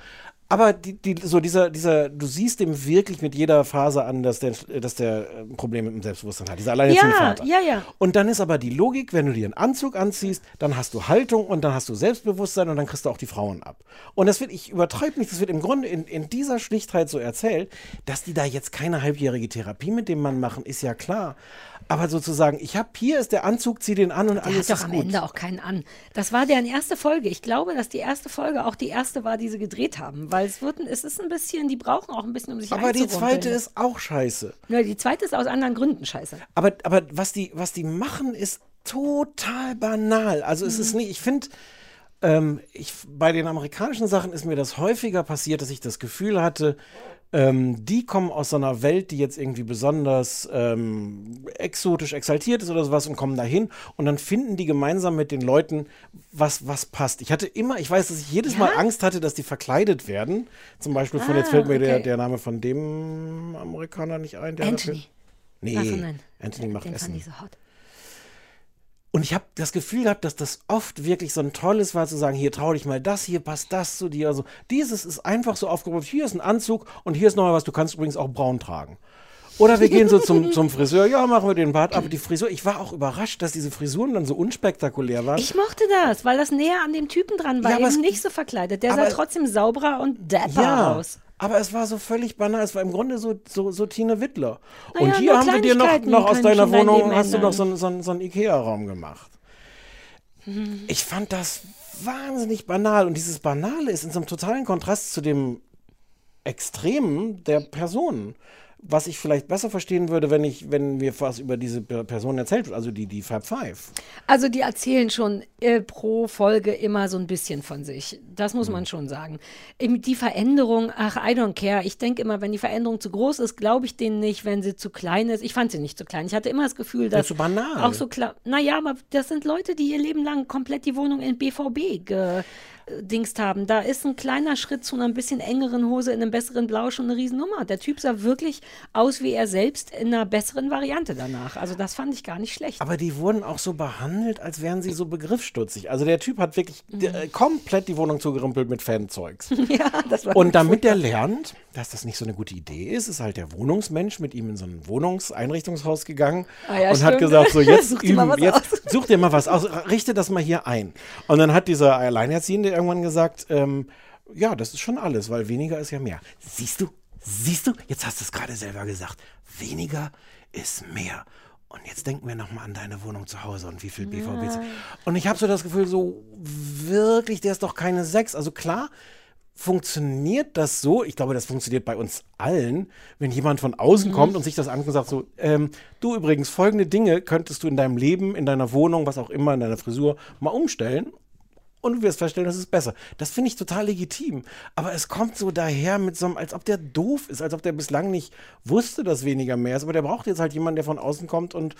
Aber die, die, so dieser, dieser, du siehst ihm wirklich mit jeder Phase an, dass der, dass der äh, Probleme mit dem Selbstbewusstsein hat. Dieser alleinerziehende ja, Vater. ja, ja. Und dann ist aber die Logik, wenn du dir einen Anzug anziehst, dann hast du Haltung und dann hast du Selbstbewusstsein und dann kriegst du auch die Frauen ab. Und das wird, ich übertreibe nicht, das wird im Grunde in, in dieser Schlichtheit so erzählt, dass die da jetzt keine halbjährige Therapie mit dem Mann machen, ist ja klar. Aber sozusagen, ich habe hier ist der Anzug, zieh den an und Der alles hat doch am gut. Ende auch keinen an. Das war deren erste Folge. Ich glaube, dass die erste Folge auch die erste war, die sie gedreht haben. Weil es wird, es ist ein bisschen, die brauchen auch ein bisschen, um sich aber die zweite ist auch scheiße. Ja, die zweite ist aus anderen Gründen scheiße. Aber, aber was, die, was die machen, ist total banal. Also es ist nicht, ich finde, ähm, ich, bei den amerikanischen Sachen ist mir das häufiger passiert, dass ich das Gefühl hatte, ähm, die kommen aus so einer Welt, die jetzt irgendwie besonders ähm, exotisch exaltiert ist oder sowas und kommen dahin und dann finden die gemeinsam mit den Leuten, was, was passt. Ich hatte immer, ich weiß, dass ich jedes Mal Angst hatte, dass die verkleidet werden. Zum Beispiel von, Ah, jetzt fällt mir der, okay. der Name von dem Amerikaner nicht ein. Der Anthony. dafür- Nee, Ach. Anthony macht Den Essen. fand ich so hot. Und ich habe das Gefühl gehabt, dass das oft wirklich so ein tolles war, zu sagen, hier trau dich mal das, hier passt das zu dir. Also dieses ist einfach so aufgeräumt, hier ist ein Anzug und hier ist noch mal was, du kannst übrigens auch braun tragen. Oder wir gehen so zum, zum Friseur, ja, machen wir den Bart ab. Die Frisur, ich war auch überrascht, dass diese Frisuren dann so unspektakulär waren. Ich mochte das, weil das näher an dem Typen dran war. Ja, aber eben es- nicht so verkleidet. Der sah aber- trotzdem sauberer und dapper ja, aus. Aber es war so völlig banal. Es war im Grunde so, so, so Tine Wittler. Na und hier haben wir dir noch, noch aus deiner Wohnung, hast du noch so, einen- so, so einen Ikea-Raum gemacht. Mhm. Ich fand das wahnsinnig banal. Und dieses Banale ist in so einem totalen Kontrast zu dem Extremen der Personen. Was ich vielleicht besser verstehen würde, wenn ich, wenn mir was über diese Pe- Person erzählt wird, also die, die Fab Five. Also die erzählen schon äh, pro Folge immer so ein bisschen von sich. Das muss Mhm. man schon sagen. Eben die Veränderung, ach, I don't care. Ich denke immer, wenn die Veränderung zu groß ist, glaube ich denen nicht. Wenn sie zu klein ist, ich fand sie nicht zu klein. Ich hatte immer das Gefühl, dass zu banal. auch so klar. Naja, aber das sind Leute, die ihr Leben lang komplett die Wohnung in BVB gedingst haben. Da ist ein kleiner Schritt zu einer ein bisschen engeren Hose in einem besseren Blau schon eine Riesennummer. Der Typ sah wirklich aus wie er selbst in einer besseren Variante danach. Also das fand ich gar nicht schlecht. Aber die wurden auch so behandelt, als wären sie so begriffsstutzig. Also der Typ hat wirklich Mhm. äh, komplett die Wohnung zugerümpelt mit Fanzeugs. ja, das war Und damit der lernt, dass das nicht so eine gute Idee ist, ist halt der Wohnungsmensch mit ihm in so ein Wohnungseinrichtungshaus gegangen Ah ja, und hat stimmt. gesagt, so jetzt Such dir mal üben, was jetzt aus. such dir mal was aus, richte das mal hier ein. Und dann hat dieser Alleinerziehende irgendwann gesagt, ähm, ja, das ist schon alles, weil weniger ist ja mehr. Siehst du, siehst du, jetzt hast du es gerade selber gesagt, weniger ist mehr. Und jetzt denken wir nochmal an deine Wohnung zu Hause und wie viel BVB. Und ich habe so das Gefühl, so wirklich, der ist doch keine Sechs. Also klar, funktioniert das so? Ich glaube, das funktioniert bei uns allen, wenn jemand von außen Mhm. kommt und sich das anguckt und sagt so, ähm, du übrigens, folgende Dinge könntest du in deinem Leben, in deiner Wohnung, was auch immer, in deiner Frisur mal umstellen und du wirst feststellen, das ist besser. Das finde ich total legitim. Aber es kommt so daher mit so einem, als ob der doof ist, als ob der bislang nicht wusste, dass weniger mehr ist. Aber der braucht jetzt halt jemanden, der von außen kommt und,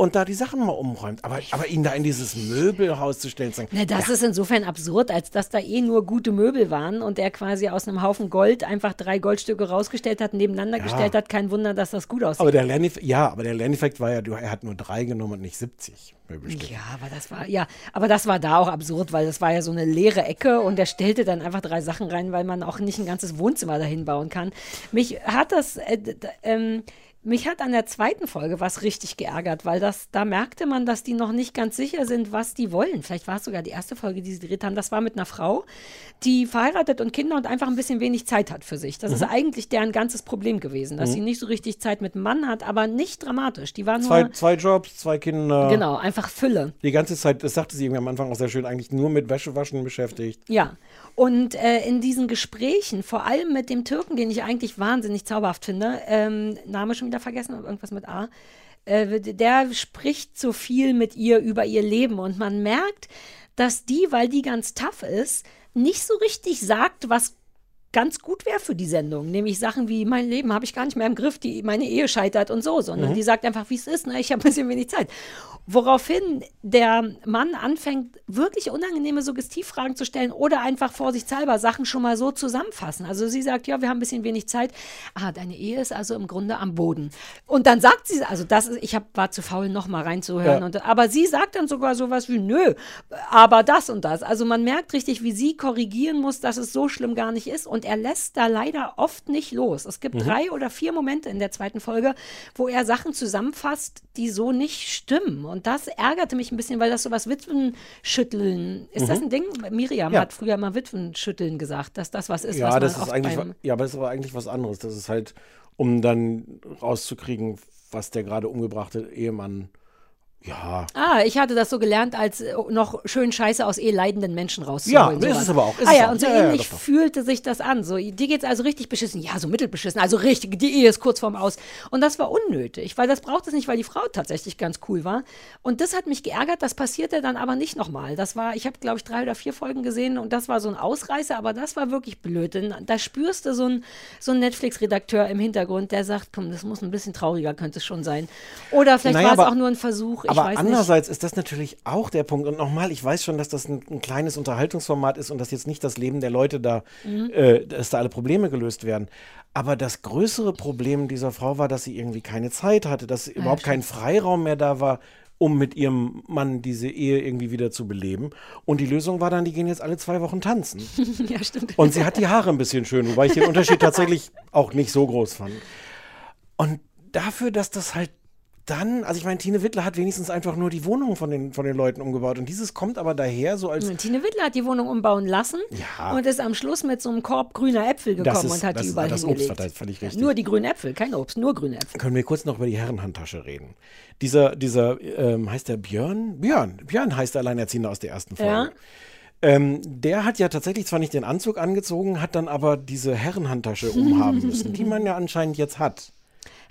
und da die Sachen mal umräumt. Aber, aber ihn da in dieses Möbelhaus zu stellen, zu sagen, Na, das ja, ist insofern absurd, als dass da eh nur gute Möbel waren und er quasi aus einem Haufen Gold einfach drei Goldstücke rausgestellt hat, nebeneinander Ja. gestellt hat. Kein Wunder, dass das gut aussieht. aber der Lerneffekt, ja, aber der Lerneffekt war ja, er hat nur drei genommen und nicht 70 Möbelstücke. Ja, aber das war ja, aber das war da auch absurd, weil das war ja so eine leere Ecke und er stellte dann einfach drei Sachen rein, weil man auch nicht ein ganzes Wohnzimmer dahin bauen kann. Mich hat das, äh, ähm, mich hat an der zweiten Folge was richtig geärgert, weil das, da merkte man, dass die noch nicht ganz sicher sind, was die wollen. Vielleicht war es sogar die erste Folge, die sie gedreht haben. Das war mit einer Frau, die verheiratet und Kinder und einfach ein bisschen wenig Zeit hat für sich. Das ist Mhm. eigentlich deren ganzes Problem gewesen, dass Mhm. sie nicht so richtig Zeit mit dem Mann hat, aber nicht dramatisch. Die war nur, Zwei, zwei Jobs, zwei Kinder. genau, einfach Fülle. Die ganze Zeit, das sagte sie irgendwie am Anfang auch sehr schön, eigentlich nur mit Wäschewaschen beschäftigt. Ja, und äh, in diesen Gesprächen, vor allem mit dem Türken, den ich eigentlich wahnsinnig zauberhaft finde, ähm, Name schon wieder vergessen, irgendwas mit A. Äh, der spricht so viel mit ihr über ihr Leben und man merkt, dass die, weil die ganz tough ist, nicht so richtig sagt, was ganz gut wäre für die Sendung. Nämlich Sachen wie, mein Leben habe ich gar nicht mehr im Griff, die, meine Ehe scheitert und so, sondern Mhm. die sagt einfach, wie es ist, ne? ich habe ein bisschen wenig Zeit. Woraufhin der Mann anfängt, wirklich unangenehme Suggestivfragen zu stellen oder einfach vorsichtshalber Sachen schon mal so zusammenfassen. Also sie sagt, ja, wir haben ein bisschen wenig Zeit. Ah, deine Ehe ist also im Grunde am Boden. Und dann sagt sie, also das ist, ich hab, war zu faul, noch mal reinzuhören. Ja. Und, aber sie sagt dann sogar sowas wie, nö, aber das und das. Also man merkt richtig, wie sie korrigieren muss, dass es so schlimm gar nicht ist. Und er lässt da leider oft nicht los. Es gibt Mhm. drei oder vier Momente in der zweiten Folge, wo er Sachen zusammenfasst, die so nicht stimmen. Und das ärgerte mich ein bisschen, weil das sowas Witwenschütteln, ist das Mhm. ein Ding? Miriam Ja. hat früher mal Witwenschütteln gesagt, dass das was ist, was ja, man das ist eigentlich, ja, aber das ist aber eigentlich was anderes. Das ist halt, um dann rauszukriegen, was der gerade umgebrachte Ehemann, ja. Ah, ich hatte das so gelernt, als äh, noch schön Scheiße aus eheleidenden Menschen rauszuholen. Ja, ist es aber auch, ist ah ja, und so Ja, ja, ähnlich doch. fühlte sich das an. So, dir geht's also richtig beschissen. Ja, so mittelbeschissen. Also richtig, die Ehe ist kurz vorm Aus. Und das war unnötig, weil das braucht es nicht, weil die Frau tatsächlich ganz cool war. Und das hat mich geärgert. Das passierte dann aber nicht nochmal. Das war, ich habe, glaube ich, drei oder vier Folgen gesehen und das war so ein Ausreißer, aber das war wirklich blöd. Denn da spürst du so ein, so Netflix-Redakteur im Hintergrund, der sagt, komm, das muss ein bisschen trauriger, könnte es schon sein. Oder vielleicht Naja, war es auch nur ein Versuch. Aber weiß nicht. andererseits ist das natürlich auch der Punkt. Und nochmal, ich weiß schon, dass das ein, ein kleines Unterhaltungsformat ist und dass jetzt nicht das Leben der Leute da, Mhm. äh, dass da alle Probleme gelöst werden. Aber das größere Problem dieser Frau war, dass sie irgendwie keine Zeit hatte, dass überhaupt kein Freiraum mehr da war, um mit ihrem Mann diese Ehe irgendwie wieder zu beleben. Und die Lösung war dann, die gehen jetzt alle zwei Wochen tanzen. ja, stimmt. Und sie hat die Haare ein bisschen schön, wobei ich den Unterschied tatsächlich auch nicht so groß fand. Und dafür, dass das halt dann, also ich meine, Tine Wittler hat wenigstens einfach nur die Wohnung von den, von den Leuten umgebaut. Und dieses kommt aber daher so als. Tine Wittler hat die Wohnung umbauen lassen Ja. und ist am Schluss mit so einem Korb grüner Äpfel gekommen ist- und hat das die ist- überall das Obst hingelegt. da völlig richtig. Nur die grünen Äpfel, kein Obst, nur grüne Äpfel. Können wir kurz noch über die Herrenhandtasche reden? Dieser, dieser, ähm, heißt der Björn? Björn. Björn heißt der Alleinerziehende aus der ersten Folge. Ja. Ähm, der hat ja tatsächlich zwar nicht den Anzug angezogen, hat dann aber diese Herrenhandtasche umhaben müssen, die man ja anscheinend jetzt hat.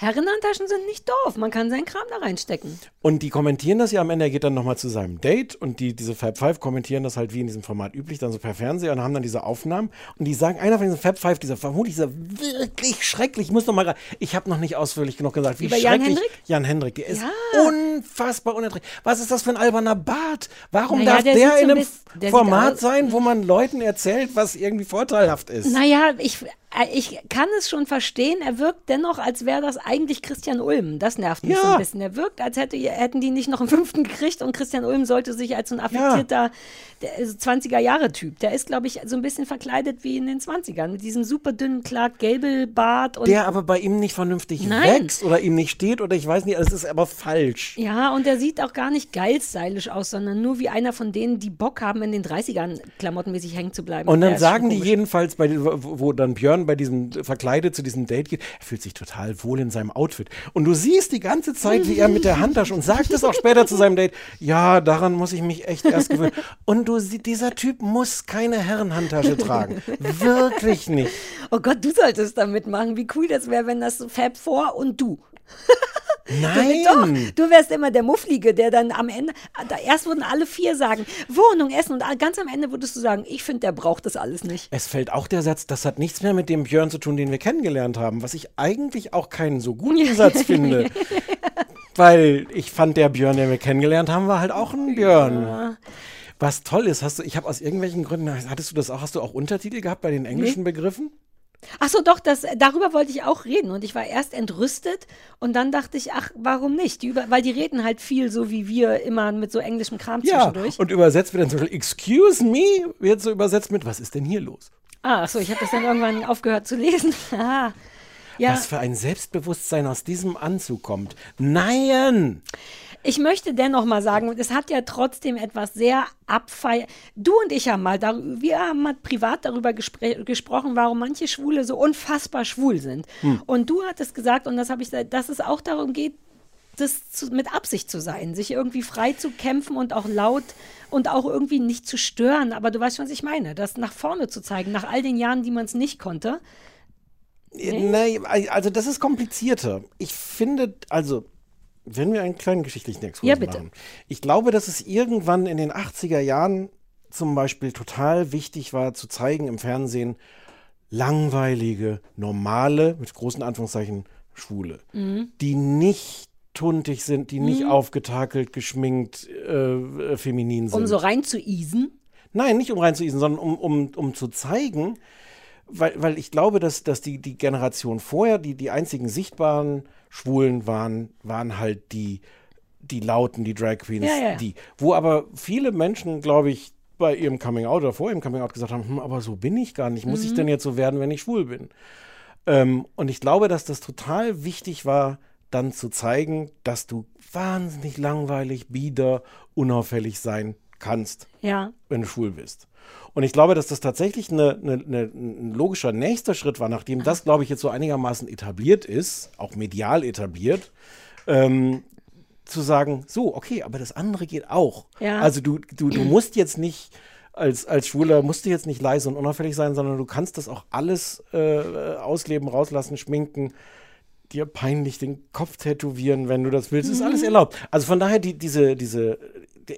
Herrenhandtaschen sind nicht doof, man kann seinen Kram da reinstecken. Und die kommentieren das ja am Ende, er geht dann nochmal zu seinem Date und die, diese Fab Five kommentieren das halt wie in diesem Format üblich, dann so per Fernseher und haben dann diese Aufnahmen und die sagen, einer von diesen Fab Five, dieser vermutlich dieser wirklich schrecklich, ich muss noch mal, ich habe noch nicht ausführlich genug gesagt, wie Über Jan schrecklich Hendrik? Jan Hendrik, der ist Ja. unfassbar unerträglich. Was ist das für ein alberner Bart? Warum Naja, darf der der, so in ein einem bisschen- der Format sein, wo man Leuten erzählt, was irgendwie vorteilhaft ist? Naja, ich, äh, ich kann es schon verstehen, er wirkt dennoch, als wäre das eigentlich Christian Ulm. Das nervt mich Ja. so ein bisschen. Er wirkt, als hätte, hätten die nicht noch einen fünften gekriegt und Christian Ulm sollte sich als so ein affektierter der ist 20er-Jahre-Typ. Der ist, glaube ich, so ein bisschen verkleidet wie in den 20ern, mit diesem super dünnen Clark Gable-Bart. und Der aber bei ihm nicht vernünftig Nein. wächst oder ihm nicht steht oder ich weiß nicht, es ist aber falsch. Ja, und der sieht auch gar nicht geil stylisch aus, sondern nur wie einer von denen, die Bock haben, in den 30ern klamottenmäßig hängen zu bleiben. Und dann sagen die komisch. jedenfalls, bei, den- wo, wo dann Björn bei diesem verkleidet zu diesem Date geht, er fühlt sich total wohl in seinem Outfit. Und du siehst die ganze Zeit, wie er mit der Handtasche und sagt es auch später zu seinem Date, ja, daran muss ich mich echt erst gewöhnen. Und du dieser Typ muss keine Herrenhandtasche tragen. Wirklich nicht. Oh Gott, du solltest da mitmachen. Wie cool das wäre, wenn das so Fab vor und du. Nein. Doch, du wärst immer der Mufflige, der dann am Ende, da erst würden alle vier sagen, Wohnung, Essen und ganz am Ende würdest du sagen, ich finde, der braucht das alles nicht. Es fällt auch der Satz, das hat nichts mehr mit dem Björn zu tun, den wir kennengelernt haben, was ich eigentlich auch keinen so guten Satz finde. Weil ich fand, der Björn, den wir kennengelernt haben, war halt auch ein Björn. Was toll ist, hast du, ich habe aus irgendwelchen Gründen, hattest du das auch, hast du auch Untertitel gehabt bei den englischen Begriffen? Ach so, doch, das, darüber wollte ich auch reden und ich war erst entrüstet und dann dachte ich, ach, warum nicht? Die über, weil die reden halt viel so wie wir immer mit so englischem Kram Ja, zwischendurch. und übersetzt wird dann zum Beispiel, excuse me, wird so übersetzt mit, was ist denn hier los? Ah, so, ich habe das dann irgendwann aufgehört zu lesen. Ah, ja. Was für ein Selbstbewusstsein aus diesem Anzug kommt. Nein! Ich möchte dennoch mal sagen, es hat ja trotzdem etwas sehr abfeier. Du und ich haben mal, darüber, wir haben mal privat darüber gespr gesprochen, warum manche Schwule so unfassbar schwul sind. Hm. Und du hattest gesagt, und das habe ich, dass es auch darum geht, das zu, mit Absicht zu sein, sich irgendwie frei zu kämpfen und auch laut und auch irgendwie nicht zu stören. Aber du weißt schon, was ich meine, das nach vorne zu zeigen, nach all den Jahren, die man es nicht konnte. Nee, also das ist komplizierter. Ich finde, also, wenn wir einen kleinen geschichtlichen Exkurs Ja, bitte. machen. Ich glaube, dass es irgendwann in den 80er Jahren zum Beispiel total wichtig war, zu zeigen im Fernsehen langweilige, normale, mit großen Anführungszeichen, Schwule, Mhm. die nicht tuntig sind, die nicht Mhm. aufgetakelt, geschminkt, äh, äh, feminin sind. Um so rein zu easen. Nein, nicht um reinzuisen, sondern um, um, um zu zeigen, weil, weil ich glaube, dass, dass die, die Generation vorher, die, die einzigen sichtbaren Schwulen waren, waren halt die, die Lauten, die Drag Queens, Ja, ja. die. Wo aber viele Menschen, glaube ich, bei ihrem Coming Out oder vor ihrem Coming Out gesagt haben, hm, aber so bin ich gar nicht. Muss ich Mhm. denn jetzt so werden, wenn ich schwul bin? Ähm, und ich glaube, dass das total wichtig war, dann zu zeigen, dass du wahnsinnig langweilig, bieder, unauffällig sein kannst Ja. wenn du schwul bist. Und ich glaube, dass das tatsächlich eine, eine, eine, ein logischer nächster Schritt war, nachdem das, glaube ich, jetzt so einigermaßen etabliert ist, auch medial etabliert, ähm, zu sagen, so, okay, aber das andere geht auch. Ja. Also du, du, du musst jetzt nicht als, als Schwuler musst du jetzt nicht leise und unauffällig sein, sondern du kannst das auch alles äh, ausleben, rauslassen, schminken, dir peinlich den Kopf tätowieren, wenn du das willst. Ist Mhm. alles erlaubt. Also von daher die, diese, diese,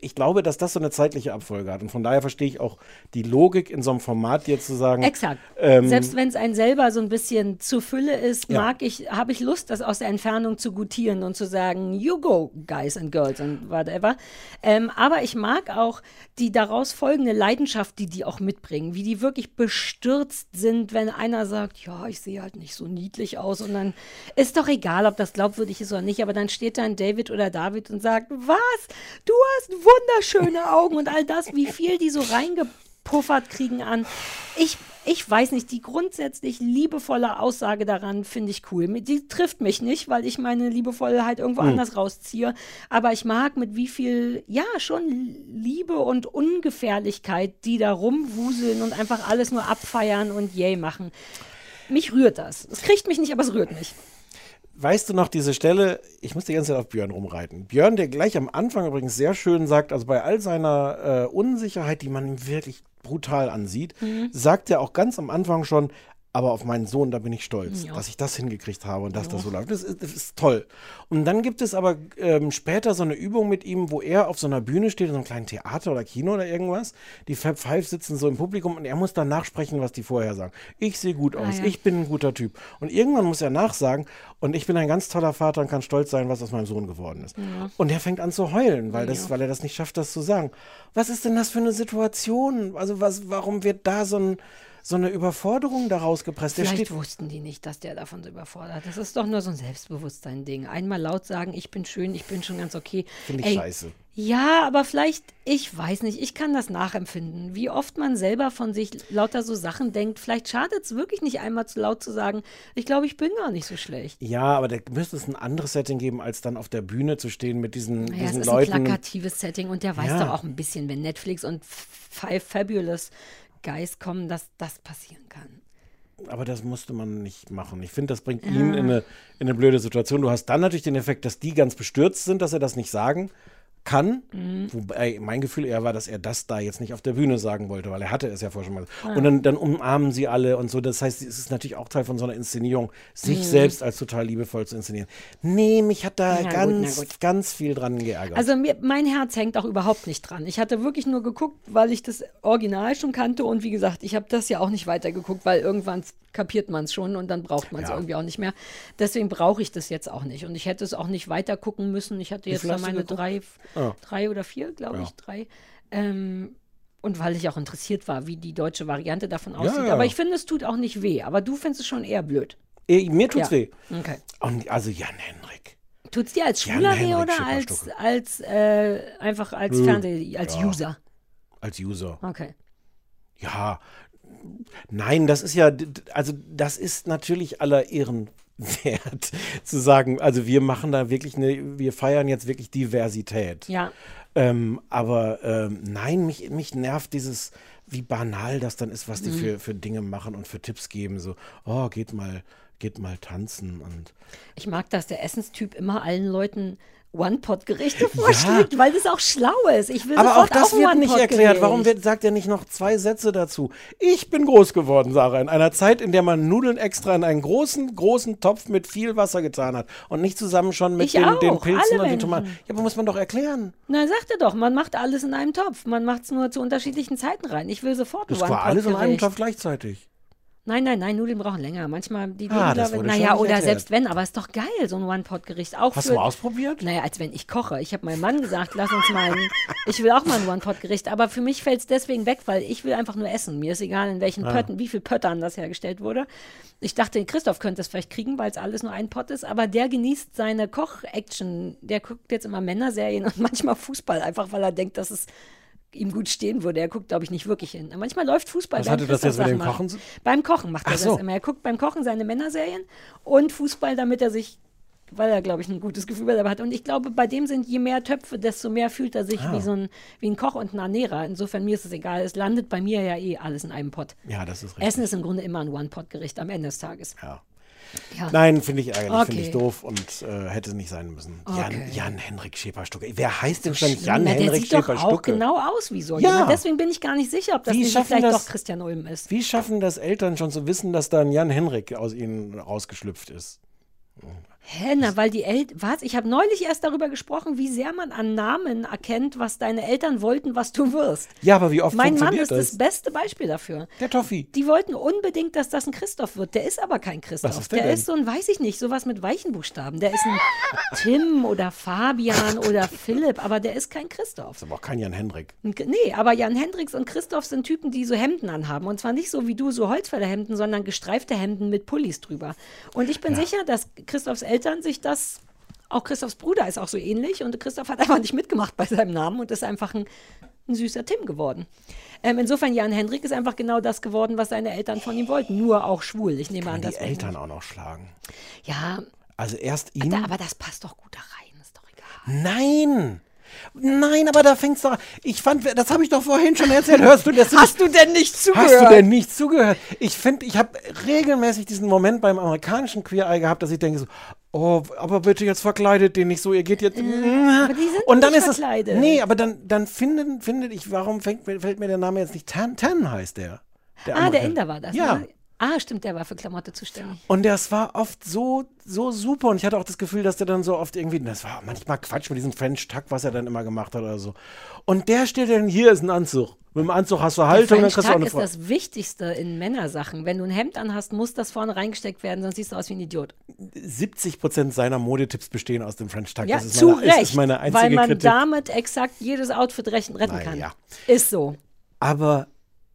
ich glaube, dass das so eine zeitliche Abfolge hat. Und von daher verstehe ich auch die Logik in so einem Format jetzt zu sagen. Exakt. ähm, Selbst wenn es ein selber so ein bisschen zu Fülle ist, Ja. mag ich, habe ich Lust, das aus der Entfernung zu gutieren und zu sagen, you go, guys and girls and whatever. Ähm, aber ich mag auch die daraus folgende Leidenschaft, die die auch mitbringen, wie die wirklich bestürzt sind, wenn einer sagt, ja, ich sehe halt nicht so niedlich aus und dann ist doch egal, ob das glaubwürdig ist oder nicht, aber dann steht da ein David oder David und sagt, was? Du hast wunderschöne Augen und all das, wie viel die so reingepuffert kriegen an. Ich, ich weiß nicht, die grundsätzlich liebevolle Aussage daran finde ich cool. Die trifft mich nicht, weil ich meine Liebevollheit irgendwo Hm. anders rausziehe. Aber ich mag mit wie viel, ja, schon Liebe und Ungefährlichkeit, die da rumwuseln und einfach alles nur abfeiern und yay machen. Mich rührt das. Es kriegt mich nicht, aber es rührt mich. Weißt du noch diese Stelle, ich muss die ganze Zeit auf Björn rumreiten. Björn, der gleich am Anfang übrigens sehr schön sagt, also bei all seiner äh, Unsicherheit, die man ihm wirklich brutal ansieht, Mhm. sagt er auch ganz am Anfang schon, aber auf meinen Sohn, da bin ich stolz, Ja. dass ich das hingekriegt habe und dass das so läuft. Das ist, das ist toll. Und dann gibt es aber ähm, später so eine Übung mit ihm, wo er auf so einer Bühne steht, in so einem kleinen Theater oder Kino oder irgendwas. Die Fab Five sitzen so im Publikum und er muss dann nachsprechen, was die vorher sagen. Ich sehe gut aus, ja. ich bin ein guter Typ. Und irgendwann muss er nachsagen, und ich bin ein ganz toller Vater und kann stolz sein, was aus meinem Sohn geworden ist. Ja. Und er fängt an zu heulen, weil, das, weil er das nicht schafft, das zu sagen. Was ist denn das für eine Situation? Also was, warum wird da so, ein, so eine Überforderung daraus gepresst? Der Vielleicht wussten die nicht, dass der davon so überfordert. Das ist doch nur so ein Selbstbewusstsein-Ding. Einmal laut sagen, ich bin schön, ich bin schon ganz okay. Finde ich Ey, scheiße. Ja, aber vielleicht, ich weiß nicht, ich kann das nachempfinden. Wie oft man selber von sich lauter so Sachen denkt. Vielleicht schadet es wirklich nicht einmal zu laut zu sagen, ich glaube, ich bin gar nicht so schlecht. Ja, aber da müsste es ein anderes Setting geben, als dann auf der Bühne zu stehen mit diesen, Naja, es diesen ist Leuten. ein plakatives Setting und der weiß Ja. doch auch ein bisschen, wenn Netflix und Five Fabulous Guys kommen, dass das passieren kann. Aber das musste man nicht machen. Ich finde, das bringt Ja. ihn in eine, in eine blöde Situation. Du hast dann natürlich den Effekt, dass die ganz bestürzt sind, dass er das nicht sagen kann. Mhm. Wobei mein Gefühl eher war, dass er das da jetzt nicht auf der Bühne sagen wollte, weil er hatte es ja vorher schon mal. Ah. Und dann, dann umarmen sie alle und so. Das heißt, es ist natürlich auch Teil von so einer Inszenierung, sich Mhm. selbst als total liebevoll zu inszenieren. Nee, mich hat da Na gut, ganz, na gut. ganz viel dran geärgert. Also mir, mein Herz hängt auch überhaupt nicht dran. Ich hatte wirklich nur geguckt, weil ich das Original schon kannte und wie gesagt, ich habe das ja auch nicht weitergeguckt, weil irgendwann kapiert man es schon und dann braucht man es Ja. irgendwie auch nicht mehr. Deswegen brauche ich das jetzt auch nicht und ich hätte es auch nicht weiter gucken müssen. Ich hatte jetzt da meine drei, Ah. drei oder vier, glaube Ja. ich, drei. Ähm, und weil ich auch interessiert war, wie die deutsche Variante davon Ja, aussieht. ja. Aber ich finde, es tut auch nicht weh. Aber du findest es schon eher blöd. Eh, Mir tut's Ja. weh. Okay. Und also Jan Henrik. Tut es dir als Jan Schwuler weh oder als, als äh, einfach als Nö. Fernseh, als Ja. User? Als User. Okay. Ja, nein, das ist ja, also das ist natürlich aller Ehren wert, zu sagen, also wir machen da wirklich eine, wir feiern jetzt wirklich Diversität. Ja. Ähm, aber ähm, nein, mich, mich nervt dieses, wie banal das dann ist, was die Mhm. für, für Dinge machen und für Tipps geben. So, oh, geht mal, geht mal tanzen und Ich mag, dass der Essenstyp immer allen Leuten One-Pot-Gerichte vorschlägt, weil das auch schlau ist. Ich will Aber auch das ein wird nicht erklärt. Warum wird, sagt er nicht noch zwei Sätze dazu? Ich bin groß geworden, Sarah, in einer Zeit, in der man Nudeln extra in einen großen, großen Topf mit viel Wasser getan hat und nicht zusammen schon mit den, den auch, Pilzen und den. Tomaten. Ja, aber muss man doch erklären. Na, sagt er doch, man macht alles in einem Topf. Man macht es nur zu unterschiedlichen Zeiten rein. Ich will sofort Das war alles in einem. Topf gleichzeitig. Nein, nein, nein, Nudeln brauchen länger. Manchmal die Ah, das wurde naja, oder erklärt. selbst wenn, aber ist doch geil, so ein One-Pot-Gericht. Auch Hast für, du mal ausprobiert? Naja, als wenn ich koche. Ich habe meinem Mann gesagt, lass uns mal ein, ich will auch mal ein One-Pot-Gericht, aber für mich fällt es deswegen weg, weil ich will einfach nur essen. Mir ist egal, in welchen Ah. Pötten, wie viel Pöttern das hergestellt wurde. Ich dachte, Christoph könnte es vielleicht kriegen, weil es alles nur ein Pot ist, aber der genießt seine Koch-Action. Der guckt jetzt immer Männerserien und manchmal Fußball, einfach weil er denkt, dass es ihm gut stehen würde. Er guckt, glaube ich, nicht wirklich hin. Manchmal läuft Fußball. Was hatte das jetzt mit dem Kochen Beim Kochen macht er so. das immer. Er guckt beim Kochen seine Männerserien und Fußball, damit er sich, weil er, glaube ich, ein gutes Gefühl dabei hat. Und ich glaube, bei dem sind je mehr Töpfe, desto mehr fühlt er sich Ah. wie so ein, wie ein Koch und ein Ernährer. Insofern mir ist es egal. Es landet bei mir ja eh alles in einem Pott. Ja, das ist richtig. Essen ist im Grunde immer ein One-Pot-Gericht am Ende des Tages. Ja. Ja. Nein, finde ich ärgerlich, finde Okay. ich doof und äh, hätte nicht sein müssen. Jan, Okay. Jan Henrik Schäper-Stucke. Wer heißt denn schon Jan Na, der Henrik sieht doch auch Schäper-Stucke? genau aus wie so Ja. jemand. Deswegen bin ich gar nicht sicher, ob das nicht vielleicht das- doch Christian Ulm ist. Wie schaffen das Eltern schon zu wissen, dass da ein Jan Henrik aus ihnen rausgeschlüpft ist? Hä, na, weil die Eltern, was? Ich habe neulich erst darüber gesprochen, wie sehr man an Namen erkennt, was deine Eltern wollten, was du wirst. Ja, aber wie oft Mein Mann ist das? das beste Beispiel dafür. Der Toffi. Die wollten unbedingt, dass das ein Christoph wird. Der ist aber kein Christoph. Was ist der der denn? ist so ein, weiß ich nicht, sowas mit weichen Buchstaben. Der ist ein Tim oder Fabian oder Philipp, aber der ist kein Christoph. ist aber auch kein Jan Henrik. Ein- Nee, aber Jan Hendricks und Christoph sind Typen, die so Hemden anhaben. Und zwar nicht so wie du, so Holzfällerhemden, sondern gestreifte Hemden mit Pullis drüber. Und ich bin sicher, dass Christophs Eltern sich das, auch Christophs Bruder ist auch so ähnlich. Und Christoph hat einfach nicht mitgemacht bei seinem Namen und ist einfach ein, ein süßer Tim geworden. Ähm, insofern, Jan Hendrik ist einfach genau das geworden, was seine Eltern von ihm wollten. Nur auch schwul. Ich nehme an, Die das war- Eltern auch noch schlagen. Ja, Also erst ihn. aber das passt doch gut da rein. Ist doch egal. Nein! Nein, aber da fängt's doch an. Ich fand, das habe ich doch vorhin schon erzählt. Hörst du das? Hast du denn nicht zugehört? Hast du denn nicht zugehört? Ich finde, ich habe regelmäßig diesen Moment beim amerikanischen Queer Eye gehabt, dass ich denke so, oh, aber bitte jetzt verkleidet den nicht so, ihr geht jetzt. aber die sind und dann ist es. verkleidet. Nee, aber dann, dann finden, finde ich, warum fängt, fällt mir der Name jetzt nicht? Tan, Tan heißt der. ah, der Amerikaner. Inder war das. Ja. Ne? Ah, stimmt, der war für Klamotte zuständig. Und das war oft so, so super. Und ich hatte auch das Gefühl, dass der dann so oft irgendwie, das war manchmal Quatsch mit diesem French Tuck, was er dann immer gemacht hat oder so. Und der steht dann, hier ist ein Anzug. Mit dem Anzug hast du Haltung, dann French kriegst du auch Tuck eine ist Frau. das Wichtigste in Männersachen. Wenn du ein Hemd anhast, muss das vorne reingesteckt werden, sonst siehst du aus wie ein Idiot. 70 Prozent seiner Modetipps bestehen aus dem French Tuck. Ja, das ist zu meine, Recht, ist meine einzige weil man Kritik. damit exakt jedes Outfit retten, kann. ja. Ist so. aber,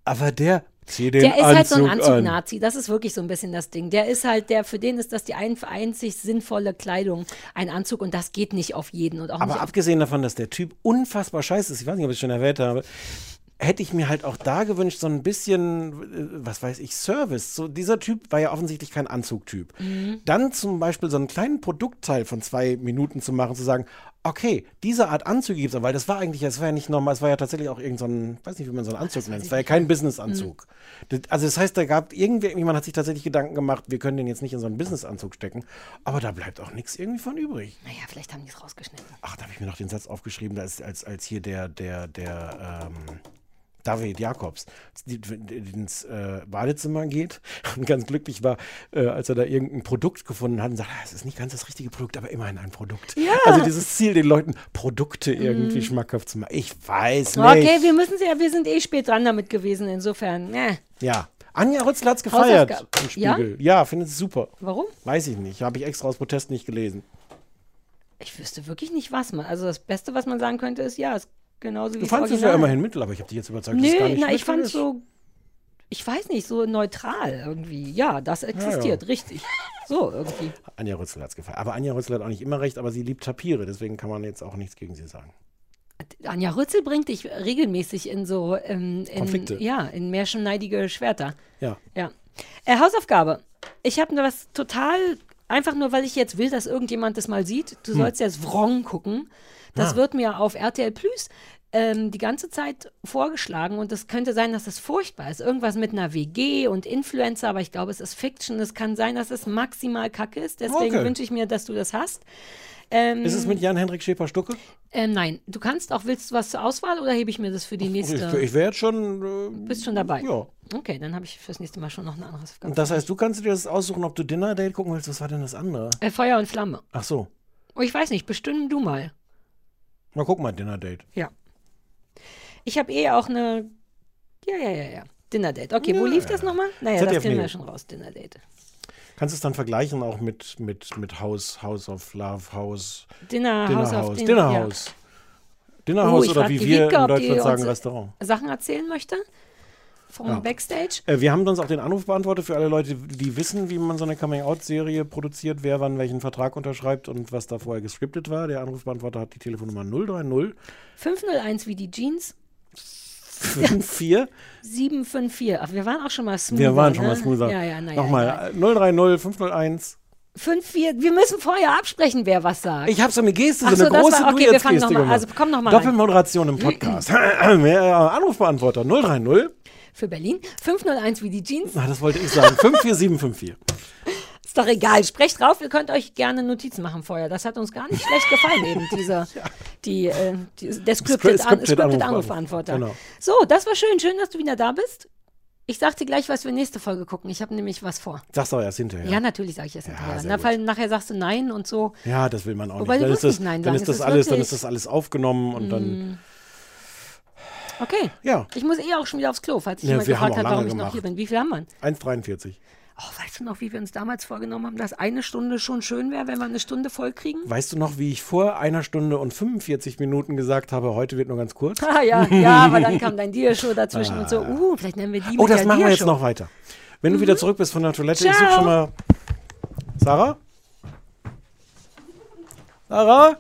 aber der, zieh den Der ist Anzug halt so ein an. Anzug-Nazi. Das ist wirklich so ein bisschen das Ding. Der ist halt, der, für den ist das die ein, einzig sinnvolle Kleidung, ein Anzug und das geht nicht auf jeden und auch Aber abgesehen davon, dass der Typ unfassbar scheiße ist, ich weiß nicht, ob ich es schon erwähnt habe, hätte ich mir halt auch da gewünscht, so ein bisschen, äh, was weiß ich, Service. So, dieser Typ war ja offensichtlich kein Anzugtyp. Mhm. Dann zum Beispiel so einen kleinen Produktteil von zwei Minuten zu machen, zu sagen, okay, diese Art Anzüge gibt es, weil das war eigentlich, das war ja nicht normal, es war ja tatsächlich auch irgendein, so ein, weiß nicht, wie man so einen Anzug nennt, es war ja kein Businessanzug. Mhm. Also das heißt, da gab irgendwie, jemand hat sich tatsächlich Gedanken gemacht, wir können den jetzt nicht in so einen Businessanzug stecken, aber da bleibt auch nichts irgendwie von übrig. Naja, vielleicht haben die es rausgeschnitten. Ach, da habe ich mir noch den Satz aufgeschrieben, da ist, als, als hier der, der, der, ähm, David Jakobs ins äh, Badezimmer geht und ganz glücklich war, äh, als er da irgendein Produkt gefunden hat und sagt, "Ah, es ist nicht ganz das richtige Produkt, aber immerhin ein Produkt. Ja. Also dieses Ziel, den Leuten Produkte irgendwie Mhm. schmackhaft zu machen. Ich weiß nicht. Okay, wir müssen ja, wir sind eh spät dran damit gewesen, insofern. Äh. ja. Anja Rützler hat es gefeiert im Spiegel. Ja, findet es super. Warum? Weiß ich nicht. Habe ich extra aus Protest nicht gelesen. Ich wüsste wirklich nicht, was man. Also das Beste, was man sagen könnte, ist ja, ist genauso wie Du fandest es ja immerhin mittel, aber ich habe dich jetzt überzeugt, dass es Nee, gar nicht na, ich fand ist. so, ich weiß nicht, so neutral irgendwie. Ja, das existiert, ja. richtig. So irgendwie. Anja Rützler hat es gefallen. Aber Anja Rützler hat auch nicht immer recht, aber sie liebt Tapire, deswegen kann man jetzt auch nichts gegen sie sagen. Anja Rützel bringt dich regelmäßig in so, ähm, in, Konflikte. ja, in märchenneidige Schwerter. Ja. Ja. Äh, Hausaufgabe. Ich habe was total, einfach nur, weil ich jetzt will, dass irgendjemand das mal sieht. Du Hm. sollst jetzt Wrong gucken. Das Ah. wird mir auf RTL Plus ähm, die ganze Zeit vorgeschlagen und es könnte sein, dass das furchtbar ist. Irgendwas mit einer WG und Influencer, aber ich glaube, es ist Fiction. Es kann sein, dass es maximal kacke ist. Deswegen Okay. wünsche ich mir, dass du das hast. Ähm, Ist es mit Jan-Henrik Schäper-Stucke? ähm, nein, du kannst auch, willst du was zur Auswahl oder hebe ich mir das für die nächste? Ich, ich wäre jetzt schon. Äh, bist schon dabei? Ja. Okay, dann habe ich fürs nächste Mal schon noch ein anderes. Und das heißt, du kannst dir das aussuchen, ob du Dinner Date gucken willst. Was war denn das andere? Äh, Feuer und Flamme. Ach so. Oh, ich weiß nicht, bestimm du mal. Mal guck mal, Dinner Date. Ja. Ich habe eh auch eine. Ja, ja, ja, ja. Dinner Date. Okay, wo lief das nochmal? Naja, das ZDF kriegen wir schon raus. Dinner Date. Kannst du es dann vergleichen auch mit, mit, mit House, House of Love, House. Dinner, Dinner House of House. Din- Dinner ja. House. Dinner Oh, House ich oder wie wir in Deutschland sagen, Restaurant. Sachen erzählen möchte. Vom Ja. Backstage. Äh, wir haben uns auch den Anruf beantwortet für alle Leute, die wissen, wie man so eine Coming-out-Serie produziert, wer wann welchen Vertrag unterschreibt und was da vorher gescriptet war. Der Anrufbeantworter hat die Telefonnummer 030 501 wie die Jeans. 54. 754. Ach, wir waren auch schon mal smoother. Wir waren schon ne? mal smoother. Ja, ja, naja. Nochmal, äh, 030 501. 54. Wir müssen vorher absprechen, wer was sagt. Ich habe so eine Geste, so so, eine große war- okay, wir fangen noch mal- also komm noch mal rein. Doppelmoderation im Podcast. Äh, Anrufbeantworter 030. Für Berlin. 501 wie die Jeans. Na, das wollte ich sagen. 54754. Ist doch egal. Sprecht drauf. Ihr könnt euch gerne Notizen machen vorher. Das hat uns gar nicht schlecht gefallen, eben dieser, die, äh, die, der Scripted, Scripted Scripted Anrufbeantworter. Anrufbeantworter. Genau. So, das war schön. Schön, dass du wieder da bist. Ich sag dir gleich, was wir nächste Folge gucken. Ich habe nämlich was vor. Sag's doch erst hinterher. Ja, natürlich sage ich es hinterher. sehr Na, weil nachher sagst du Nein und so. Ja, das will man auch Wobei nicht. du Dann ist das, nicht Nein dann ist das alles, dann wirklich- ist das alles aufgenommen und dann. Okay. Ja. Ich muss eh auch schon wieder aufs Klo, falls sich Ja, jemand gefragt hat, warum ich noch gemacht. hier bin. Wie viel haben wir? 1,43. Oh, weißt du noch, wie wir uns damals vorgenommen haben, dass eine Stunde schon schön wäre, wenn wir eine Stunde voll kriegen? Weißt du noch, wie ich vor einer Stunde und 45 Minuten gesagt habe, heute wird nur ganz kurz? Ah, ja, ja, aber dann kam dein Dia-Show dazwischen und so. Uh, vielleicht nennen wir die Oh, das machen wir jetzt noch weiter. Wenn du wieder zurück bist von der Toilette, ich suche Ciao. schon mal. Sarah? Sarah?